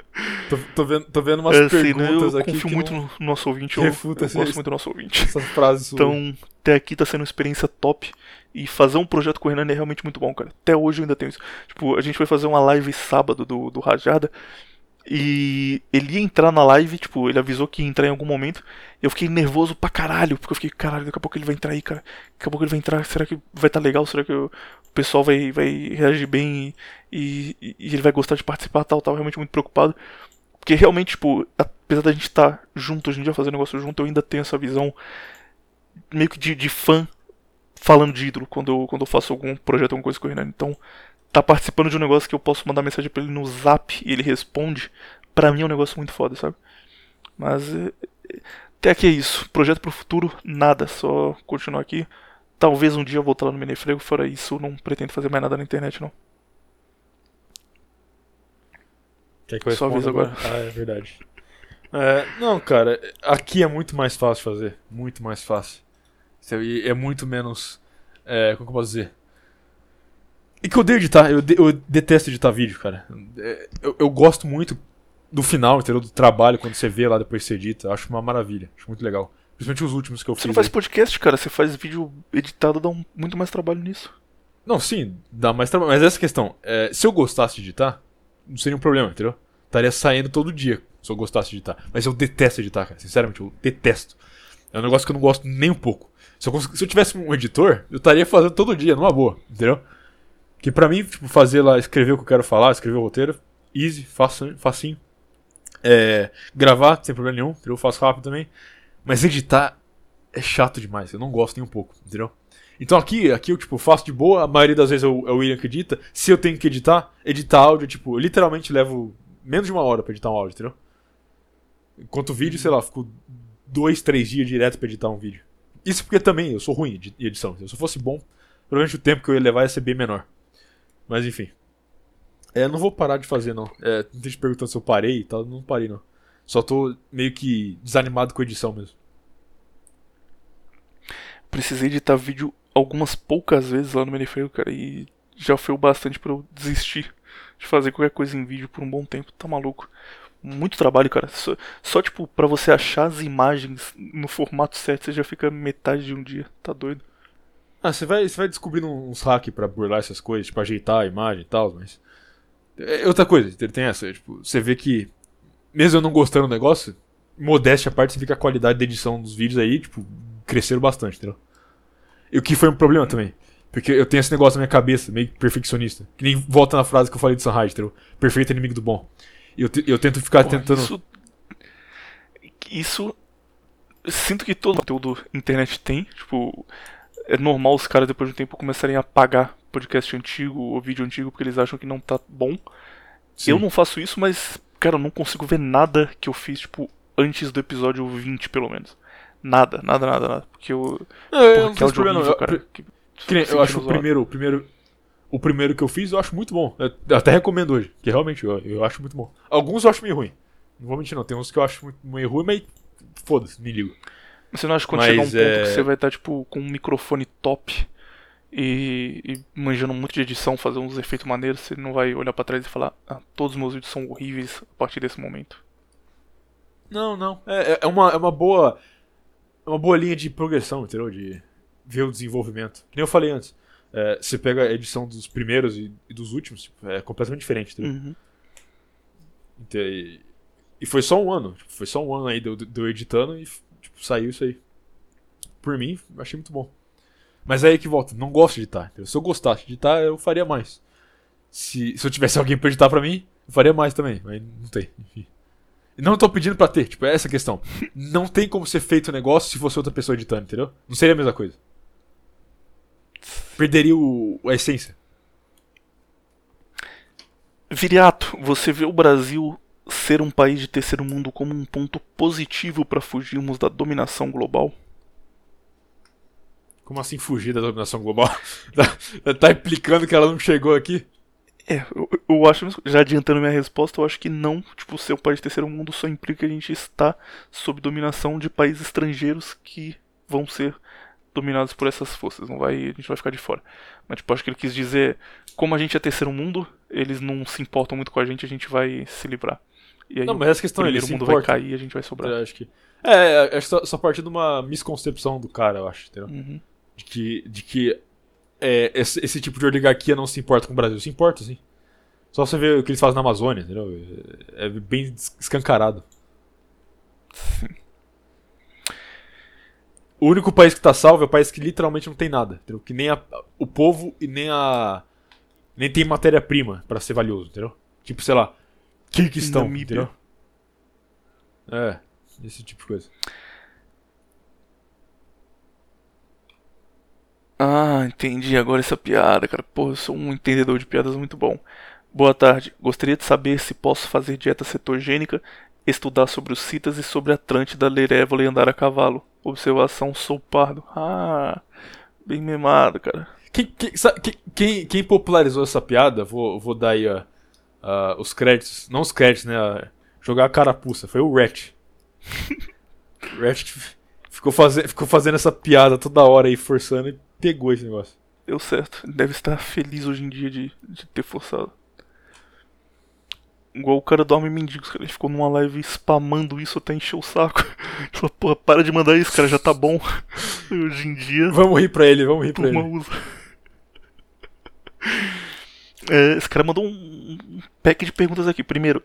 Tô, tô vendo, tô vendo umas É, assim, né, perguntas eu aqui. confio muito no no nosso ouvinte, eu, refuta eu esse- gosto muito do nosso ouvinte. (laughs) Essas frases. Então, até aqui tá sendo uma experiência top. E fazer um projeto com o Renan é realmente muito bom, cara. Até hoje eu ainda tenho isso. Tipo, a gente foi fazer uma live sábado do, do Rajada. E ele ia entrar na live, tipo, ele avisou que ia entrar em algum momento. E eu fiquei nervoso pra caralho, porque eu fiquei, caralho, daqui a pouco ele vai entrar aí, cara. Daqui a pouco ele vai entrar, será que vai estar tá legal? Será que o pessoal vai, vai reagir bem e, e, e ele vai gostar de participar tal? Tava realmente muito preocupado. Porque realmente, tipo, apesar da gente estar tá junto hoje em dia, fazer negócio junto, eu ainda tenho essa visão meio que de, de fã falando de ídolo quando eu, quando eu faço algum projeto, alguma coisa com o Renan. Então, tá participando de um negócio que eu posso mandar mensagem para ele no zap e ele responde, pra mim é um negócio muito foda, sabe? Mas é, é, até aqui é isso. Projeto pro futuro, nada, só continuar aqui. Talvez um dia eu voltar lá no Menefrego, fora isso, não pretendo fazer mais nada na internet, não. Quer que eu Só aviso agora? Ah, é verdade. É, não, cara, aqui é muito mais fácil fazer. Muito mais fácil. É muito menos. É, como que eu posso dizer? E que eu odeio editar, eu, de, eu detesto editar vídeo, cara. É, eu, eu, gosto muito do final, entendeu? Do trabalho, quando você vê lá depois você edita. Eu acho uma maravilha, acho muito legal. Principalmente os últimos que eu você fiz. Você não faz aí. podcast, cara, você faz vídeo editado, dá um, muito mais trabalho nisso. Não, sim, dá mais trabalho. Mas essa questão, é, se eu gostasse de editar, não seria um problema, entendeu? Estaria saindo todo dia se eu gostasse de editar. Mas eu detesto editar, cara. Sinceramente, eu detesto. É um negócio que eu não gosto nem um pouco. Se eu, se eu tivesse um editor, eu estaria fazendo todo dia, numa boa, entendeu? Que pra mim, tipo, fazer lá, escrever o que eu quero falar, escrever o roteiro, easy, facinho. É, gravar, sem problema nenhum, eu faço rápido também. Mas editar é chato demais, eu não gosto nem um pouco, entendeu? Então aqui, aqui eu tipo, faço de boa, a maioria das vezes é o, William que edita. Se eu tenho que editar, editar áudio, tipo, eu literalmente levo menos de uma hora pra editar um áudio, entendeu? Enquanto o vídeo, sei lá, fico dois, três dias direto pra editar um vídeo. Isso porque também eu sou ruim de edição. Se eu fosse bom, provavelmente o tempo que eu ia levar ia ser bem menor. Mas enfim. É, não vou parar de fazer, não. É, não tem te perguntando se eu parei e tal, não parei, não. Só tô meio que desanimado com a edição mesmo. Precisei editar vídeo algumas poucas vezes lá no Manifeiro, cara, e já foi o bastante para eu desistir de fazer qualquer coisa em vídeo por um bom tempo, tá maluco. Muito trabalho, cara. Só, só tipo, para você achar as imagens no formato certo, você já fica metade de um dia. Tá doido. Ah, você vai, você vai descobrindo uns hacks para burlar essas coisas, tipo, ajeitar a imagem e tal, mas. É outra coisa, tem essa, tipo, você vê que, mesmo eu não gostando do negócio, modéstia à parte, você vê que a qualidade da edição dos vídeos aí, tipo, cresceram bastante, entendeu? E o que foi um problema também. Porque eu tenho esse negócio na minha cabeça, meio perfeccionista. Que nem volta na frase que eu falei de Sunrise, entendeu? Perfeito inimigo do bom. Eu, eu tento ficar Porra, tentando. Isso. Isso. Sinto que todo conteúdo internet tem. Tipo, é normal os caras depois de um tempo começarem a apagar podcast antigo ou vídeo antigo porque eles acham que não tá bom. Sim. Eu não faço isso, mas, cara, eu não consigo ver nada que eu fiz, tipo, antes do episódio 20, pelo menos. Nada, nada, nada, nada. Porque eu. Não, eu não tenho problema, horrível, cara. Que... Eu acho o primeiro, o primeiro, o primeiro que eu fiz eu acho muito bom. Eu até recomendo hoje, que realmente eu, eu acho muito bom. Alguns eu acho meio ruim. Não vou mentir não, tem uns que eu acho muito, meio ruim, mas foda-se, me ligo. Você não acha que quando mas, chegar um ponto é... que você vai estar tipo com um microfone top e, e manjando muito de edição, fazer uns efeitos maneiros, você não vai olhar para trás e falar, ah, todos os meus vídeos são horríveis a partir desse momento? Não, não. É, é, é uma, é uma boa. Uma boa linha de progressão, entendeu? De, ver o desenvolvimento. Que nem eu falei antes. É, você pega a edição dos primeiros e, e dos últimos, tipo, é completamente diferente, entendeu? Uhum. E, e, foi só um ano. Tipo, foi só um ano aí de eu editando e tipo, saiu isso aí. Por mim, achei muito bom. Mas é aí que volta, não gosto de editar. Entendeu? Se eu gostasse de editar, eu faria mais. Se, se eu tivesse alguém pra editar pra mim, eu faria mais também. Mas não tem, enfim. Não tô pedindo pra ter, tipo, é essa a questão. Não tem como ser feito o negócio se fosse outra pessoa editando, entendeu? Não seria a mesma coisa perderia o, a essência. Viriato, você vê o Brasil ser um país de terceiro mundo como um ponto positivo para fugirmos da dominação global? Como assim fugir da dominação global? (laughs) tá, tá implicando que ela não chegou aqui? É, eu, eu, acho, já adiantando minha resposta, eu acho que não, tipo, ser um país de terceiro mundo só implica que a gente está sob dominação de países estrangeiros que vão ser dominados por essas forças, não vai, a gente vai ficar de fora. Mas tipo, acho que ele quis dizer, como a gente é terceiro mundo, eles não se importam muito com a gente, a gente vai se livrar. E aí não, mas essa questão o primeiro mundo importa. vai cair e a gente vai sobrar. Eu acho que é, é só, só partir de uma misconcepção do cara, eu acho, entendeu? Uhum. De que de que é, esse, esse, tipo de oligarquia não se importa com o Brasil, se importa sim. Só você ver o que eles fazem na Amazônia, entendeu? É bem escancarado. O único país que tá salvo é o país que literalmente não tem nada, entendeu? Que nem a, o povo e nem a. Nem tem matéria-prima para ser valioso, entendeu? Tipo, sei lá, Kirguistão, entendeu? É, esse tipo de coisa. Ah, entendi agora essa piada, cara. Pô, eu sou um entendedor de piadas muito bom. Boa tarde. Gostaria de saber se posso fazer dieta cetogênica, estudar sobre os citas e sobre Atlântida, ler Évola e andar a cavalo. Observação, sou pardo. Ah, bem memado, cara. Quem, quem, sa- quem- quem- popularizou essa piada, vou, vou dar aí ó, ah, os créditos. Não os créditos, né? ah, Jogar a carapuça. Foi o Ratch. (laughs) o Ratch ficou, faze, ficou fazendo essa piada toda hora aí, forçando e pegou esse negócio. Deu certo. Ele deve estar feliz hoje em dia de, de ter forçado. Igual o cara do Homem Mendigos, cara. Ele ficou numa live spamando isso até encher o saco. Ele (laughs) falou, porra, para de mandar isso, cara, já tá bom. (laughs) Hoje em dia, Vamos rir pra ele, vamos rir pra ele. usa. (laughs) É, esse cara mandou um, um pack de perguntas aqui. Primeiro,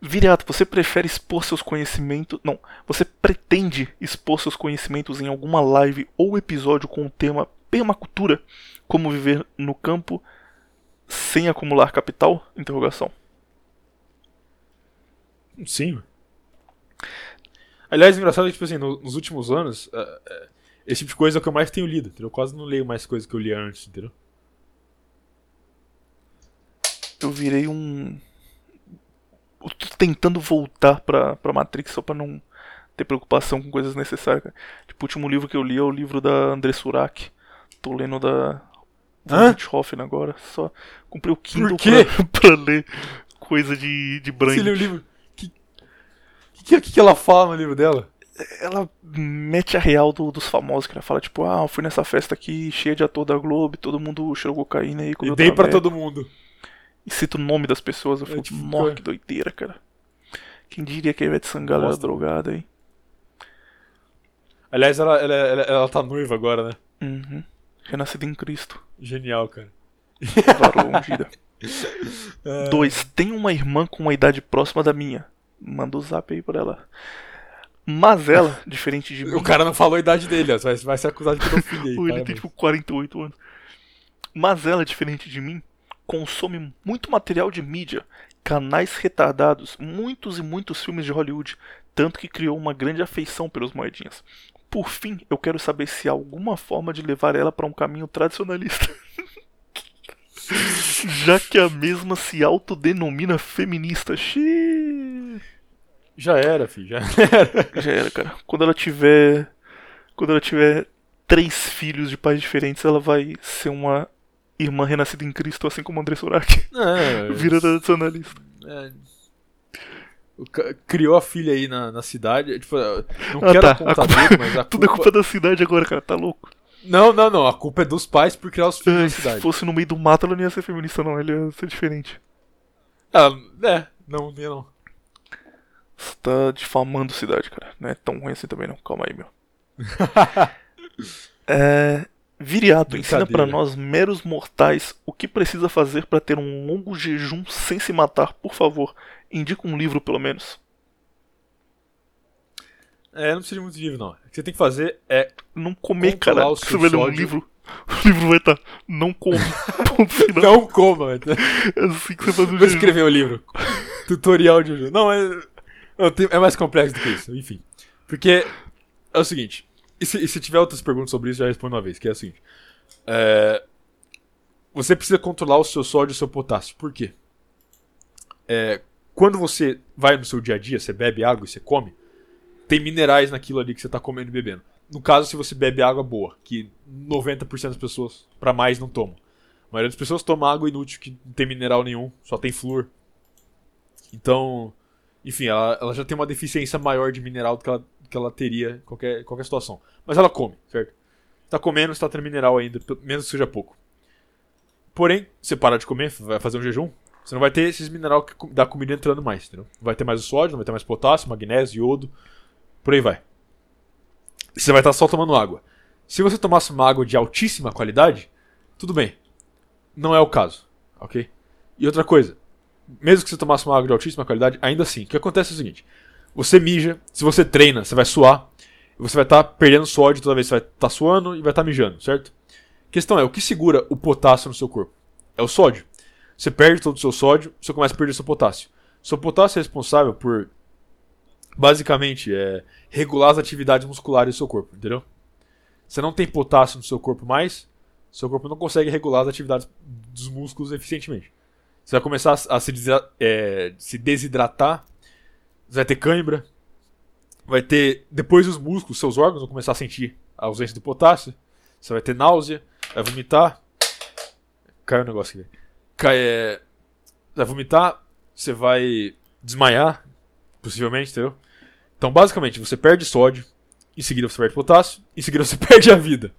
Viriato, você prefere expor seus conhecimentos. Não, você pretende expor seus conhecimentos em alguma live ou episódio com o tema permacultura? Como viver no campo sem acumular capital? Interrogação. Sim. Aliás, engraçado é que, tipo assim, no- nos últimos anos, ah, ah, esse tipo de coisa é o que eu mais tenho lido, entendeu? Eu quase não leio mais coisas que eu lia antes, entendeu? Eu virei um. Eu tô tentando voltar pra, pra Matrix só pra não ter preocupação com coisas necessárias. cara. Tipo, o último livro que eu li é o livro da André Surak. Tô lendo da. Hã? Richthofen agora. Só comprei o Kindle pra, (laughs) pra ler coisa de, de Você leu Brand. o livro. Que, que, que, que ela fala no livro dela? Ela mete a real do- dos famosos, que ela fala, tipo, ah, eu fui nessa festa aqui cheia de ator da Globo, todo mundo cheirou cocaína aí. E dei pra traveco." todo mundo. E cita o nome das pessoas. Eu falo, tipo, nossa, que doideira, cara. Quem diria que a Ivete Sangalo era drogada aí? Aliás, ela, ela, ela, ela tá noiva agora, né? Uhum. Renascida em Cristo. Genial, cara. Varoa ungida. (laughs) É. Dois. Tem uma irmã com uma idade próxima da minha. Manda o zap aí pra ela. Mas ela, (laughs) diferente de mim. O cara não falou a idade dele, ó. Vai, vai ser acusado de pedofilia aí. (laughs) Ele parabéns. tem tipo 48 anos. Mas ela, diferente de mim, consome muito material de mídia, canais retardados, muitos e muitos filmes de Hollywood, tanto que criou uma grande afeição pelos moedinhas. Por fim, eu quero saber se há alguma forma de levar ela para um caminho tradicionalista. (laughs) Já que a mesma se autodenomina feminista. Xiii. Já era, filho. Já (laughs) era. Já era, cara. Quando ela tiver. Quando ela tiver três filhos de pais diferentes, ela vai ser uma irmã renascida em Cristo, assim como André Surak. É, Vira tradicionalista. é. Criou a filha aí na, na cidade. Tipo, não Ah, quero tá. apontar A culpa- mas a (laughs) Tudo é culpa... culpa da cidade agora, cara. Tá louco. Não, não, não. A culpa é dos pais por criar os filhos Ai, na se cidade. fosse no meio do mato, ela não ia ser feminista, não. Ela ia ser diferente. Ah, é, não, não, não. Você tá difamando cidade, cara. Não é tão ruim assim também, não. Calma aí, meu. (laughs) é. Viriato, ensina pra Brincadeira. nós, meros mortais, o que precisa fazer pra ter um longo jejum sem se matar, por favor. Indica um livro, pelo menos. É, não precisa de muito livro, não. O que você tem que fazer é. Não comer, cara. o Você vai ler um livro. (laughs) O livro vai estar. não (laughs) final. Não coma. É assim que você faz o Vou escrever o livro. Tutorial de jogo. Não, é. é mais complexo do que isso, enfim. Porque é o seguinte. E se, e se tiver outras perguntas sobre isso, já respondo uma vez, que é o seguinte. É, você precisa controlar o seu sódio e o seu potássio. Por quê? É, quando você vai no seu dia a dia, você bebe água e você come, tem minerais naquilo ali que você está comendo e bebendo. No caso, se você bebe água boa, que 90% das pessoas, para mais, não tomam. A maioria das pessoas toma água inútil, que não tem mineral nenhum, só tem flúor. Então, enfim, ela, ela já tem uma deficiência maior de mineral do que ela, que ela teria em qualquer, qualquer situação. Mas ela come, certo? Tá comendo, está tendo mineral ainda, mesmo que seja pouco. Porém, você para de comer, vai fazer um jejum, você não vai ter esses minerais que da comida entrando mais, entendeu? Vai ter mais o sódio, vai ter mais potássio, magnésio, iodo, por aí vai. Você vai estar só tomando água. Se você tomasse uma água de altíssima qualidade, tudo bem. Não é o caso, ok? E outra coisa, mesmo que você tomasse uma água de altíssima qualidade, ainda assim, o que acontece é o seguinte: você mija, se você treina, você vai suar, você vai estar tá perdendo sódio toda vez você vai estar tá suando e vai estar tá mijando, certo? A questão é, o que segura o potássio no seu corpo? É o sódio. Você perde todo o seu sódio, você começa a perder seu potássio. Seu potássio é responsável por, basicamente, é, regular as atividades musculares do seu corpo, entendeu? Você não tem potássio no seu corpo mais, seu corpo não consegue regular as atividades dos músculos eficientemente. Você vai começar a se, é, se desidratar, você vai ter cãibra, vai ter. Depois os músculos, seus órgãos vão começar a sentir a ausência do potássio, você vai ter náusea, vai vomitar. Caiu o um negócio aqui. Cai, é, vai vomitar, você vai desmaiar, possivelmente, entendeu? Então, basicamente, você perde sódio, em seguida você perde potássio, em seguida você (laughs) perde a vida.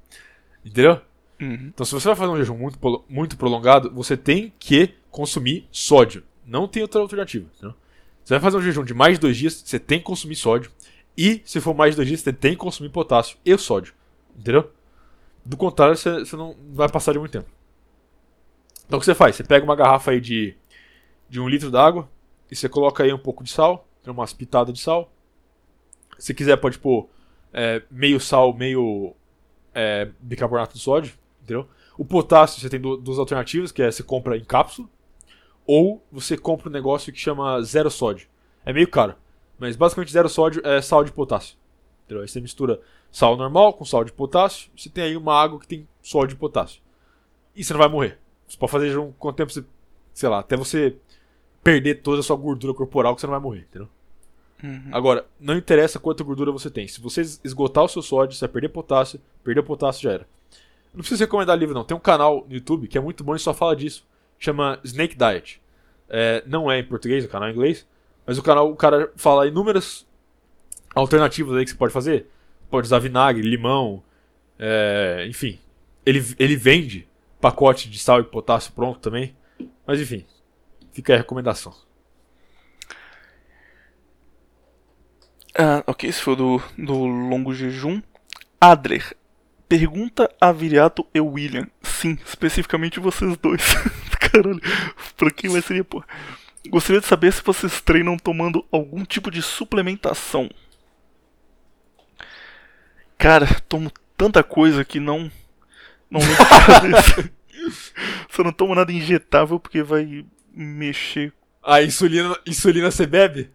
Entendeu? Uhum. Então, se você vai fazer um jejum muito, muito prolongado, você tem que consumir sódio. Não tem outra alternativa. Entendeu? Você vai fazer um jejum de mais de dois dias, você tem que consumir sódio. E, se for mais de dois dias, você tem que consumir potássio e sódio. Entendeu? Do contrário, você, você não vai passar de muito tempo. Então, o que você faz? Você pega uma garrafa aí de, de um litro d'água e você coloca aí um pouco de sal, umas pitadas de sal. Se quiser, pode pôr é, meio sal, meio é, bicarbonato de sódio entendeu? O potássio você tem duas alternativas, que é você compra em cápsula, ou você compra um negócio que chama zero sódio. É meio caro, mas basicamente zero sódio é sal de potássio. Entendeu? Aí você mistura sal normal com sal de potássio, você tem aí uma água que tem sódio de potássio. E você não vai morrer. Você pode fazer um quanto tempo você, sei lá, até você perder toda a sua gordura corporal que você não vai morrer, entendeu? Uhum. Agora, não interessa quanta gordura você tem. Se você esgotar o seu sódio, você vai perder potássio, perder potássio já era. Não precisa recomendar livro, não. Tem um canal no YouTube que é muito bom e só fala disso. Chama Snake Diet. É, não é em português, o canal é em inglês. Mas o canal, o cara fala inúmeras alternativas aí que você pode fazer. Pode usar vinagre, limão, é, enfim. Ele, ele vende pacote de sal e potássio pronto também. Mas enfim, fica aí a recomendação. Ah, ok, esse foi do, do longo jejum. Adler, Pergunta a Viriato e William. Sim, especificamente vocês dois. (laughs) Caralho, pra quem vai ser, pô? Gostaria de saber se vocês treinam tomando algum tipo de suplementação. Cara, tomo tanta coisa que não. Não lembro (laughs) Só não tomo nada injetável porque vai mexer. A insulina, insulina você bebe?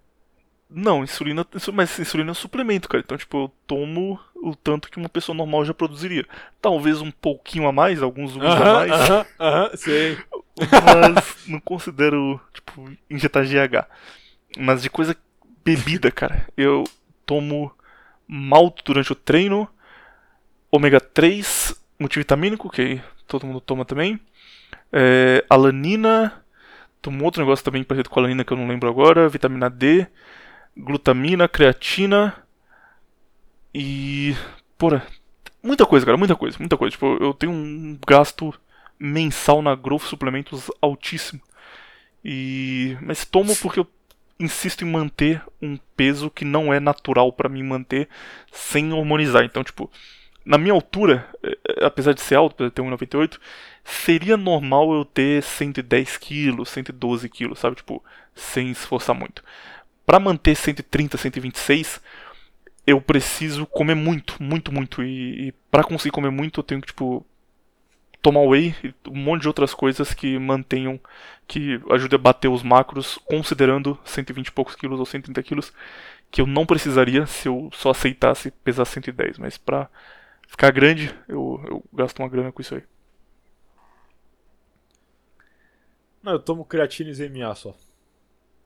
Não, insulina, mas insulina é um suplemento, cara. Então, tipo, eu tomo o tanto que uma pessoa normal já produziria. Talvez um pouquinho a mais, alguns uh -huh, a mais. Aham, uh aham, -huh, sei. Mas não considero, tipo, injetar GH. Mas de coisa bebida, cara, eu tomo malto durante o treino, ômega 3 multivitamínico, que todo mundo toma também, é, alanina, tomo outro negócio também parecido com alanina que eu não lembro agora, vitamina D, glutamina, creatina e. Porra, muita coisa, cara, muita coisa, muita coisa. Tipo, eu tenho um gasto mensal na Growth Suplementos altíssimo. E. Mas tomo porque eu insisto em manter um peso que não é natural para mim manter sem hormonizar. Então, tipo, na minha altura, é, é, apesar de ser alto, apesar de ter 1,98, seria normal eu ter 110 quilos, 112 quilos, sabe? Tipo, sem esforçar muito para manter 130, 126, eu preciso comer muito, muito, muito. E, e para conseguir comer muito, eu tenho que, tipo, tomar whey e um monte de outras coisas que mantenham, que ajudem a bater os macros, considerando 120 e poucos quilos ou 130 quilos, que eu não precisaria se eu só aceitasse pesar 110. Mas pra ficar grande, eu, eu gasto uma grana com isso aí. Não, eu tomo creatina e ZMA só.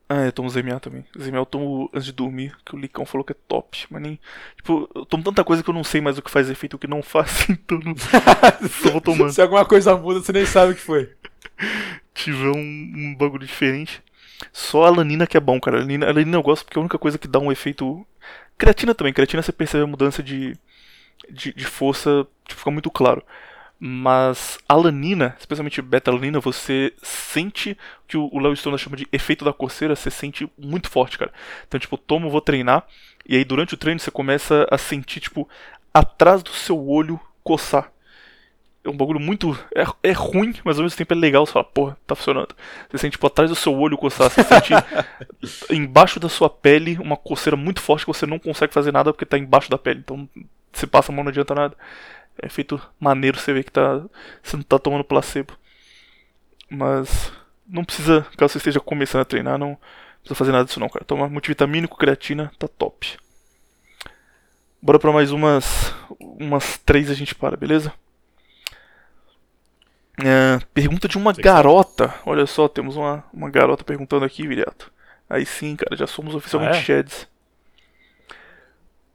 Ah, eu tomo ZMA também. ZMA eu tomo antes de dormir, que o Licão falou que é top. Mas nem. Tipo, eu tomo tanta coisa que eu não sei mais o que faz efeito e o que não faz, (laughs) então não. (laughs) Só vou tomando. Se alguma coisa muda, você nem sabe o que foi. Tiver um, um bagulho diferente. Só a lanina que é bom, cara. A lanina, a lanina eu gosto porque é a única coisa que dá um efeito. Creatina também. Creatina você percebe a mudança de, de, de força, tipo, fica muito claro. Mas alanina, especialmente beta-alanina, você sente que o Léo Stone chama de efeito da coceira, você sente muito forte, cara. Então, tipo, tomo, vou treinar, e aí durante o treino você começa a sentir, tipo, atrás do seu olho coçar. é um bagulho muito. É, é ruim, mas ao mesmo tempo é legal. Você fala, porra, tá funcionando. Você sente, tipo, atrás do seu olho coçar. Você sente (laughs) embaixo da sua pele uma coceira muito forte que você não consegue fazer nada porque tá embaixo da pele. Então, você passa a mão, não adianta nada. É feito maneiro, você vê que tá. Você não tá tomando placebo. Mas. Não precisa, caso você esteja começando a treinar, não precisa fazer nada disso não, cara. Toma multivitamínico, creatina, tá top. Bora pra mais umas. Umas três a gente para, beleza? É, pergunta de uma garota. Olha só, temos uma, uma garota perguntando aqui, Viriato. Aí sim, cara, já somos oficialmente Ah, é? Sheds.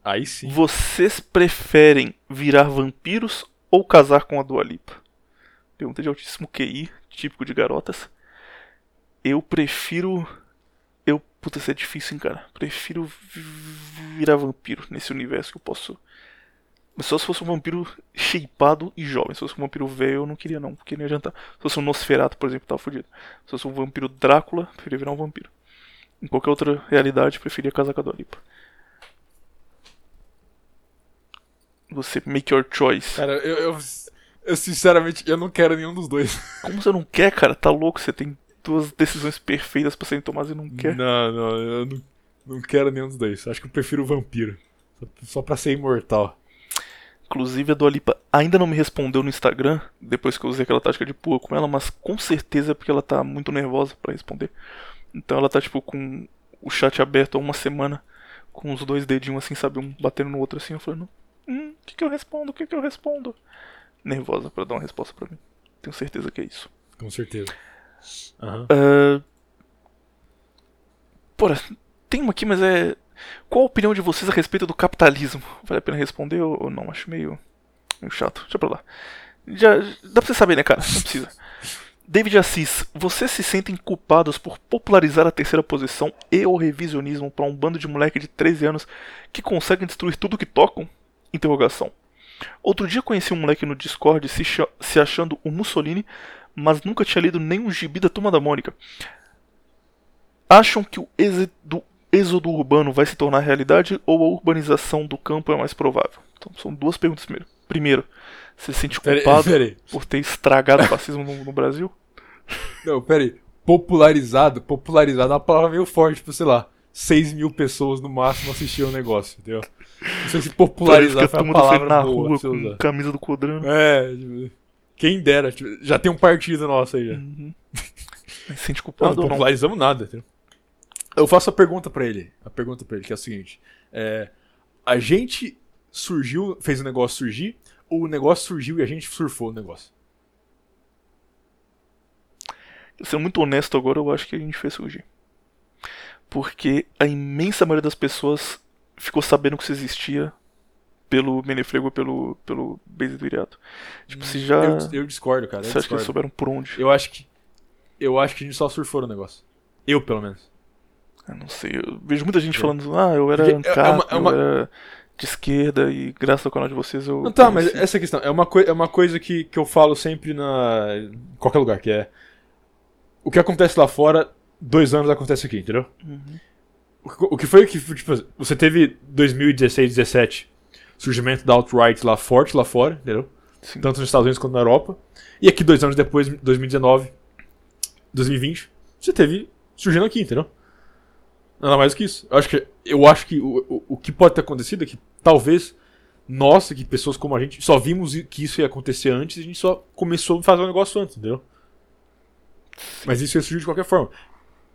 Aí sim. Vocês preferem virar vampiros ou casar com a Dua Lipa? Pergunta de altíssimo QI, típico de garotas. Eu prefiro. Eu. Puta, isso é difícil, hein, cara. Prefiro vi- virar vampiro nesse universo que eu posso. Mas só se fosse um vampiro shapeado e jovem. Se fosse um vampiro velho, eu não queria, não, porque não ia adiantar. Se fosse um Nosferatu, por exemplo, tava fudido. Se fosse um vampiro Drácula, preferia virar um vampiro. Em qualquer outra realidade, preferia casar com a Dua Lipa. Você make your choice. Cara, eu, eu, eu sinceramente, eu não quero nenhum dos dois. (laughs) Como você não quer, cara? Tá louco? Você tem duas decisões perfeitas pra serem tomadas e não quer. Não, não, eu não, não quero nenhum dos dois. Acho que eu prefiro o vampiro. Só, pra ser imortal. Inclusive, a Dua Lipa ainda não me respondeu no Instagram, depois que eu usei aquela tática de pua com ela, mas com certeza é porque ela tá muito nervosa pra responder. Então ela tá, tipo, com o chat aberto há uma semana, com os dois dedinhos assim, sabe, um batendo no outro assim. Eu falei, hum, o que que eu respondo? O que que eu respondo? Nervosa pra dar uma resposta pra mim. Tenho certeza que é isso. Com certeza. Aham. Ah, Porra, tem uma aqui, mas é. Qual a opinião de vocês a respeito do capitalismo? Vale a pena responder ou não? Acho meio, meio chato. Deixa pra lá. Já, dá pra você saber, né, cara? Não precisa. (laughs) David Assis, vocês se sentem culpados por popularizar a terceira posição e o revisionismo pra um bando de moleque de 13 anos que conseguem destruir tudo que tocam? Interrogação. Outro dia conheci um moleque no Discord se, se achando o Mussolini, mas nunca tinha lido nenhum gibi da Turma da Mônica. Acham que o êxodo, êxodo urbano vai se tornar realidade ou a urbanização do campo é mais provável? Então são duas perguntas primeiro. Primeiro, você se sente culpado peraí. por ter estragado o fascismo no, no Brasil? (laughs) Não, peraí. Popularizado, popularizado é uma palavra meio forte, tipo, sei lá, 6 mil pessoas no máximo assistiam o negócio, entendeu? Não sei se popularizar a foi a palavra na boa rua você com usar. camisa do Codrano. É, tipo, quem dera, tipo, já tem um partido nosso aí já. Uhum. (laughs) Mas se sente Não, culpado não ou não? popularizamos nada, entendeu? Eu faço a pergunta pra ele, a pergunta para ele, que é a seguinte. É, a gente surgiu, fez o negócio surgir, ou o negócio surgiu e a gente surfou o negócio? Sendo muito honesto agora, eu acho que a gente fez surgir. Porque a imensa maioria das pessoas ficou sabendo que isso existia pelo Menefrego pelo, pelo Base do Iriato. Tipo, se já. Eu, eu discordo, cara. Eu você acha que eles discordo. souberam por onde? Eu acho que. Eu acho que a gente só surfou no negócio. Eu, pelo menos. Eu não sei. Eu vejo muita gente falando, ah, eu era Porque é- é uma- é uma- eu era de esquerda e graças ao canal de vocês eu. Não, tá, mas conheci. essa é a questão. É uma, coi é uma coisa que, que eu falo sempre na. em qualquer lugar, que é. O que acontece lá fora, dois anos acontece aqui, entendeu? Uhum. O, que- foi que. Tipo, você teve 2016, 17, surgimento da alt-right lá forte lá fora, entendeu? Sim. Tanto nos Estados Unidos quanto na Europa. E aqui, dois anos depois, 2019, 2020, você teve surgindo aqui, entendeu? Nada mais do que isso. Eu acho que, eu acho que o, o, o que pode ter acontecido é que talvez nós, que pessoas como a gente, só vimos que isso ia acontecer antes e a gente só começou a fazer o negócio antes, entendeu? Mas isso ia surgir de qualquer forma.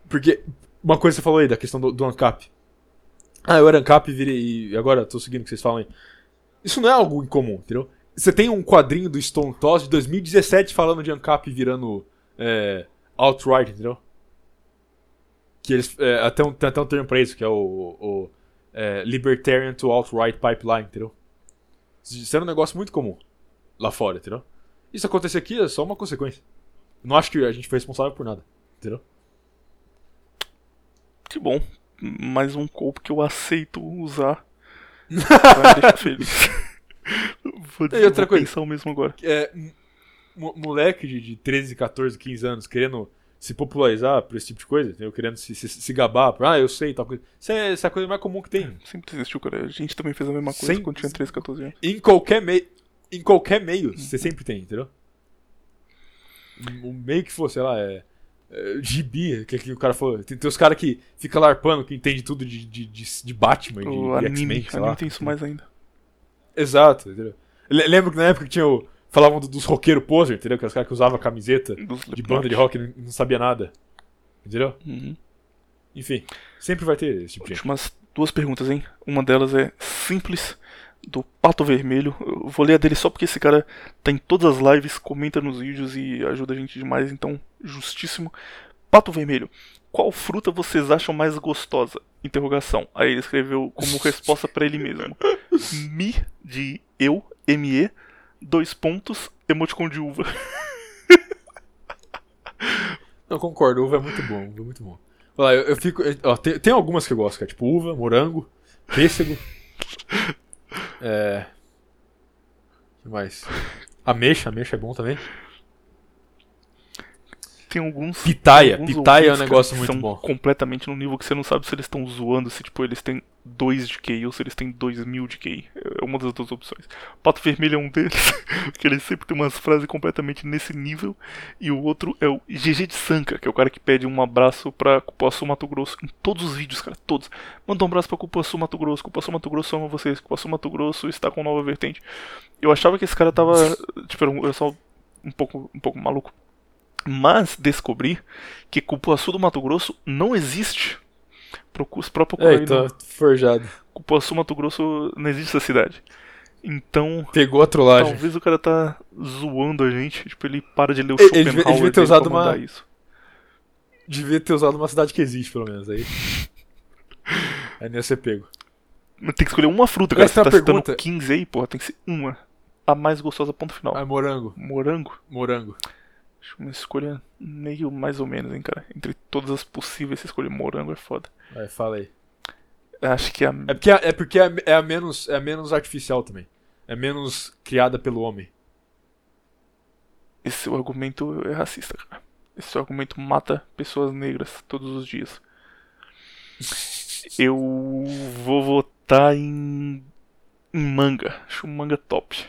Porque uma coisa que você falou aí da questão do, do ANCAP. Ah, eu era ANCAP e virei. E agora tô seguindo o que vocês falam aí. Isso não é algo incomum, entendeu? Você tem um quadrinho do Stone Toss de 2017 falando de ANCAP virando é, alt-right, entendeu? Que eles. é, até um, tem até um termo pra isso, que é o. o é, Libertarian to Alt-Right Pipeline, entendeu? Isso era um negócio muito comum lá fora, entendeu? Isso acontecer aqui é só uma consequência. Não acho que a gente foi responsável por nada, entendeu? Que bom. Mais um corpo que eu aceito usar. Vai me deixar (laughs) feliz. (laughs) Vou, E outra vou coisa. pensar o mesmo agora. é, mo- moleque de, de 13, 14, 15 anos querendo se popularizar por esse tipo de coisa, entendeu? querendo se, se, se gabar, por, ah, eu sei, tal coisa. Isso é, essa é a coisa mais comum que tem. Sempre existiu, cara. A gente também fez a mesma coisa Sem- quando tinha 13, 14 anos. Em qualquer meio. em qualquer meio, você sempre tem, entendeu? O meio que for, sei lá, é. É gibi, que, que o cara falou. Tem, tem os caras que fica larpando, que entende tudo de, de, de, de Batman, O de anime, X-Men, sei anime lá. tem isso mais ainda. Exato, entendeu? Le- Lembro que na época que tinha o. Falavam do- dos roqueiros poser, entendeu? Que os caras que usavam camiseta Dos de banda de rock e não, não sabia nada. Entendeu? Uhum. Enfim, sempre vai ter esse tipo de gente. Últimas duas perguntas, hein? Uma delas é simples, do Pato Vermelho. Eu vou ler a dele só porque esse cara tá em todas as lives, comenta nos vídeos e ajuda a gente demais, então, justíssimo. Pato Vermelho, qual fruta vocês acham mais gostosa? Interrogação. Aí ele escreveu como (laughs) resposta pra ele mesmo. Mi de eu, M-E, dois pontos, emoticon de uva. (laughs) Não, concordo, uva é muito bom, uva é muito bom. Olha lá, eu, eu fico. Ó, tem, tem algumas que eu gosto, cara, tipo uva, morango, pêssego. (laughs) É. O que mais? Ameixa, ameixa é bom também. Tem alguns. Pitaia, alguns pitaia é um negócio muito são bom. completamente num nível que você não sabe se eles estão zoando, se tipo eles têm 2 de QI ou se eles têm 2000 de QI. É uma das duas opções. Pato Vermelho é um deles, (laughs) porque ele sempre tem umas frases completamente nesse nível. E o outro é o GG de Sanca, que é o cara que pede um abraço pra Cupuaçu Mato Grosso em todos os vídeos, cara, todos. Manda um abraço pra Cupuaçu Mato Grosso, Cupuaçu Mato Grosso ama vocês, Cupuaçu Mato Grosso está com nova vertente. Eu achava que esse cara tava, tipo, era um- era só um pouco, um pouco maluco. Mas descobri que Cupuaçu do Mato Grosso não existe. Só procura É, aí forjado. Cupuaçu, Mato Grosso, não existe essa cidade. Então, Pegou a trollagem. talvez o cara tá zoando a gente. Tipo, ele para de ler o Ele- devia- ele Schopenhauer devia ter usado uma- isso. Devia ter usado uma cidade que existe, pelo menos. Aí. (laughs) Aí não ia ser pego. Tem que escolher uma fruta, cara. Essa Você é a tá citando pergunta. 15 aí, porra, tem que ser uma. A mais gostosa, ponto final. Ah, morango. Morango? Morango. Acho uma escolha meio mais ou menos, hein, cara. Entre todas as possíveis, você escolher morango é foda. Vai, fala aí. Acho que a É porque, é, porque é, é a menos, é a menos artificial também. É menos criada pelo homem. Esse seu argumento é racista, cara. Esse seu argumento mata pessoas negras todos os dias. (laughs) Eu vou votar em. em manga. Acho um manga top.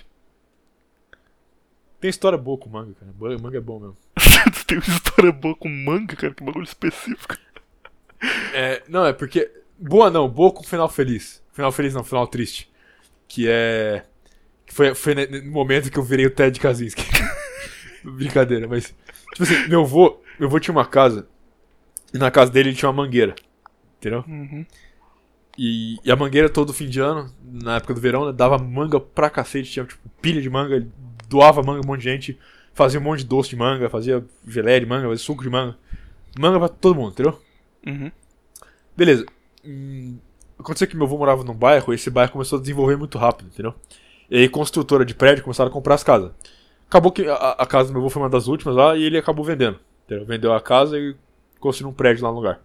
Tem história boa com manga, cara. Manga é bom mesmo. (laughs) Tem uma história boa com manga, cara? Que bagulho específico. É, não, é porque. Boa não, boa com final feliz. Final feliz não, final triste. Que é. Foi, foi no momento que eu virei o Ted Kaczynski. (laughs) Brincadeira, mas. Tipo assim, meu avô, meu avô tinha uma casa. E na casa dele ele tinha uma mangueira. Entendeu? Uhum. E, e a mangueira todo fim de ano, na época do verão, né, dava manga pra cacete, tinha tipo pilha de manga, ele doava manga pra um monte de gente, fazia um monte de doce de manga, fazia geleia de manga, fazia suco de manga. Manga pra todo mundo, entendeu? Uhum. Beleza. Hum, aconteceu que meu avô morava num bairro e esse bairro começou a desenvolver muito rápido, entendeu? E aí construtora de prédio começaram a comprar as casas. Acabou que a, a casa do meu avô foi uma das últimas lá e ele acabou vendendo. Entendeu? Vendeu a casa e construiu um prédio lá no lugar.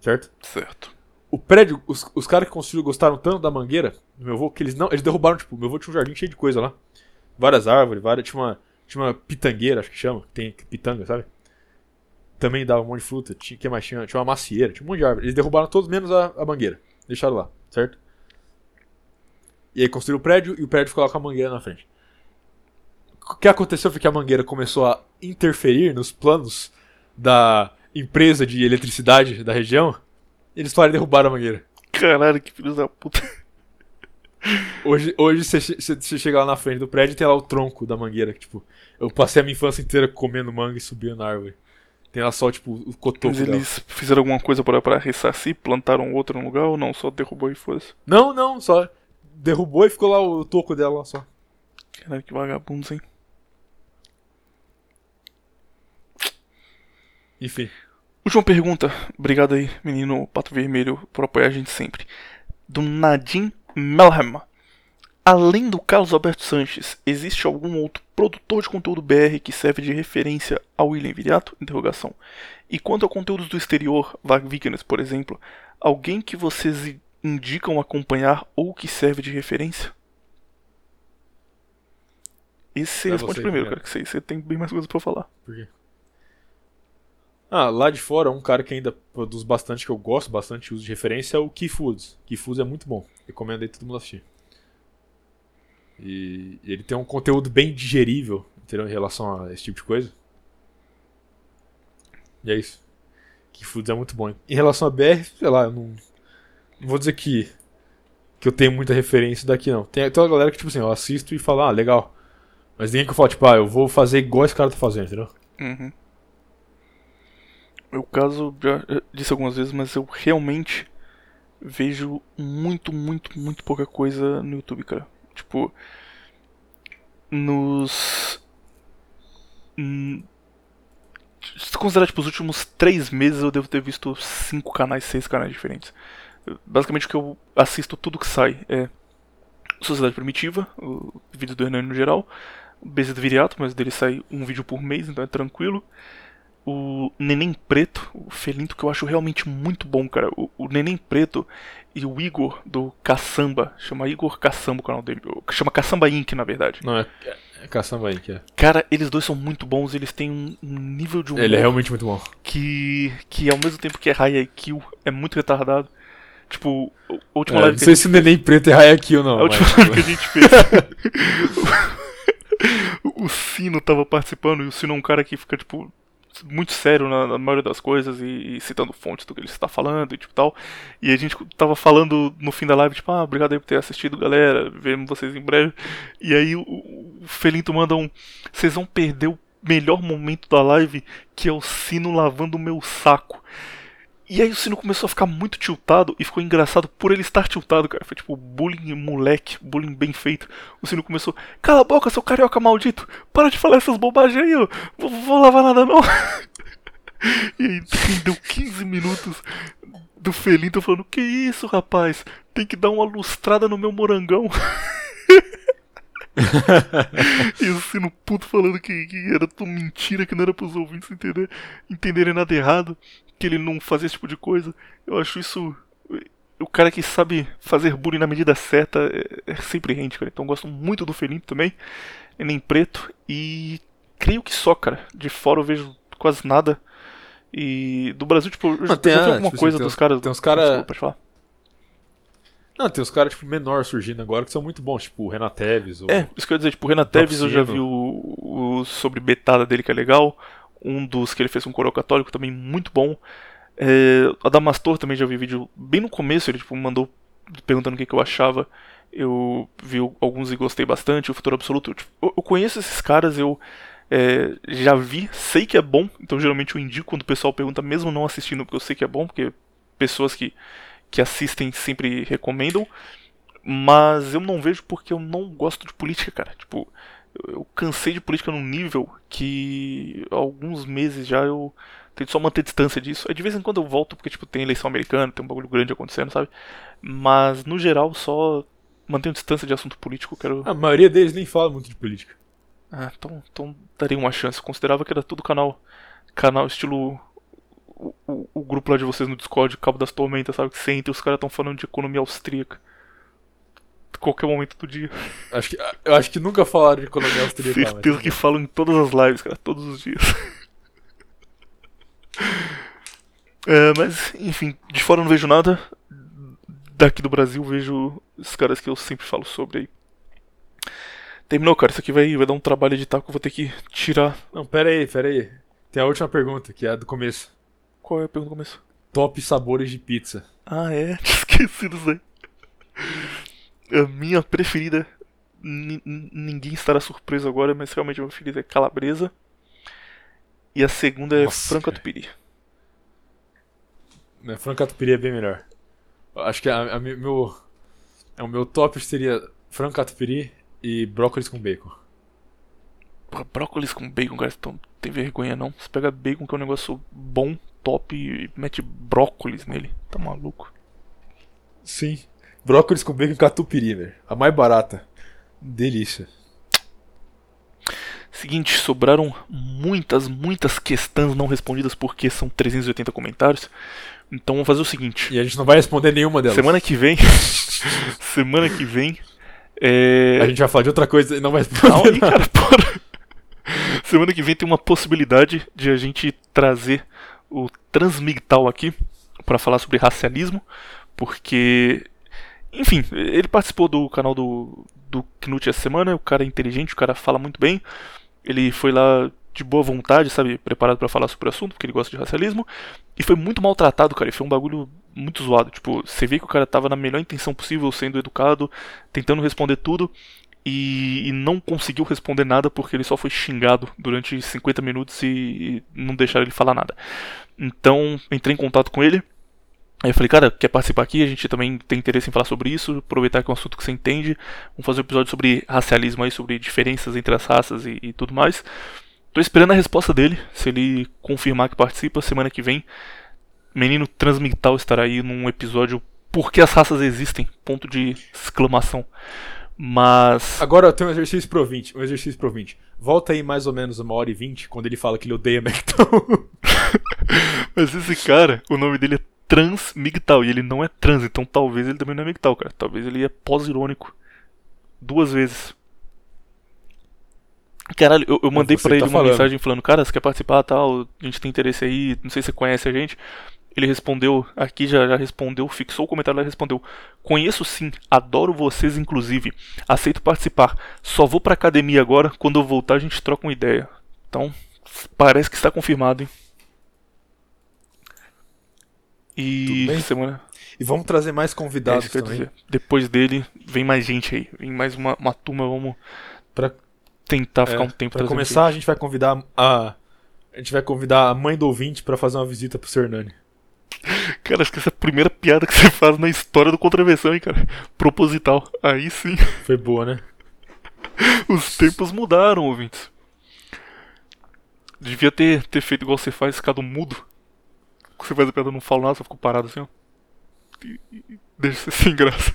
Certo? Certo. O prédio, os, os caras que construíram gostaram tanto da mangueira do meu avô que eles não. Eles derrubaram, tipo, meu avô tinha um jardim cheio de coisa lá. Várias árvores, várias. Tinha uma, tinha uma pitangueira, acho que chama. Tem pitanga, sabe? Também dava um monte de fruta. Tinha, que mais tinha? Tinha uma macieira, tinha um monte de árvore. Eles derrubaram todos menos a, a mangueira. Deixaram lá, certo? E aí construíram o prédio e o prédio ficou lá com a mangueira na frente. O que aconteceu foi que a mangueira começou a interferir nos planos da empresa de eletricidade da região. Eles falaram e derrubaram a mangueira. Caralho, que filho da puta. Hoje, hoje você, você, chega lá na frente do prédio e tem lá o tronco da mangueira. Que, tipo, eu passei a minha infância inteira comendo manga e subindo na árvore. Tem lá só, tipo, o cotoco Mas dela. eles fizeram alguma coisa pra, pra ressarcir? Plantaram outro no lugar ou não? Só derrubou e foda-se. Não, não, só derrubou e ficou lá o toco dela só. Caralho, que vagabundos, hein? Enfim. Última pergunta. Obrigado aí, menino Pato Vermelho, por apoiar a gente sempre. Do Nadim Melham. Além do Carlos Alberto Sanches, existe algum outro produtor de conteúdo BR que serve de referência ao William Viriato? Interrogação. E quanto a conteúdos do exterior, Vag por exemplo, alguém que vocês indicam acompanhar ou que serve de referência? Esse você É responde primeiro, cara, que você, você tem bem mais coisas pra falar. Por quê? Ah, lá de fora, um cara que ainda produz bastante, que eu gosto bastante, uso de referência, é o Key Foods. Key Foods é muito bom. Recomendo aí todo mundo assistir. E ele tem um conteúdo bem digerível, entendeu? Em relação a esse tipo de coisa. E é isso. Que Foods é muito bom. Em relação a BR, sei lá, eu não, não vou dizer que, que eu tenho muita referência daqui, não. Tem, tem uma galera que, tipo assim, eu assisto e falo, ah, legal. Mas ninguém que eu falo, tipo, ah, eu vou fazer igual esse cara tá fazendo, entendeu? Uhum. Eu caso já eh, disse algumas vezes, mas eu realmente vejo muito, muito, muito pouca coisa no YouTube, cara. Tipo, nos. Hum, se considerar tipo, os últimos três meses, eu devo ter visto cinco canais, seis canais diferentes. Basicamente, o que eu assisto tudo que sai é Sociedade Primitiva, o vídeo do Hernani no geral, Beza do Viriato, mas dele sai um vídeo por mês, então é tranquilo. O Neném Preto, o Felinto, que eu acho realmente muito bom, cara. O, o Neném Preto e o Igor do Caçamba, chama Igor Caçamba o canal dele, chama Caçamba Inc, na verdade. Não, é, é Caçamba Inc, é. Cara, eles dois são muito bons, eles têm um, um nível de humor Ele é realmente muito bom. que, que ao mesmo tempo que é high IQ, é muito retardado. Tipo, a última É, live não sei se o Neném Preto é Hayaki ou não. A última mas- live que a gente fez. (laughs) o Sino tava participando e o Sino é um cara que fica, tipo, muito sério na, na maioria das coisas e, e citando fontes do que ele está falando e tipo tal. E a gente tava falando no fim da live, tipo, ah, obrigado aí por ter assistido, galera. Vemos vocês em breve. E aí o, o Felinto manda um. Vocês vão perder o melhor momento da live, que é o Sino lavando o meu saco. E aí o Sino começou a ficar muito tiltado e ficou engraçado por ele estar tiltado, cara. Foi tipo bullying moleque, bullying bem feito. O Sino começou, cala a boca, seu carioca maldito, para de falar essas bobagens aí, eu vou, vou lavar nada não. (laughs) e aí deu 15 minutos do Felinto falando, que isso, rapaz, tem que dar uma lustrada no meu morangão. (laughs) e o Sino puto falando que, que era tudo mentira, que não era pros ouvintes entender, entenderem nada errado, que ele não fazia esse tipo de coisa. Eu acho isso. O cara que sabe fazer bullying na medida certa é, é sempre rende, cara. Então eu gosto muito do Felinto também. É nem preto. E creio que só, cara. De fora eu vejo quase nada. E do Brasil, tipo, eu já, tem, já vi ah, alguma tipo assim, coisa dos uns- caras. tem uns cara- Desculpa, Pode falar. Não, tem os caras, tipo, menor surgindo agora que são muito bons, tipo o Renan Teves. Ou... É, isso que eu ia dizer, tipo, o Renan Teves eu já vi o, o sobre betada dele que é legal. Um dos que ele fez com o Coro Católico também muito bom. É, a Damastor também já vi vídeo bem no começo, ele tipo, mandou perguntando o que, que eu achava. Eu vi alguns e gostei bastante. O Futuro Absoluto. tipo, eu, eu conheço esses caras, eu é, já vi, sei que é bom. Então geralmente eu indico quando o pessoal pergunta, mesmo não assistindo, porque eu sei que é bom, porque pessoas que, que assistem sempre recomendam. Mas eu não vejo porque eu não gosto de política, cara. Tipo, eu, cansei de política num nível que há alguns meses já eu tento só manter distância disso. Aí de vez em quando eu volto porque tipo tem eleição americana, tem um bagulho grande acontecendo, sabe? Mas no geral só mantenho distância de assunto político, quero A maioria deles nem fala muito de política. ah, então, então daria uma chance. Eu considerava que era tudo canal. Canal estilo. O, o, o grupo lá de vocês no Discord, Cabo das Tormentas, sabe? Que você entra e os caras estão falando de economia austríaca. Qualquer momento do dia. Acho que, eu acho que nunca falaram de economia austríaca. Certeza mas- que falam em todas as lives, cara, todos os dias. (laughs) É, mas, enfim, de fora eu não vejo nada. Daqui do Brasil vejo os caras que eu sempre falo sobre aí. Terminou, cara. Isso aqui vai, vai dar um trabalho editar que eu vou ter que tirar. Não, pera aí, pera aí. Tem a última pergunta, que é a do começo. Qual é a pergunta do começo? Top sabores de pizza. Ah, é? (laughs) Esqueci disso aí. A minha preferida. ni- ni- Ninguém estará surpreso agora, mas realmente a minha preferida é calabresa. E a segunda é Nossa, frango cara. catupiry. Né, frango catupiry é bem melhor. Acho que a, a meu, é, o meu top seria frango catupiry e brócolis com bacon. Porra, brócolis com bacon, cara, não tem vergonha não. Você pega bacon, que é um negócio bom, top, e mete brócolis nele. Tá maluco? Sim. Brócolis com bacon e catupiry, velho. A mais barata. Delícia. Seguinte, sobraram muitas, muitas questões não respondidas porque são 380 comentários. Então vamos fazer o seguinte. E a gente não vai responder nenhuma delas. Semana que vem. (laughs) semana que vem. É... A gente vai falar de outra coisa e não vai responder. Nada. cara, porra. Semana que vem tem uma possibilidade de a gente trazer o Transmigtal aqui pra falar sobre racialismo, porque, enfim, ele participou do canal do, do Knut essa semana. O cara é inteligente, o cara fala muito bem. Ele foi lá de boa vontade, sabe, preparado para falar sobre o assunto, porque ele gosta de racialismo. E foi muito maltratado, cara. E foi um bagulho muito zoado. Tipo, você vê que o cara tava na melhor intenção possível, sendo educado, tentando responder tudo. E, e não conseguiu responder nada porque ele só foi xingado durante 50 minutos e, e não deixaram ele falar nada. Então, entrei em contato com ele. Aí eu falei, cara, quer participar aqui? A gente também tem interesse em falar sobre isso, aproveitar que é um assunto que você entende. Vamos fazer um episódio sobre racialismo aí, sobre diferenças entre as raças e, e tudo mais. Tô esperando a resposta dele, se ele confirmar que participa semana que vem. Menino Transmital estará aí num episódio Por que as raças existem? Ponto de exclamação. Mas. Agora eu tenho um exercício pro ouvinte. Um exercício pro ouvinte. Volta aí mais ou menos uma hora e vinte, quando ele fala que ele odeia McDonald's. (laughs) Mas esse cara, o nome dele é Transmigtal. E ele não é trans, então talvez ele também não é migtal, cara. Talvez ele é pós-irônico. Duas vezes. Caralho, eu, eu mandei pra que tá ele uma falando. mensagem falando, cara, você quer participar tal, a gente tem interesse aí, não sei se você conhece a gente. Ele respondeu, aqui já, já respondeu, fixou o comentário lá e respondeu. Conheço sim, adoro vocês inclusive. Aceito participar. Só vou pra academia agora, quando eu voltar a gente troca uma ideia. Então, parece que está confirmado, hein? E semana. E vamos trazer mais É convidados ia também. dizer. Depois dele, vem mais gente aí. Vem mais uma, uma turma, vamos Pra, tentar ficar é, um tempo pra começar, a gente vai convidar a. A gente vai convidar a mãe do ouvinte pra fazer uma visita pro Sernani. Cara, acho que essa é a primeira piada que você faz na história do Contraversão, hein, cara? Proposital. Aí sim, Foi boa, né? os tempos mudaram, ouvintes. Devia ter, ter feito igual você faz, ficado mudo. Você faz a piada, eu não falo nada, só fico parado assim, ó. E- e- Deixa você sem graça.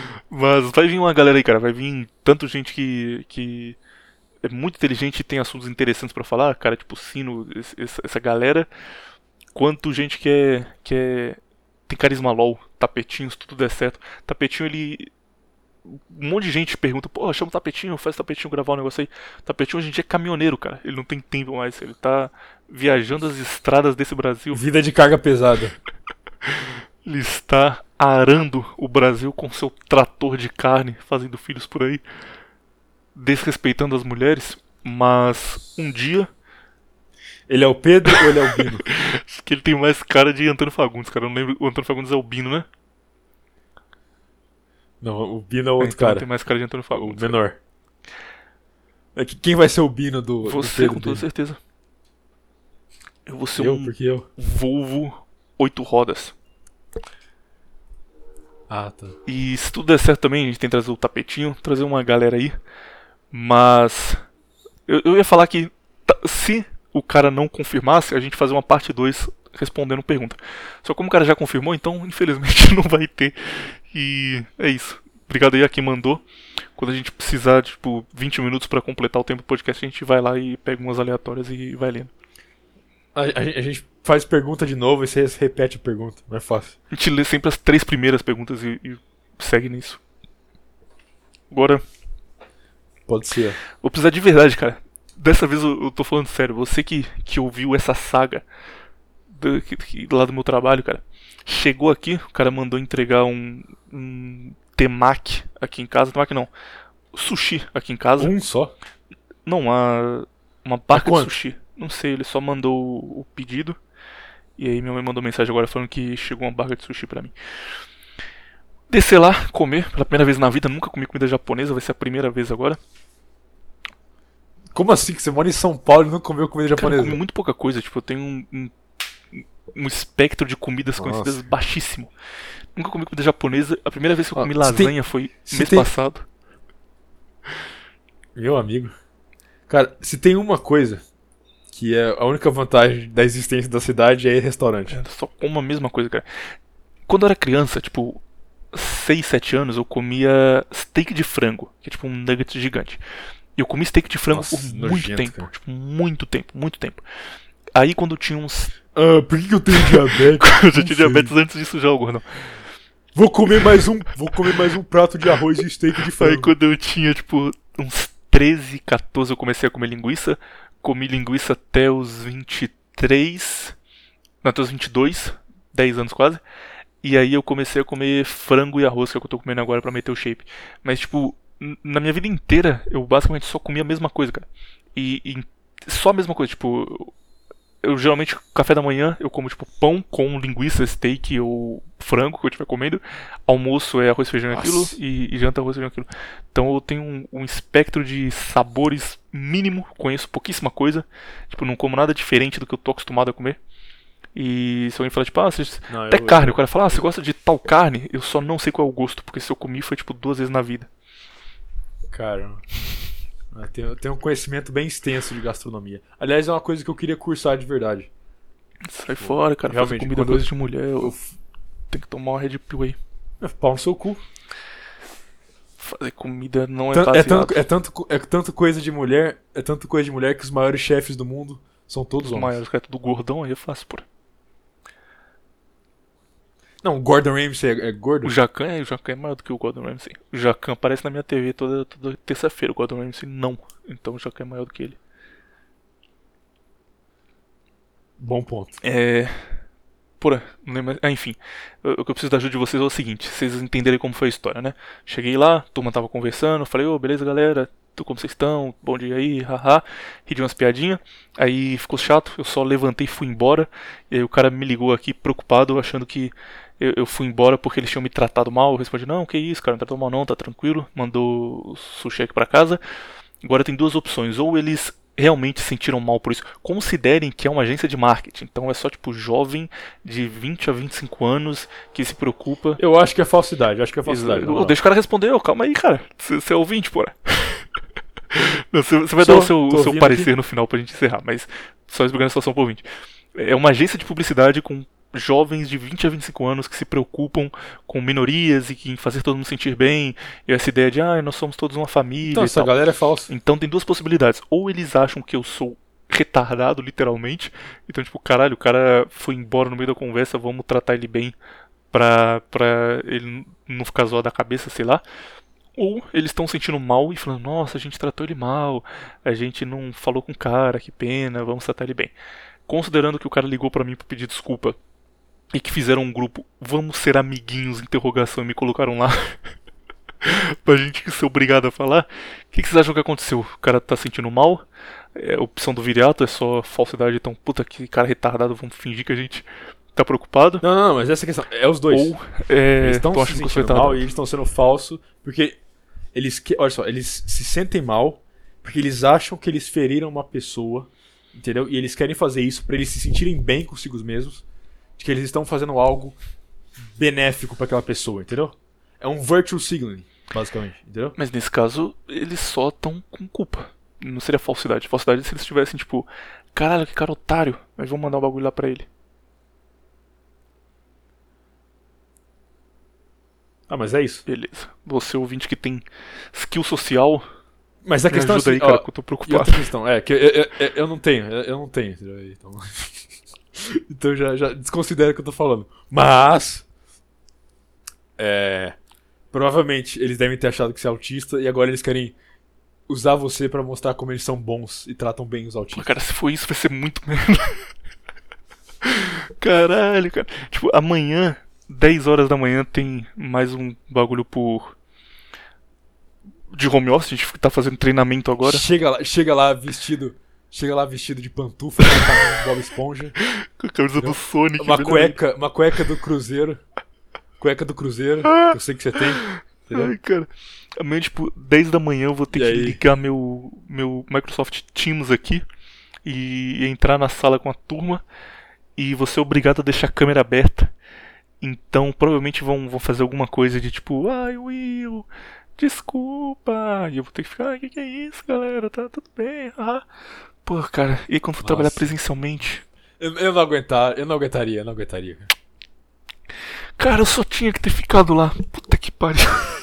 (laughs) Mas vai vir uma galera aí, cara. Vai vir tanto gente que, que é muito inteligente e tem assuntos interessantes pra falar, cara, tipo Sino, esse- essa, essa galera, quanto gente que é, que é tem carisma LOL, tapetinhos, tudo der certo. Tapetinho ele um monte de gente pergunta, pô, chama o tapetinho, faz o tapetinho gravar um negócio aí. Tapetinho hoje em dia é caminhoneiro, cara. Ele não tem tempo mais, ele tá viajando as estradas desse Brasil. Vida de carga pesada. (laughs) Ele está arando o Brasil com seu trator de carne, fazendo filhos por aí, desrespeitando as mulheres. Mas um dia, Ele é o Pedro ou ele é o Bino? (laughs) acho que ele tem mais cara de Antônio Fagundes, cara. Eu não lembro. O Antônio Fagundes é o Bino, né? Não, o Bino é o outro então ele cara. tem mais cara de Antônio O Fagundes. menor. É que Quem vai ser o Bino do, do Você, Pedro? com toda dele? certeza. Eu vou ser Eu, um porque eu. Volvo oito rodas. Ah, tá. E se tudo der certo também, a gente tem que trazer o tapetinho, trazer uma galera aí. Mas. Eu, eu ia falar que se o cara não confirmasse, a gente fazer uma parte 2 respondendo pergunta. Só como o cara já confirmou, então infelizmente (laughs) não vai ter. E é isso. Obrigado aí a quem mandou. Quando a gente precisar, tipo, 20 minutos pra completar o tempo do podcast, a gente vai lá e pega umas aleatórias e vai lendo. A, a gente- a gente faz pergunta de novo e você repete a pergunta. Não é fácil. A gente lê sempre as três primeiras perguntas e, e segue nisso. Agora, Pode ser. Vou precisar de verdade, cara. Dessa vez eu, eu tô falando sério. Você que, que ouviu essa saga do, que, que- lá do meu trabalho, cara. Chegou aqui, o cara mandou entregar um, um temaki aqui em casa. Temaki não. Sushi aqui em casa. Um só? Não, uma, uma barca de quanto? sushi. Não sei, ele só mandou o pedido. E aí minha mãe mandou mensagem agora falando que chegou uma barca de sushi pra mim. Descer lá, comer, pela primeira vez na vida, nunca comi comida japonesa, vai ser a primeira vez agora. Como assim? Que você mora em São Paulo e não comeu comida Cara, eu japonesa? comi muito pouca coisa, tipo, eu tenho um, um, um espectro de comidas Nossa. conhecidas baixíssimo. Nunca comi comida japonesa. A primeira vez que eu comi se tem- lasanha foi mês tem- passado. Meu amigo. Cara, se tem uma coisa que é a única vantagem da existência da cidade é restaurante. Eu só como a mesma coisa, cara. Quando eu era criança, tipo, 6, 7 anos, eu comia steak de frango, que é tipo um nugget gigante. E eu comi steak de frango Nossa, por nojento, muito tempo. cara. Tipo, muito tempo, muito tempo. Aí quando eu tinha uns. Ah, por que eu tenho (laughs) diabetes? eu já tinha diabetes antes disso já, gordão. Vou comer mais um, vou comer mais um prato de arroz e steak de Aí frango. quando eu tinha, tipo, uns 13, 14, eu comecei a comer linguiça. Comi linguiça até os 23. Não, até os 22, 10 anos quase. E aí eu comecei a comer frango e arroz, que é o que eu tô comendo agora pra meter o shape. Mas, tipo, na minha vida inteira, eu basicamente só comia a mesma coisa, cara. E, e só a mesma coisa, tipo. Eu geralmente, café da manhã, eu como, tipo, pão com linguiça, steak ou frango que eu estiver comendo. Almoço é arroz, feijão e aquilo. E, e janta arroz, feijão e aquilo. Então eu tenho um, um espectro de sabores mínimo. Conheço pouquíssima coisa. Tipo, não como nada diferente do que eu tô acostumado a comer. E se alguém falar, tipo, ah, você Não, até eu- carne, o cara fala, ah, você gosta de tal carne? Eu só não sei qual é o gosto, porque se eu comi foi tipo duas vezes na vida. Cara, eu tenho, eu tenho um conhecimento bem extenso de gastronomia. Aliás, é uma coisa que eu queria cursar de verdade. Sai fora, cara. Fazer realmente, comida coisa eu- de mulher, eu Eu, tenho que tomar uma Red Pill aí. é, pau no seu cu. Fazer comida não é Tan- É tanto, é, tanto, é tanto coisa de mulher, é tanto coisa de mulher que os maiores chefes do mundo são todos Os homens. maiores, cara, tudo gordão, aí é fácil, pô. Não, o Gordon Ramsay é, é gordo? O Jacan é, o Jacan é maior do que o Gordon Ramsay. O Jacan aparece na minha TV toda, toda terça-feira, o Gordon Ramsay não. Então o Jacan é maior do que ele. Bom ponto. É. Porra, não lembro. Ah, enfim. O que eu preciso da ajuda de vocês é o seguinte: vocês entenderem como foi a história, né? Cheguei lá, a turma tava conversando, falei, ô, beleza, galera, como vocês estão? Bom dia aí, haha. Ri de umas piadinhas. Aí ficou chato, eu só levantei e fui embora. E aí o cara me ligou aqui preocupado, achando que eu, eu fui embora porque eles tinham me tratado mal. Eu respondi, não, que isso, cara, não tratou mal não, tá tranquilo. Mandou o sushi aqui pra casa. Agora tem duas opções. Ou eles realmente se sentiram mal por isso. Considerem que é uma agência de marketing. Então é só tipo jovem de 20 a 25 anos que se preocupa. Eu acho que é falsidade, eu acho que é falsidade. Eu- não. Deixa o cara responder, ô, calma aí, cara. Você é ouvinte, porra. (laughs) Você vai dar o seu, o seu parecer aqui. no final pra gente encerrar, mas só explicando a situação pro ouvinte. É uma agência de publicidade com jovens de 20 a 25 anos que se preocupam com minorias e que em fazer todo mundo sentir bem. E essa ideia de, ah, nós somos todos uma família Então, e essa tal. galera é falsa. Então tem duas possibilidades. Ou eles acham que eu sou retardado, literalmente. Então, tipo, caralho, o cara foi embora no meio da conversa, vamos tratar ele bem pra, pra ele não ficar zoado da cabeça, sei lá. Ou eles estão sentindo mal e falando, nossa, a gente tratou ele mal, a gente não falou com o cara, que pena, vamos tratar ele bem. Considerando que o cara ligou pra mim pra pedir desculpa e que fizeram um grupo, vamos ser amiguinhos, interrogação, e me colocaram lá (laughs) pra gente ser obrigado a falar, o que, que vocês acham que aconteceu? O cara tá sentindo mal? É opção do viriato, é só falsidade, então, puta, que cara retardado, vamos fingir que a gente tá preocupado? Não, não, não, mas essa é a questão. É os dois. Ou é, eles estão tão se sentindo mal e eles estão sendo falso porque eles que, olha só, eles se sentem mal porque eles acham que eles feriram uma pessoa, entendeu? E eles querem fazer isso pra eles se sentirem bem consigo mesmos, de que eles estão fazendo algo benéfico pra aquela pessoa, entendeu? É um virtual signaling, basicamente, entendeu? Mas nesse caso, eles só estão com culpa. Não seria falsidade. Falsidade é se eles tivessem, tipo, caralho, que cara otário, mas vamos mandar um bagulho lá pra ele. Ah, mas é isso. Beleza. Você ouvinte que tem skill social, Mas a questão é ajuda aí, assim, cara, ó, que eu tô preocupado. questão, é, que eu, eu, eu- não tenho, eu, eu não tenho? Então, (laughs) então já, já desconsidera o que eu tô falando. Mas. É. Provavelmente eles devem ter achado que você é autista e agora eles querem usar você pra mostrar como eles são bons e tratam bem os autistas. cara, se for isso, vai ser muito (laughs) merda. Caralho, cara. Tipo, amanhã, 10 horas da manhã, tem mais um bagulho por. De home office, a gente tá fazendo treinamento agora. Chega lá, chega lá vestido. Chega lá vestido de pantufa, com Bob Esponja, Com a camisa do Sonic. uma cueca, uma cueca do Cruzeiro. Cueca do Cruzeiro, eu sei que você tem. Entendeu? Ai, cara. Amanhã, tipo, 10 da manhã eu vou ter E que aí? ligar meu, meu Microsoft Teams aqui e entrar na sala com a turma e vou ser obrigado a deixar a câmera aberta. Então, provavelmente vão, vão fazer alguma coisa de tipo, ai, Will, desculpa. E eu vou ter que ficar, o que, que é isso, galera? Tá tudo bem, ah. Pô, cara, e quando for trabalhar Nossa. presencialmente? Eu, eu não aguentar, eu não aguentaria, eu não aguentaria. cara. Eu só tinha que ter ficado lá. Puta que pariu. (laughs)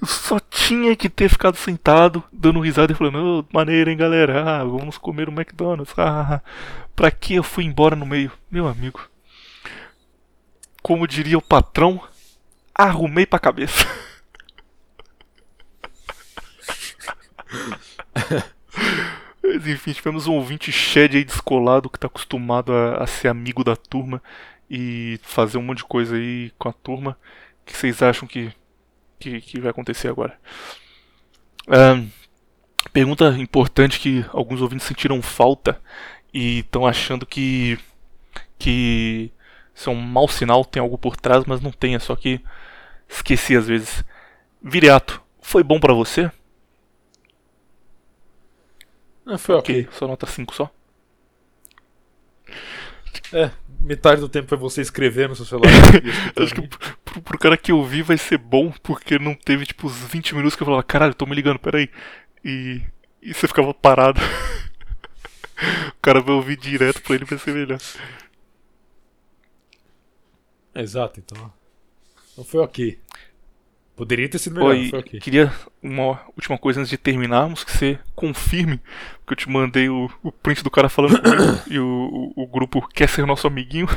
Eu só tinha que ter ficado sentado, dando risada e falando, ô, maneiro, hein, galera? Ah, vamos comer um McDonald's. Ah, pra que eu fui embora no meio? Meu amigo. Como diria o patrão, arrumei pra cabeça. (laughs) Mas enfim, tivemos um ouvinte Shed aí descolado que tá acostumado a, a, ser amigo da turma e fazer um monte de coisa aí com a turma. O que vocês acham que, que, que vai acontecer agora? Um, pergunta importante que alguns ouvintes sentiram falta e estão achando que que isso é um mau sinal, tem algo por trás, mas não tem, é só que esqueci às vezes. Viriato, foi bom para você? Ah, foi ok. ok. Só nota 5 só. É, metade do tempo foi você escrever no seu celular. (laughs) Acho que pro, pro, cara que eu vi vai ser bom, porque não teve tipo os 20 minutos que eu falava, caralho, tô me ligando, peraí. E, e você ficava parado. (laughs) o cara vai ouvir direto pra ele vai ser melhor. Exato, então. Não foi ok. Poderia ter sido melhor, Oi, foi ok. Queria uma última coisa antes de terminarmos, que você confirme que eu te mandei o, o print do cara falando comigo (coughs) e o, o, o, grupo quer ser nosso amiguinho.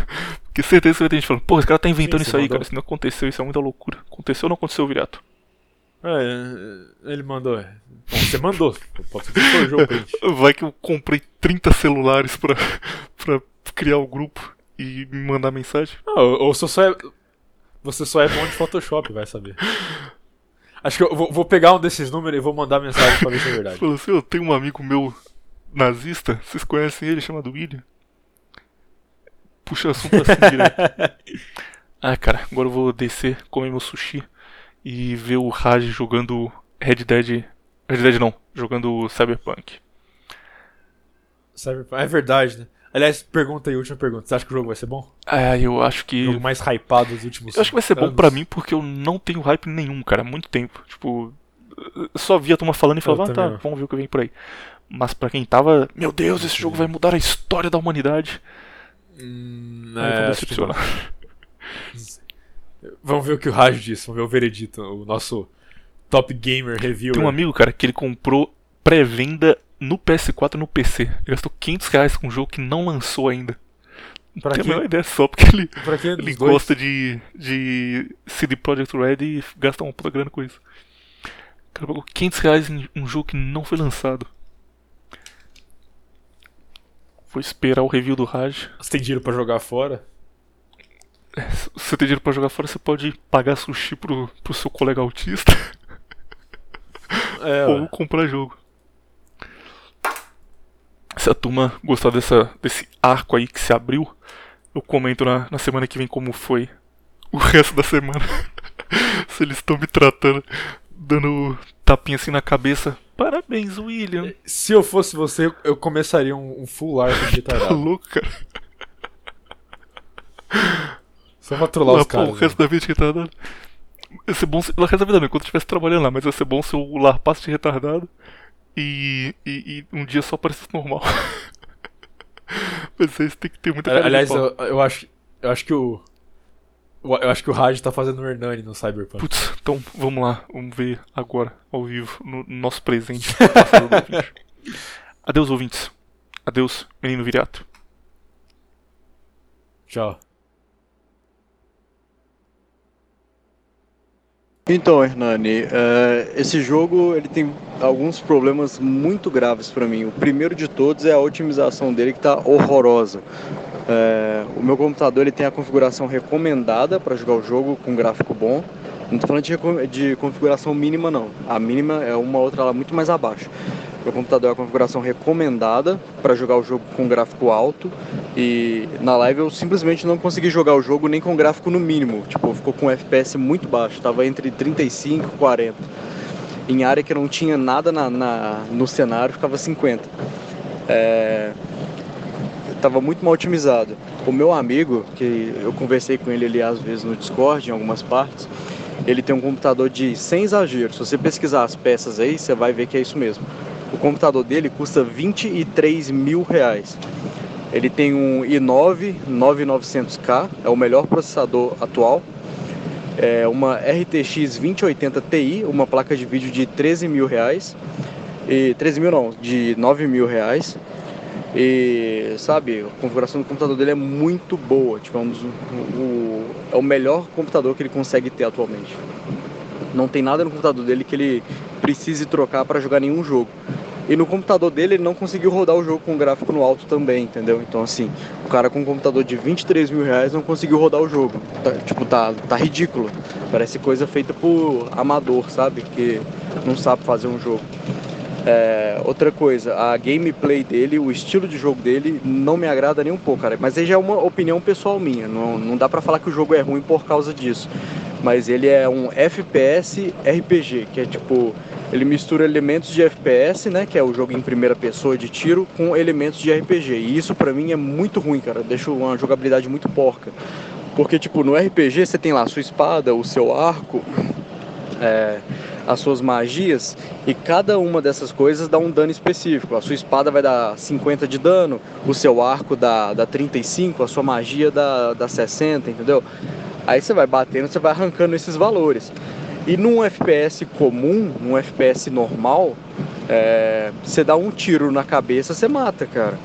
Porque certeza que vai ter gente falando, pô, esse cara tá inventando Sim, isso aí, mandou. cara. Isso não aconteceu, isso é muita loucura. Aconteceu ou não aconteceu, Virato? É, ele mandou. É. Bom, você mandou. Pode ser que foi o print. (laughs) Vai que eu comprei 30 celulares pra, pra criar o grupo e me mandar mensagem. Não, ou você só é. Você só é bom de Photoshop, vai saber. Acho que eu vou, vou pegar um desses números e vou mandar mensagem pra ver se é verdade. (laughs) Falou assim, eu tenho um amigo meu nazista, vocês conhecem ele, chamado William? Puxa assunto assim direto. (laughs) ah, cara, agora eu vou descer, comer meu sushi e ver o Raj jogando Red Dead. Red Dead não, jogando Cyberpunk. Cyberpunk, é verdade, né? Aliás, pergunta aí, última pergunta. Você acha que o jogo vai ser bom? É, eu acho que. O jogo mais hypado dos últimos Eu acho que vai ser anos. bom pra mim porque eu não tenho hype nenhum, cara. Há muito tempo. Tipo, só via a turma falando e falava, ah, tá, vamos ver o que vem por aí. Mas pra quem tava, meu Deus, esse jogo vai mudar a história da humanidade. Hum, é, decepcionar. (laughs) vamos ver o que o Raj disse, vamos ver o veredito, o nosso top gamer review. Tem um amigo, cara, que ele comprou pré-venda no PS4 e no PC. Ele gastou 500 reais com um jogo que não lançou ainda. Pra Não tem a menor ideia só porque ele, ele gosta de, de CD Projekt Red e gasta uma puta grana com isso. O cara pagou 500 reais em um jogo que não foi lançado. Vou esperar o review do Raj. Você tem dinheiro pra jogar fora? É, se você tem dinheiro pra jogar fora, você pode pagar sushi pro, pro seu colega autista. É, (laughs) Ou comprar jogo se a turma gostar dessa, desse arco aí que se abriu, eu comento na, na semana que vem como foi o (laughs) resto da semana. (laughs) se eles estão me tratando, dando tapinha assim na cabeça. Parabéns, William. Se eu fosse você, eu começaria um, um full arco de (laughs) Tá louco, cara. Só pra trollar os caras. O resto né? da vida de retardado. Ia ser bom se. O resto da vida não, enquanto eu estivesse trabalhando lá, mas ia ser bom se o lar passe de retardado e, e, e um dia só aparecesse normal. (laughs) Vocês têm que ter muita cara Aliás, eu, eu, acho, eu acho que o. Eu acho que o Raj tá fazendo o Hernani no Cyberpunk. Putz, então vamos lá, vamos ver agora, ao vivo, no nosso presente. (laughs) Adeus, ouvintes. Adeus, menino viriato. Tchau. Então, Hernani, uh, esse jogo ele tem alguns problemas muito graves para mim. O primeiro de todos é a otimização dele que está horrorosa. Uh, o meu computador ele tem a configuração recomendada para jogar o jogo com gráfico bom. Não estou falando de, de configuração mínima não. A mínima é uma outra lá muito mais abaixo. Meu computador é a configuração recomendada para jogar o jogo com gráfico alto e na live eu simplesmente não consegui jogar o jogo nem com gráfico no mínimo. Tipo, ficou com FPS muito baixo, estava entre 35 e 40. Em área que não tinha nada na, na no cenário, ficava 50. É, estava muito mal otimizado. O meu amigo, que eu conversei com ele ali às vezes no Discord, em algumas partes, ele tem um computador de sem exagero. Se você pesquisar as peças aí, você vai ver que é isso mesmo. O computador dele custa 23 mil reais. Ele tem um i9 9900K, é o melhor processador atual. É uma RTX 2080 Ti, uma placa de vídeo de 13 mil reais. E 13 mil não, de 9 mil reais. E sabe, a configuração do computador dele é muito boa. Tipo, é, um dos, o, é o melhor computador que ele consegue ter atualmente. Não tem nada no computador dele que ele precise trocar para jogar nenhum jogo. E no computador dele ele não conseguiu rodar o jogo com gráfico no alto também, entendeu? Então assim, o cara com um computador de 23 mil reais não conseguiu rodar o jogo. Tá, tipo, tá, tá ridículo. Parece coisa feita por amador, sabe? Que não sabe fazer um jogo. É, outra coisa, a gameplay dele, o estilo de jogo dele não me agrada nem um pouco, cara. Mas aí já é uma opinião pessoal minha. Não, não dá pra falar que o jogo é ruim por causa disso. Mas ele é um FPS RPG, que é tipo. Ele mistura elementos de FPS, né? Que é o jogo em primeira pessoa de tiro, com elementos de RPG. E isso pra mim é muito ruim, cara. Deixa uma jogabilidade muito porca. Porque, tipo, no RPG você tem lá a sua espada, o seu arco. É, as suas magias e cada uma dessas coisas dá um dano específico. A sua espada vai dar 50 de dano, o seu arco dá, dá 35, a sua magia dá, dá 60, entendeu? Aí você vai batendo, você vai arrancando esses valores. E num FPS comum, num FPS normal, é, você dá um tiro na cabeça, você mata, cara.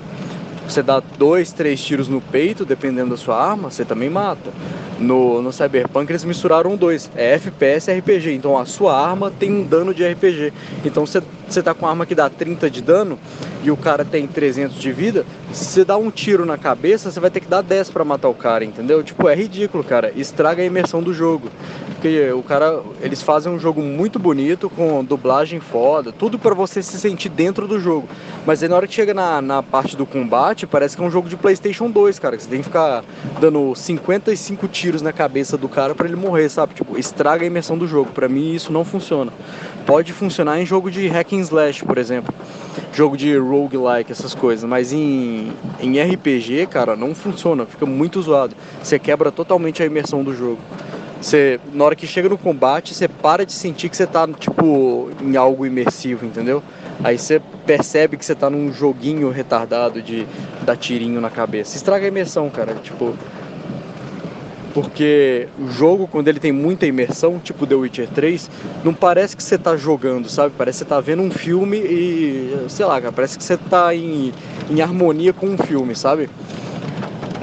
Você dá dois, três tiros no peito, dependendo da sua arma, você também mata. No, no Cyberpunk eles misturaram dois, é FPS e RPG. Então a sua arma tem um dano de RPG. Então você, você tá com uma arma que dá 30 de dano e o cara tem 300 de vida, se dá um tiro na cabeça, você vai ter que dar 10 para matar o cara, entendeu? Tipo, é ridículo, cara. Estraga a imersão do jogo. Porque o cara, eles fazem um jogo muito bonito, com dublagem foda, tudo para você se sentir dentro do jogo. Mas aí na hora que chega na, na parte do combate, parece que é um jogo de PlayStation 2, cara. Que você tem que ficar dando 55 tiros na cabeça do cara para ele morrer, sabe? Tipo, estraga a imersão do jogo. Para mim isso não funciona. Pode funcionar em jogo de hack and slash, por exemplo. Jogo de roguelike, essas coisas. Mas em, em RPG, cara, não funciona. Fica muito zoado. Você quebra totalmente a imersão do jogo. Você, na hora que chega no combate, você para de sentir que você tá, tipo, em algo imersivo, entendeu? Aí você percebe que você tá num joguinho retardado de dar tirinho na cabeça. Estraga a imersão, cara. Tipo. Porque o jogo, quando ele tem muita imersão, tipo The Witcher 3, não parece que você tá jogando, sabe? Parece que você tá vendo um filme e. sei lá, cara, parece que você tá em, em harmonia com um filme, sabe?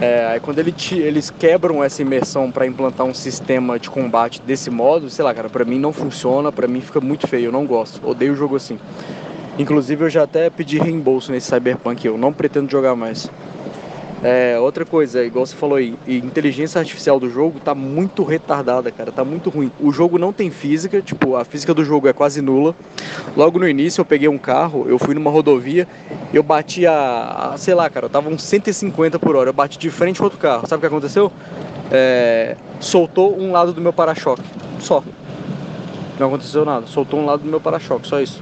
É, aí quando ele te, eles quebram essa imersão para implantar um sistema de combate desse modo, sei lá, cara, pra mim não funciona, pra mim fica muito feio, eu não gosto, odeio jogo assim. Inclusive eu já até pedi reembolso nesse Cyberpunk, eu não pretendo jogar mais. É, outra coisa, igual você falou aí, inteligência artificial do jogo tá muito retardada, cara, tá muito ruim. O jogo não tem física, tipo, a física do jogo é quase nula. Logo no início eu peguei um carro, eu fui numa rodovia, eu bati a, a sei lá, cara, eu tava uns 150 por hora, eu bati de frente com outro carro. Sabe o que aconteceu? É, soltou um lado do meu para-choque, só. Não aconteceu nada, soltou um lado do meu para-choque, só isso.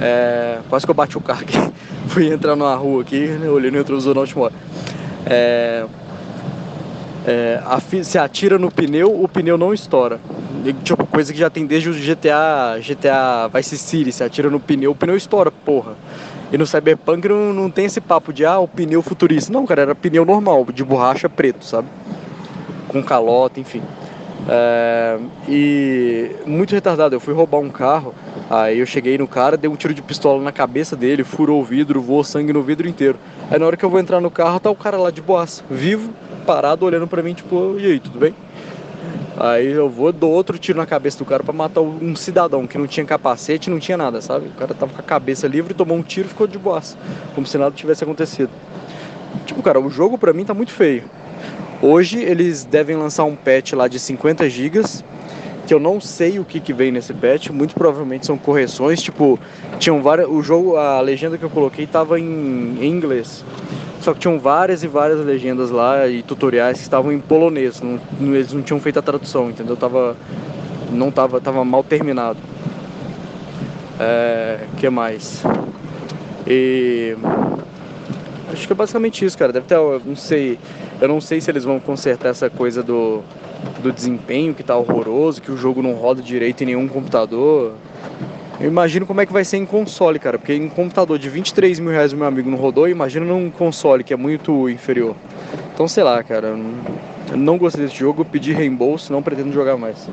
É, quase que eu bati o carro aqui. (laughs) Fui entrar numa rua aqui, né, olhei no retrovisor na última hora. É, é, se atira no pneu, o pneu não estoura. Tipo, coisa que já tem desde o GTA, GTA Vice City, se atira no pneu, o pneu estoura, porra. E no Cyberpunk não, não tem esse papo de, ah, o pneu futurista. Não, cara, era pneu normal, de borracha preto, sabe? Com calota, enfim. É, e muito retardado, eu fui roubar um carro, aí eu cheguei no cara, dei um tiro de pistola na cabeça dele, furou o vidro, voou sangue no vidro inteiro. Aí na hora que eu vou entrar no carro, tá o cara lá de boas, vivo, parado, olhando pra mim, tipo, e aí, tudo bem? Aí eu vou, dou outro tiro na cabeça do cara para matar um cidadão que não tinha capacete, não tinha nada, sabe? O cara tava com a cabeça livre, tomou um tiro e ficou de boas, como se nada tivesse acontecido. Tipo, cara, o jogo pra mim tá muito feio. Hoje eles devem lançar um patch lá de 50 GB, que eu não sei o que, que vem nesse patch, muito provavelmente são correções, tipo, tinham várias, o jogo, a legenda que eu coloquei tava em, em inglês. Só que tinham várias e várias legendas lá e tutoriais que estavam em polonês, não, eles não tinham feito a tradução, entendeu? Tava não tava tava mal terminado. É, que mais? E acho que é basicamente isso, cara. Deve ter, não sei, eu não sei se eles vão consertar essa coisa do, do desempenho que tá horroroso, que o jogo não roda direito em nenhum computador. Eu imagino como é que vai ser em console, cara, porque em computador de 23 mil reais o meu amigo não rodou, imagina num console que é muito inferior. Então sei lá, cara, eu não gostei desse jogo, pedi reembolso, não pretendo jogar mais.